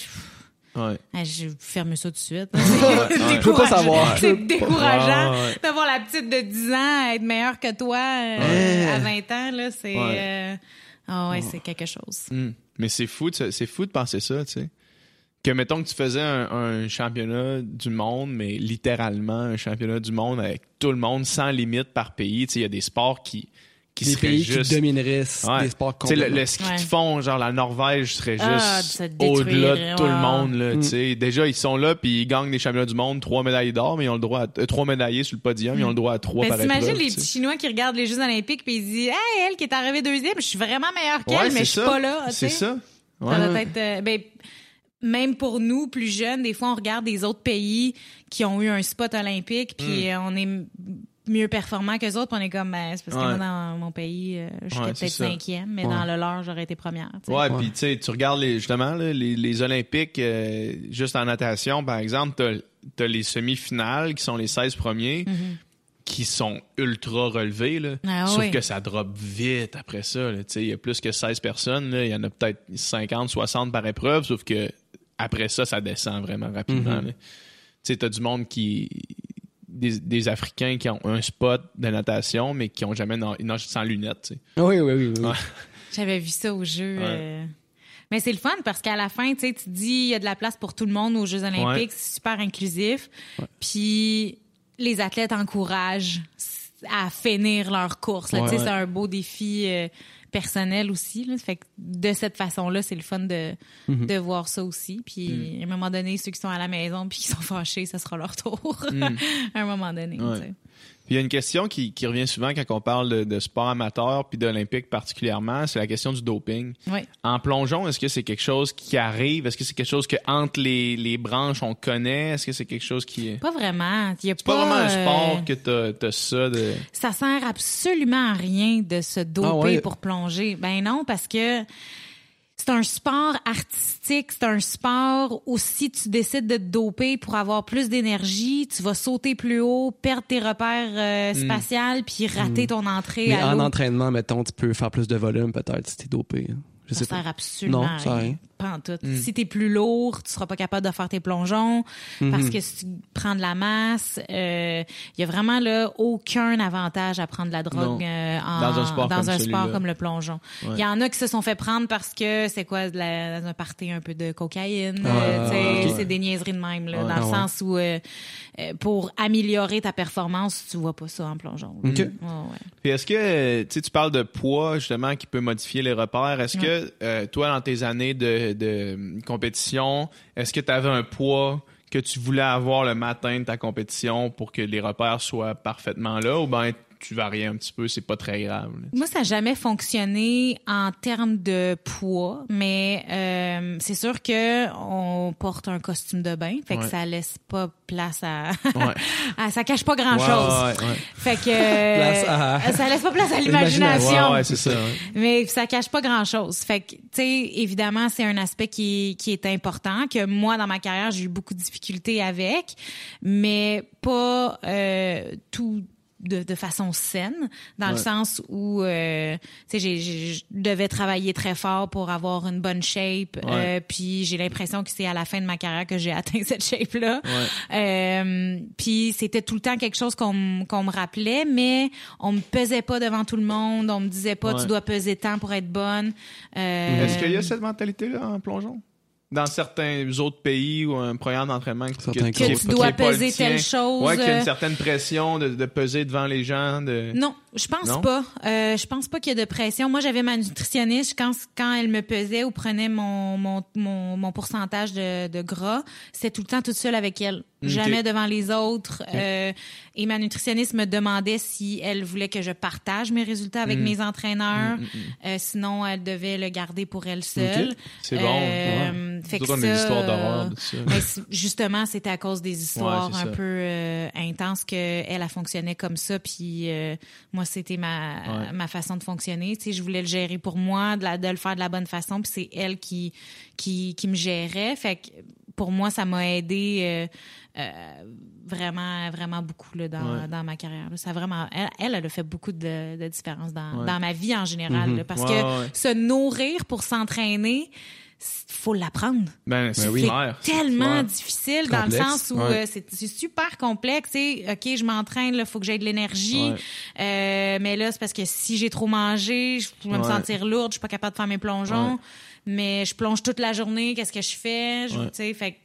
Ouais. ah, j'ai fermé ça tout de suite. C'est Je savoir. C'est décourageant d'avoir la petite de 10 ans être meilleure que toi euh, à 20 ans. Là, c'est Ouais. euh, ah ouais, c'est quelque chose. Hmm. Mais c'est fou, c'est fou de penser ça, tu sais. Que mettons que tu faisais un, un championnat du monde, mais littéralement un championnat du monde avec tout le monde, sans limite par pays. Tu sais, il y a des sports qui, qui Des seraient pays juste. qui domineraient Ouais. des sports Tu sais, le, ski Ouais. de fond, genre la Norvège serait Ah, juste détruire, au-delà de tout ouais. le monde. Là, Mm. tu sais. Déjà, ils sont là, puis ils gagnent des championnats du monde, trois médailles d'or, mais ils ont le droit à euh, trois médaillés sur le podium, ils ont le droit à trois par t'imagines les petits Chinois qui regardent les Jeux Olympiques puis ils disent Hey, elle qui est arrivée deuxième, je suis vraiment meilleure qu'elle, Ouais, mais je suis pas là. C'est ça. Ça Ouais. doit être. euh, ben, même pour nous, plus jeunes, des fois, on regarde des autres pays qui ont eu un spot olympique, puis Mm. on est mieux performant que les autres, puis on est comme, ben, c'est parce que Ouais. moi, dans mon pays, euh, je suis Ouais, peut-être cinquième, mais Ouais. dans le leur, j'aurais été première. tu sais. Ouais, puis tu sais, tu regardes les, justement là, les, les Olympiques, euh, juste en natation, par exemple, t'as as les semi-finales qui sont les 16 premiers, qui sont ultra relevés. Là. Ah Sauf oui. que ça drop vite après ça. là. Tu sais, Il y a plus que 16 personnes. là. Il y en a peut-être 50, 60 par épreuve, sauf que après ça, ça descend vraiment rapidement. Mhm. là. Tu sais, t'as du monde qui. Des, des Africains qui ont un spot de natation, mais qui ont jamais na- ils nagent sans lunettes. tu sais. Oui, oui, oui. oui. Ouais. J'avais vu ça au jeu. Ouais. euh, Mais c'est le fun parce qu'à la fin, tu sais, tu te dis, il y a de la place pour tout le monde aux Jeux Olympiques, Ouais. c'est super inclusif. Puis les athlètes encouragent à finir leur course. c'est un beau défi euh, personnel aussi. Là. Fait que de cette façon-là, c'est le fun de, Mhm. de voir ça aussi. Puis à un moment donné, ceux qui sont à la maison puis qui sont fâchés, ça sera leur tour. à un moment donné. Ouais. Puis il y a une question qui, qui revient souvent quand on parle de, de sport amateur puis d'olympique particulièrement, c'est la question du doping. Oui. En plongeon, est-ce que c'est quelque chose qui arrive? Est-ce que c'est quelque chose que entre les, les branches on connaît? Est-ce que c'est quelque chose qui est... Pas vraiment. Il y a C'est pas vraiment un euh, sport que t'as t'as ça de... ça sert absolument à rien de se doper Ah ouais. pour plonger. Ben non, parce que c'est un sport artistique, c'est un sport où si tu décides de te doper pour avoir plus d'énergie, tu vas sauter plus haut, perdre tes repères euh, spatials, puis rater ton entrée Hmm. Mais à en entraînement, mettons, tu peux faire plus de volume peut-être si t'es dopé. Je Ça sais sert pas. absolument Non, ça rien. Pas en tout. Hmm. Si t'es plus lourd, tu seras pas capable de faire tes plongeons Mhm. parce que si tu prends de la masse, il y a vraiment là aucun avantage à prendre de la drogue euh, en- Dans un sport dans comme un sport celui-là. comme le plongeon. Il y en a qui se sont fait prendre parce que c'est quoi de la, dans un party un peu de cocaïne, Ah, euh, c'est des niaiseries de même là, dans le Ah, sens où euh, euh, pour améliorer ta performance, tu vois pas ça en plongeon. Ok. Ouais, ouais. Puis est-ce que, euh, tu parles de poids justement qui peut modifier les repères. Est-ce que euh, toi, dans tes années de, de compétition, est-ce que tu avais un poids que tu voulais avoir le matin de ta compétition pour que les repères soient parfaitement là ou ben tu varies un petit peu, c'est pas très grave. là. Moi, ça n'a jamais fonctionné en termes de poids, mais euh, c'est sûr que on porte un costume de bain, fait que Ouais. ça laisse pas place à, Ouais. à- ça cache pas grand chose. Ouais. Fait que euh, à- ça laisse pas place à L'imagination. ça. Mais ça cache pas grand chose. Fait que, tu sais, évidemment, c'est un aspect qui, qui est important, que moi, dans ma carrière, j'ai eu beaucoup de difficultés avec, mais pas euh, tout de, de façon saine, dans le Ouais. sens où, euh, tu sais, j'ai- j'ai- je devais travailler très fort pour avoir une bonne shape, euh, puis j'ai l'impression que c'est à la fin de ma carrière que j'ai atteint cette shape-là. Euh, puis c'était tout le temps quelque chose qu'on qu'on me rappelait, mais on me pesait pas devant tout le monde, on me disait pas Ouais. tu dois peser tant pour être bonne. Euh, Est-ce qu'il y a cette mentalité-là en plongeon? Dans certains autres pays ou un programme d'entraînement que, coachs. Que tu dois peser telle chose, Ouais, qu'il y a euh, une certaine pression de, de peser devant les gens. De... Non, je pense Non? pas. Euh, je pense pas qu'il y a de pression. Moi, j'avais ma nutritionniste quand quand elle me pesait ou prenait mon mon mon, mon pourcentage de, de gras, c'était tout le temps toute seule avec elle, jamais devant les autres. Euh, et ma nutritionniste me demandait si elle voulait que je partage mes résultats avec mes entraîneurs. Euh, sinon, elle devait le garder pour elle seule. C'est bon. Euh, fait Nous que des ça, histoires d'horreur c- justement, c'était à cause des histoires Ouais, un ça. peu intenses que elle a fonctionné comme ça. Puis euh, moi, c'était ma Ouais. ma façon de fonctionner. Tu sais, je voulais le gérer pour moi, de, la, de le faire de la bonne façon. Puis c'est elle qui qui qui me gérait. Fait que pour moi, ça m'a aidé. euh, euh, vraiment vraiment beaucoup là, dans, Ouais. dans ma carrière là. ça a vraiment elle, elle elle a fait beaucoup de, de différence dans, Ouais. dans ma vie en général là, parce que se nourrir pour s'entraîner faut l'apprendre Ben, c'est oui. tellement difficile dans le sens où ouais. euh, c'est super complexe. tu sais. OK, je m'entraîne, il faut que j'aie de l'énergie. Ouais. Euh, mais là, c'est parce que si j'ai trop mangé, je vais me sentir lourde, je suis pas capable de faire mes plongeons. Ouais. Mais je plonge toute la journée, qu'est-ce que je fais? Je- Ouais. tu sais, fait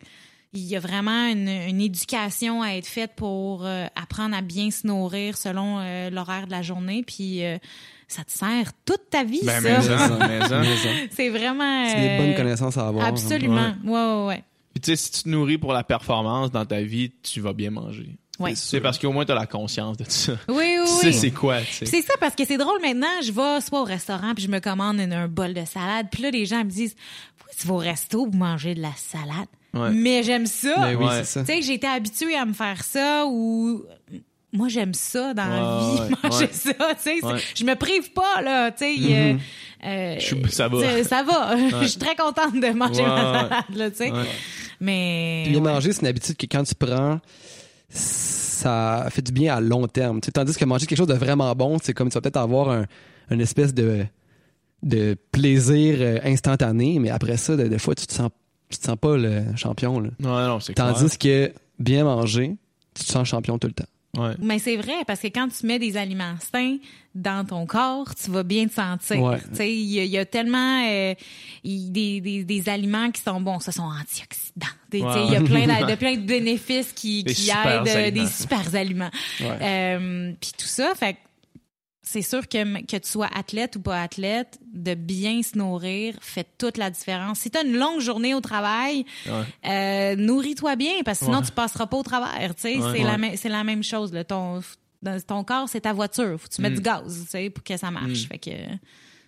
il y a vraiment une, une éducation à être faite pour euh, apprendre à bien se nourrir selon euh, l'horaire de la journée. Puis euh, ça te sert toute ta vie, Ben, ça. C'est vraiment... C'est des euh, bonnes connaissances à avoir. hein. Absolument. Ouais, ouais, ouais. Puis tu sais, si tu te nourris pour la performance dans ta vie, tu vas bien manger. Ouais. C'est parce qu'au moins tu as la conscience de ça. Oui, oui, Tu oui. sais c'est quoi, tu sais? C'est ça parce que c'est drôle maintenant, je vais soit au restaurant puis je me commande une- un bol de salade, puis là les gens me disent "Pourquoi tu vas au resto pour manger de la salade? Ouais. Mais j'aime ça. Ben oui, Ouais. c'est ça. Tu sais été habituée à me faire ça ou moi j'aime ça dans la vie ouais, manger ouais. ça, tu sais, je me prive pas là, tu sais, euh, euh, suis- ça va. Ça va. Je suis très contente de manger Ouais, ma salade là, tu sais. Ouais. Mais Puis bien ouais. manger, c'est une habitude que quand tu prends, ça fait du bien à long terme. Tu sais, tandis que manger quelque chose de vraiment bon, c'est comme tu vas peut-être avoir un, une espèce de, de plaisir euh, instantané, mais après ça, des, fois, tu te sens, tu te sens pas le champion. Là. Ouais, non, c'est clair. Tandis que bien manger, tu te sens champion tout le temps. Ouais. Mais c'est vrai, parce que quand tu mets des aliments sains dans ton corps, tu vas bien te sentir. Ouais. Il y, a- il y a tellement euh, des, des, des aliments qui sont bons. Ce sont antioxydants. Il y a plein de, de plein de bénéfices qui, qui aident, euh, aliments. des super aliments. Euh, Puis tout ça, fait que c'est sûr que, que tu sois athlète ou pas athlète, de bien se nourrir fait toute la différence. Si tu as une longue journée au travail, Ouais. euh, nourris-toi bien parce que sinon Ouais. tu passeras pas au travers. tu sais. Ouais. c'est, la Ouais. même- c'est la même chose. Là. Ton, dans ton corps, c'est ta voiture. Faut que tu mettes Mm. du gaz tu sais, pour que ça marche. Mm. Fait que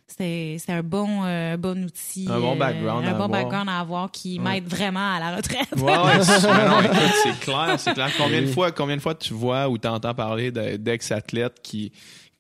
c'est, c'est un bon, euh, bon outil. Un bon euh, background un à bon avoir. background à avoir qui Ouais. m'aide vraiment à la retraite. Ouais, c'est- clair, c'est clair. Combien de fois, combien de fois tu vois ou t'entends parler de- d'ex-athlètes qui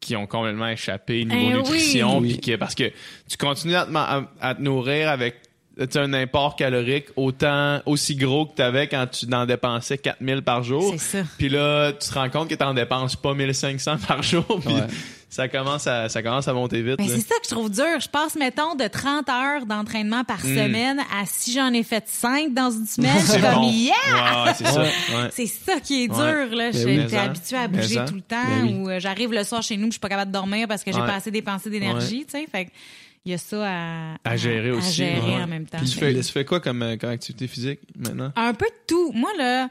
qui ont complètement échappé niveau oui. nutrition, Oui. puis que parce que tu continues à te, ma- à, à te nourrir avec tu sais, un import calorique autant aussi gros que tu avais quand tu en dépensais 4000 par jour. C'est ça. Puis là, tu te rends compte que tu en dépenses pas 1500 par jour, puis Ouais. ça commence à ça commence à monter vite. C'est ça que je trouve dur. Je passe, mettons, de 30 heures d'entraînement par semaine à si j'en ai fait 5 dans une semaine, je suis Hmm. C'est comme bon. yeah! C'est ça. Ouais. C'est ça qui est dur, Ouais. là. Ben oui. J'étais habituée à bouger tout le temps, Ben oui. ou euh, j'arrive le soir chez nous, je suis pas capable de dormir parce que j'ai Ouais. pas assez dépensé d'énergie, tu sais. Fait que il y a ça à, À gérer aussi. À gérer ouais. en même temps. Puis tu Fait fais, tu fais quoi comme, euh, comme activité physique maintenant? Un peu de tout. Moi, là,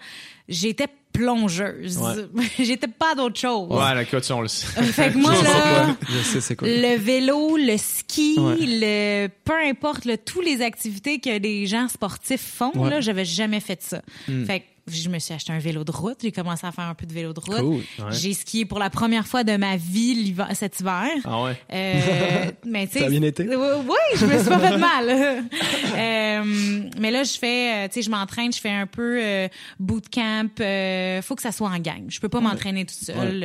j'étais plongeuse. Ouais. j'étais pas d'autre chose. Ouais, la cote, on le sait. Fait que moi, là. Je sais c'est quoi. le vélo, le ski, Ouais. le peu importe, le, tous les activités que les gens sportifs font, Ouais. là, j'avais jamais fait ça. Hmm. Fait que je me suis acheté un vélo de route. J'ai commencé à faire un peu de vélo de route. Cool. Ouais. J'ai skié pour la première fois de ma vie cet hiver. Ah ouais? Euh, mais tu sais, Ça a bien été? Oui, je me suis pas fait mal. Euh, mais là, je fais, euh, tu sais, je m'entraîne, je fais un peu euh, bootcamp. Faut que ça soit en gang. Je peux pas m'entraîner toute seule.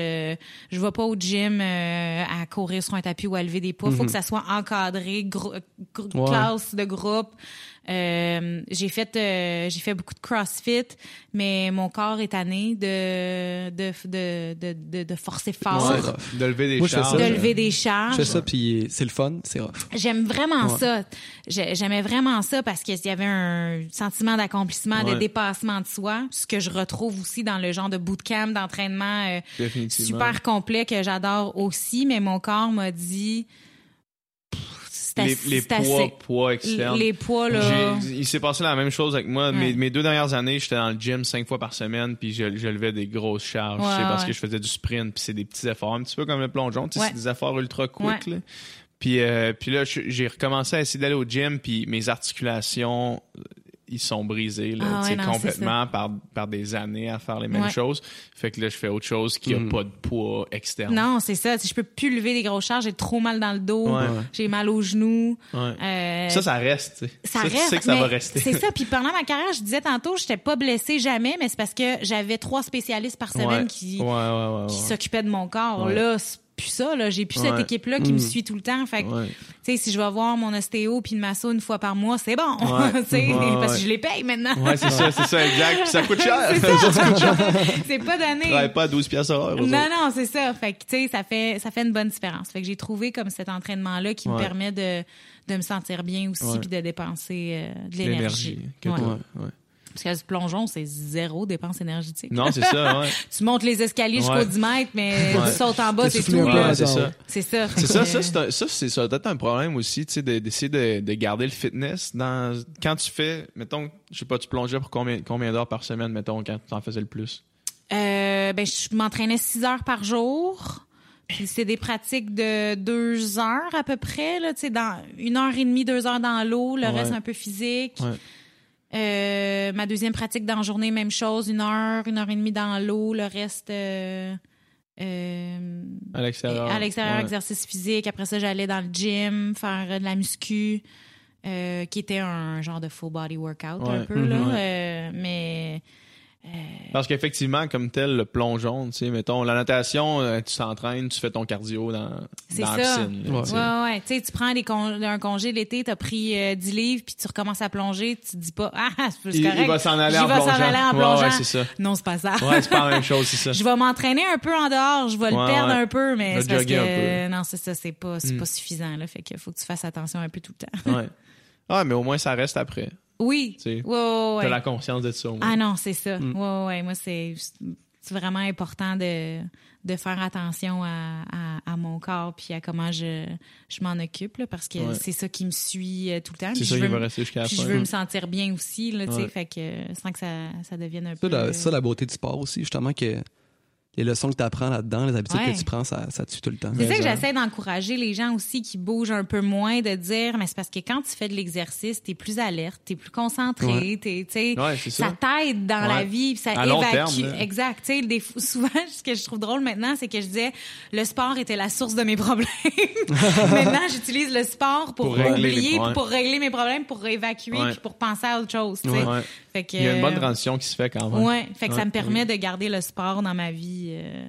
Je vais pas au gym à courir sur un tapis ou à lever des poids. Faut que ça soit encadré, gro- gr- Ouais. classe de groupe. Euh, j'ai fait euh, j'ai fait beaucoup de CrossFit, mais mon corps est tanné de de de de, de, de forcer fort, Ouais, de lever des Moi, charges. de lever des charges. Je fais ça, puis c'est le fun, c'est rough. J'aime vraiment Ouais. ça. J'ai- J'aimais vraiment ça parce qu'il y avait un sentiment d'accomplissement, de dépassement de soi, ce que je retrouve aussi dans le genre de bootcamp, d'entraînement euh, super complet que j'adore aussi, mais mon corps m'a dit Les, poids, assez. poids externes. Les poids là. Il s'est passé la même chose avec moi. Ouais. Mes, mes deux dernières années, j'étais dans le gym cinq fois par semaine, puis je, je levais des grosses charges. Ouais, c'est parce que je faisais du sprint, puis c'est des petits efforts, un petit peu comme le plongeon. tu sais, Ouais. C'est des efforts ultra quick. Là. Puis, euh, puis là, j'ai recommencé à essayer d'aller au gym, puis mes articulations, ils sont brisés là, Ah tu ouais, non, complètement par, par des années à faire les mêmes Ouais. choses. Fait que là, je fais autre chose qui a Mm. pas de poids externe. Non, c'est ça. Si je peux plus lever des grosses charges, j'ai trop mal dans le dos, Ouais. j'ai mal aux genoux. Ouais. Euh, Ça, ça reste. tu sais. ça tu reste. sais que ça mais va rester. C'est ça. Puis pendant ma carrière, je disais tantôt, j'étais pas blessée jamais, mais c'est parce que j'avais trois spécialistes par semaine Ouais. qui, Ouais, ouais, ouais, ouais. qui s'occupaient de mon corps. Ouais. Là, c'est plus ça. Là, j'ai plus cette Ouais. équipe-là qui me Mm. suit tout le temps. Fait que, Ouais. tu sais, si je vais voir mon ostéo puis une masso une fois par mois, c'est bon. Ouais. tu sais, Ouais, parce que je les paye maintenant. Ouais, c'est ça, c'est ça, exact. Puis ça coûte cher. c'est pas donné. travaillent pas à 12 pièces heure. eux Non, autres. non, c'est ça. Fait que, tu sais, ça fait, ça fait une bonne différence. Fait que j'ai trouvé comme cet entraînement-là qui me permet de, de me sentir bien aussi puis de dépenser euh, de l'énergie. Ouais. Parce que du plongeon, c'est zéro dépense énergétique. Non, c'est ça, ouais. Tu montes les escaliers jusqu'au Ouais. 10 mètres, mais Ouais. tu sautes en bas, c'est tout. c'est ça. C'est ça. C'est ça, ça, c'est un- ça, c'est ça doit être un problème aussi, tu sais, de- d'essayer de, de garder le fitness dans, quand tu fais, mettons, je sais pas, tu plongeais pour combien, combien d'heures par semaine, mettons, quand tu en faisais le plus? Euh, ben, je m'entraînais 6 heures par jour. Puis c'est des pratiques de deux heures à peu près, là, tu sais, dans une heure et demie, deux heures dans l'eau, le Ouais. reste un peu physique. Ouais. Euh, ma deuxième pratique dans la journée, même chose, une heure, une heure et demie dans l'eau, le reste euh, euh, À l'extérieur. à l'extérieur, Ouais. exercice physique. Après ça, j'allais dans le gym faire de la muscu, qui était un genre de full body workout un peu là, Mhm. Mais Parce qu'effectivement, comme tel, le plongeon, tu sais, mettons, la natation, euh, tu t'entraînes, tu fais ton cardio dans, C'est dans la ça. piscine. là, Ouais. tu sais. Ouais, ouais. Tu sais, tu prends des con- un congé l'été, t'as pris euh, 10 livres, puis tu recommences à plonger, tu te dis pas, ah, c'est Il, correct. il va s'en aller en s'en plongeant. aller en Ouais, plongeant. ouais, c'est ça. non, c'est pas ça. Ouais, c'est pas la même chose, c'est ça. Je vais m'entraîner un peu en dehors, je vais le perdre un peu, mais Va c'est parce que non, c'est ça, c'est pas, c'est Mm. pas suffisant là, fait qu'il faut que tu fasses attention un peu tout le temps. Ouais. Ah, mais au moins, ça reste après. Oui. Tu sais, Ouais, ouais, ouais. T'as la conscience de ça. Ah non, c'est ça. Mm. Ouais, ouais. Moi, c'est c'est vraiment important de, de faire attention à, à, à mon corps puis à comment je, je m'en occupe, là, parce que Ouais. c'est ça qui me suit euh, tout le temps. C'est ça qui va rester jusqu'à la fin. je veux me sentir bien aussi, là, Ouais. fait que euh, sans que ça, ça devienne un Ça, peu... la, ça, la beauté du sport aussi, justement, que les leçons que tu apprends là-dedans, les habitudes Ouais. que tu prends, ça, ça tue tout le temps. C'est ça que j'essaie d'encourager les gens aussi qui bougent un peu moins, de dire, mais c'est parce que quand tu fais de l'exercice, t'es plus alerte, t'es plus concentré, Ouais. t'es, tu sais, Ouais, ça. ça t'aide dans Ouais. la vie, ça À long évacue. terme, là. exact. Tu sais, des fois- souvent, ce que je trouve drôle maintenant, c'est que je disais, le sport était la source de mes problèmes. maintenant, j'utilise le sport pour, oublier, pour régler mes problèmes, pour évacuer, Ouais. puis pour penser à autre chose. tu sais. Ouais. Fait que, Il y a une bonne euh, transition qui se fait quand même. Ouais, fait que ça me permet de garder le sport dans ma vie. Euh,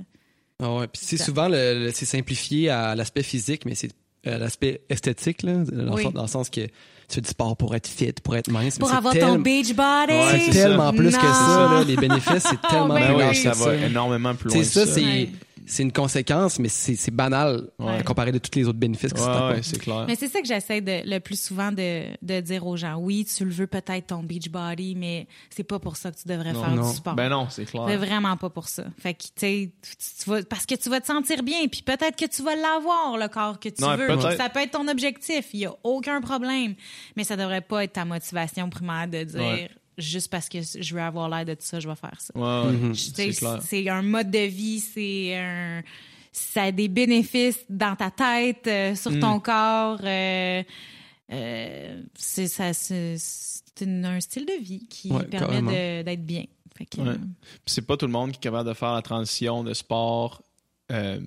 Ah ouais, puis c'est Ça. souvent le, le- c'est simplifié à l'aspect physique, mais c'est euh, l'aspect esthétique là, dans, le Oui. sens, dans le sens que tu fais du sport pour être fit, pour être mince. mais pour c'est avoir tellement- ton beach body. Ouais, c'est c'est ça. tellement plus que ça. Là, les bénéfices, c'est tellement ben Ben plus oui, large ça va ça. énormément plus C'est loin. ça, que c'est Ouais. C'est une conséquence, mais c'est c'est banal Ouais. comparé de tous les autres bénéfices que Ouais, ça ouais, t'apporte. c'est clair. Mais c'est ça que j'essaie le plus souvent de, de dire aux gens. Oui, tu le veux peut-être ton beach body, mais c'est pas pour ça que tu devrais Non. faire Non. du sport. Ben non, c'est clair. C'est vraiment pas pour ça. Fait que, tu sais, parce que tu vas te sentir bien, puis peut-être que tu vas l'avoir, le corps que tu Non, veux. peut-être. Ça peut être ton objectif, il y a aucun problème. Mais ça devrait pas être ta motivation primaire de dire, Ouais. Juste parce que je veux avoir l'air de tout ça, je vais faire ça. Ouais, Mhm. C'est un mode de vie, c'est un. Ça a des bénéfices dans ta tête, euh, sur Mm. ton corps. euh, euh, c'est ça, un style de vie qui Ouais, permet d'être bien. Ouais. c'est pas tout le monde qui est capable de faire la transition de sport euh,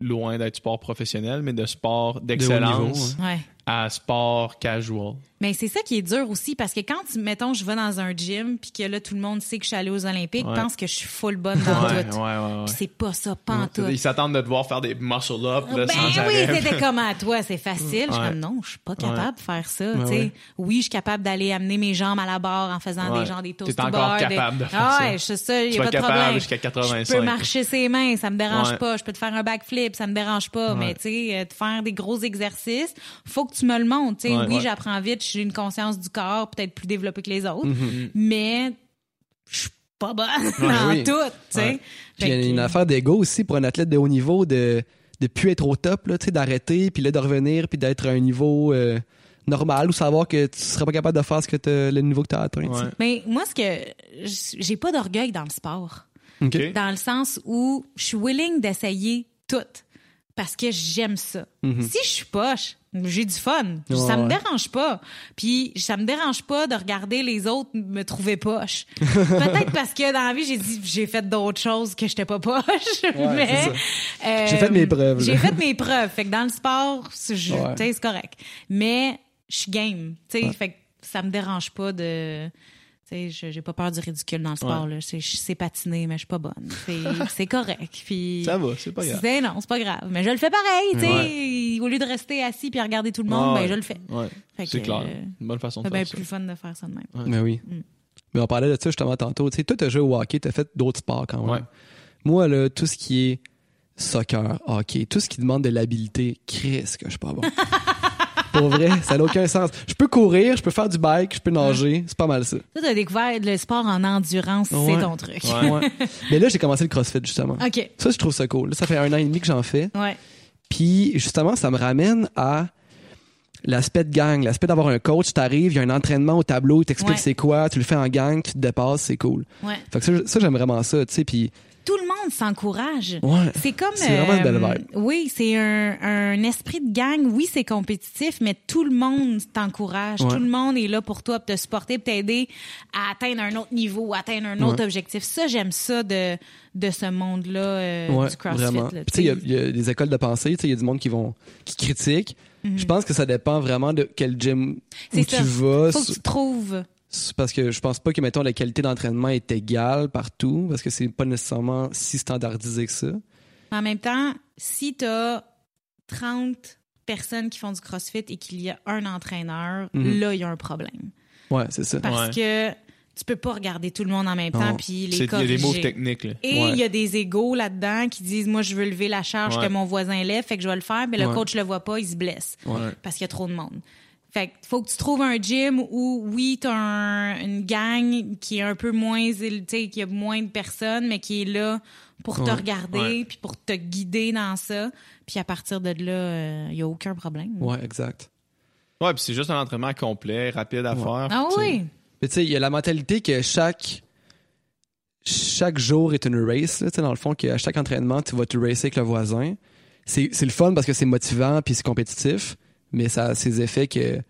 loin d'être sport professionnel, mais de sport d'excellence ouais. À sport casual. Mais c'est ça qui est dur aussi parce que quand, mettons, je vais dans un gym puis que là, tout le monde sait que je suis allée aux Olympiques, Ouais. pense que je suis full bonne dans Ouais, tout. ouais, c'est pas ça, pas en tout. Ils s'attendent de devoir faire des muscle up là, Ben sans oui, c'était comme à toi, c'est facile. Je suis comme non, je suis pas capable de faire ça. Ouais, tu sais. ouais. Oui, je suis capable d'aller amener mes jambes à la barre en faisant des gens des toast T'es encore bar, des- capable de faire ah ça. ouais, je sais ça, y a pas de problème. jusqu'à Je 85. peux marcher ses mains, ça me dérange pas. Je peux te faire un backflip, ça me dérange pas. Mais tu sais, euh, te faire des gros exercices, faut que tu me le montres. Tu sais, Ouais. oui, Ouais. j'apprends vite, j'ai une conscience du corps peut-être plus développée que les autres, Mm-hmm. mais je suis pas bonne dans oui. tout. Tu. Puis il y a Fait que- une affaire d'ego aussi pour un athlète de haut niveau de de plus être au top là, tu sais, d'arrêter puis là de revenir puis d'être à un niveau euh, normal ou savoir que tu serais pas capable de faire ce que t'as- le niveau que tu as atteint. tu. Ouais. Mais moi, ce que j'ai pas d'orgueil dans le sport. Dans le sens où je suis willing d'essayer tout parce que j'aime ça. Si je suis poche, j'ai du fun. Ouais, ça me dérange pas. Puis ça me dérange pas de regarder les autres me trouver poche. Peut-être parce que dans la vie, j'ai dit j'ai fait d'autres choses que j'étais pas poche. mais euh, J'ai fait mes preuves. J'ai fait mes preuves. Fait que dans le sport, c'est Ouais. correct. Mais je suis game. Fait que ça me dérange pas de sais, je- j'ai pas peur du ridicule dans le sport. Là. C'est- Je sais patiner, mais je suis pas bonne. C'est- C'est correct. Puis, Ça va, c'est pas grave. c'est- non, c'est pas grave. Mais je le fais pareil. tu sais. Au lieu de rester assis puis regarder tout le monde, ben, je le fais. Ouais. C'est clair. euh, Une bonne façon de C'est faire bien ça. plus fun de faire ça de même. Mais oui. Mais on parlait de ça justement tantôt. Tu sais, toi, t'as joué au hockey, t'as fait d'autres sports quand même. Ouais. Moi, là, tout ce qui est soccer, hockey, tout ce qui demande de l'habileté, Chris, que je suis pas bon. Pour vrai, ça n'a aucun sens. Je peux courir, je peux faire du bike, je peux nager, c'est pas mal ça. Toi, t'as découvert le sport en endurance, Ouais. c'est ton truc. Ouais. Ouais. Mais là, j'ai commencé le CrossFit justement. OK. Ça, je trouve ça cool. Là, ça fait un an et demi que j'en fais. Ouais. Puis justement, ça me ramène à l'aspect de gang, l'aspect d'avoir un coach, t'arrives, il y a un entraînement au tableau, il t'explique Ouais. c'est quoi, tu le fais en gang, tu te dépasses, c'est cool. Ouais. Fait que ça, ça, j'aime vraiment ça, tu sais, puis Tout le monde s'encourage. ouais. C'est comme. C'est vraiment une euh. Oui, c'est un, un esprit de gang. Oui, c'est compétitif, mais tout le monde t'encourage. Ouais. Tout le monde est là pour toi, pour te supporter, pour t'aider à atteindre un autre niveau, à atteindre un autre Ouais. objectif. Ça, j'aime ça de, de ce monde-là euh, du CrossFit. il y a- y, des écoles de pensée, tu sais, il y a du monde qui vont qui critiquent. Mhm. Je pense que ça dépend vraiment de quel gym où C'est tu ça. vas. Faut que tu trouves. Parce que je pense pas que mettons la qualité d'entraînement est égale partout parce que c'est pas nécessairement si standardisé que ça. En même temps, si tu as 30 personnes qui font du CrossFit et qu'il y a un entraîneur, Mhm. là, il y a un problème. Ouais, c'est ça. Parce que tu peux pas regarder tout le monde en même temps Non. puis les C'est- Il y a des moves techniques. Là. Et Ouais. il y a des égaux là-dedans qui disent moi je veux lever la charge Ouais. que mon voisin lève, fait que je vais le faire, mais le Ouais. coach le voit pas, il se blesse Ouais. parce qu'il y a trop de monde. Fait que faut que tu trouves un gym où oui, tu as une gang qui est un peu moins tu sais qui a moins de personnes mais qui est là pour te regarder puis pour te guider dans ça, puis à partir de là, il y a aucun problème. Ouais, exact. Ouais, puis c'est juste un entraînement complet, rapide à faire. Ah oui. Mais tu sais, il y a la mentalité que chaque chaque jour est une race, là, tu sais, dans le fond, qu'à chaque entraînement, tu vas te racer avec le voisin. C'est c'est le fun parce que c'est motivant puis c'est compétitif, mais ça a ses effets que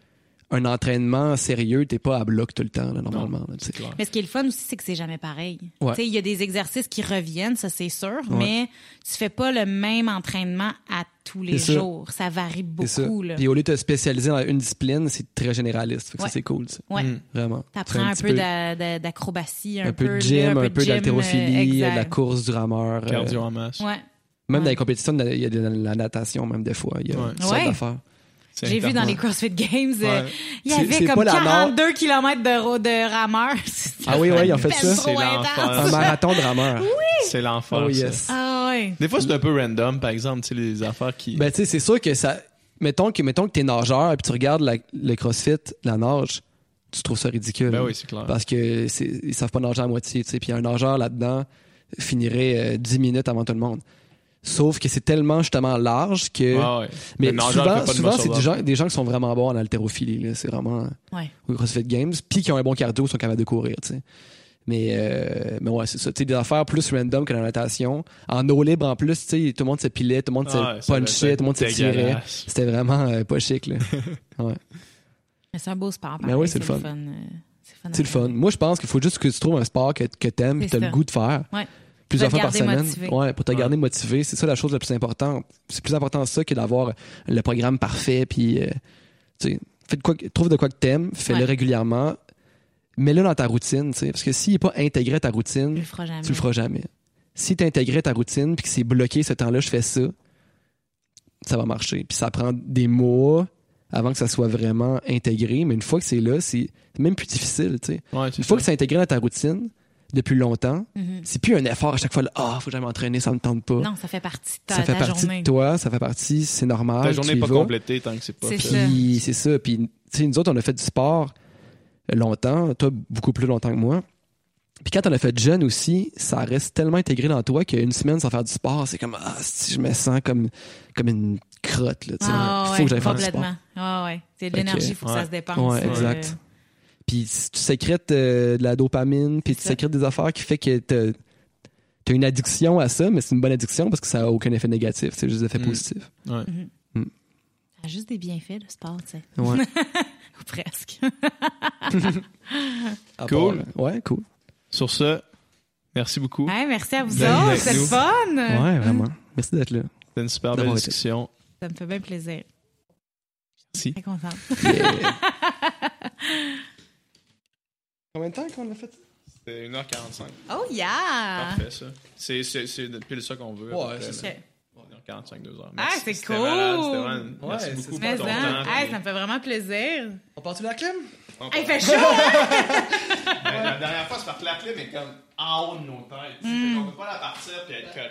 un entraînement sérieux, t'es pas à bloc tout le temps, là, normalement. là, clair. Mais ce qui est le fun aussi, c'est que c'est jamais pareil. Ouais. Tu sais, il y a des exercices qui reviennent, ça c'est sûr, Ouais. mais tu fais pas le même entraînement à tous les ça. jours. Ça varie beaucoup. Là. Puis au lieu de te spécialiser dans une discipline, c'est très généraliste. Fait que Ouais. ça, c'est cool, ça. Ouais. Mm. Vraiment. T'apprends un, petit peu d'a- d'a- d'acrobatie, un, un peu de gym, un peu d'haltérophilie, euh, de la exact. course, du rameur. euh, Cardio en masse. Ouais. Même Ouais. dans les compétitions, il y a de la natation, même des fois. Il y a Ouais. toutes sortes Ouais. d'affaires. J'ai vu dans les CrossFit Games, euh, il y avait comme pas la mort. 42 km de, de rameurs. Ah oui, oui, ils ont fait ça. C'est l'enfer. Un marathon de rameur. C'est l'enfer. Oh yes. Ah ouais. Des fois, c'est un peu random, par exemple, tu sais, les affaires qui. Ben, tu sais, c'est sûr que ça. Mettons que, mettons que t'es nageur et puis tu regardes la- le crossfit, la nage, tu trouves ça ridicule. Ben oui, c'est clair. Parce que ils savent pas nager à moitié, tu sais. Puis un nageur là-dedans finirait euh, 10 minutes avant tout le monde. Sauf que c'est tellement justement large que. Ah ouais. Mais souvent, souvent c'est des gens, des gens qui sont vraiment bons en haltérophilie. là. C'est vraiment Ouais. au CrossFit Games. Puis qui ont un bon cardio, sont capables de courir, tu sais. Mais, euh, mais ouais, c'est ça. Tu sais, des affaires plus random que la natation. En eau libre, en plus, tu sais, tout le monde se pilait, tout le monde Ah se ouais, punchait, tout le monde se tirait. C'était vraiment euh, pas chic, là. ouais. Mais c'est un beau sport. Pareil, oui, c'est le fun. euh, fun. C'est le fun. Moi, je pense qu'il faut juste que tu trouves un sport que, que t'aimes, que t'as le goût de faire. Ouais. Plusieurs Pour fois te par garder semaine. motivé. Ouais, pour te garder motivé. C'est ça la chose la plus importante. C'est plus important ça que d'avoir le programme parfait. Puis, euh, tu sais, fais de quoi, trouve de quoi que t'aimes, fais-le Ouais. régulièrement. Mets-le dans ta routine, tu sais. Parce que s'il n'est pas intégré à ta Tu routine, le feras jamais. tu le feras jamais. Si tu intégré à ta routine puis que c'est bloqué ce temps-là, je fais ça, ça va marcher. Puis ça prend des mois avant que ça soit vraiment intégré. Mais une fois que c'est là, c'est même plus difficile, tu sais. Ouais, Une fois que c'est intégré dans ta routine depuis longtemps, Mhm. c'est plus un effort à chaque fois. là, Ah, faut j'aille m'entraîner, ça me tente pas. Non, ça fait partie de ta, ça fait ta partie journée. de toi, ça fait partie, c'est normal. Ta journée n'est pas vas. complétée tant que c'est pas C'est fait. ça. Puis c'est ça. Puis, tu sais, nous autres, on a fait du sport longtemps, toi, beaucoup plus longtemps que moi. Puis quand on a fait jeune aussi, ça reste tellement intégré dans toi qu'une semaine sans faire du sport, c'est comme, ah, si je me sens comme, comme une crotte, là, tu sais. Ah, Il faut ouais, que j'aille faire du sport. complètement. Ah, ouais. C'est de l'énergie, il faut que ça se dépense. Ouais, euh, exact. Puis si tu sécrètes euh, de la dopamine, puis tu sécrètes des affaires qui fait que t'as as une addiction à ça, mais c'est une bonne addiction parce que ça a aucun effet négatif, c'est juste des effets Mm. positifs. Ouais. Ça a juste des bienfaits, le sport, tu sais. Ouais. Ou presque. Cool. part, euh, ouais, cool. Sur ce, merci beaucoup. Hey, merci à vous autres, c'est fun. Ouais, vraiment. Merci d'être là. C'était une super belle été. discussion. Ça me fait bien plaisir. Merci. Très contente. Combien de temps qu'on a fait ça? C'était 1h45. Oh yeah! Parfait, ça. C'est, c'est, c'est pile ça qu'on veut. Ouais, c'est là. Ok. 1h45, 2h. Ah, Merci. c'est C'était cool. malade, c'était vraiment- Ouais, Merci c'est beaucoup super. Mais pour ton temps. puis- ça me fait vraiment plaisir. On part-tu la clim? On il fait chaud! hein? Ben, La dernière fois, c'est que la clé est comme en haut de nos têtes. fait qu'on peut pas la partir puis être correct.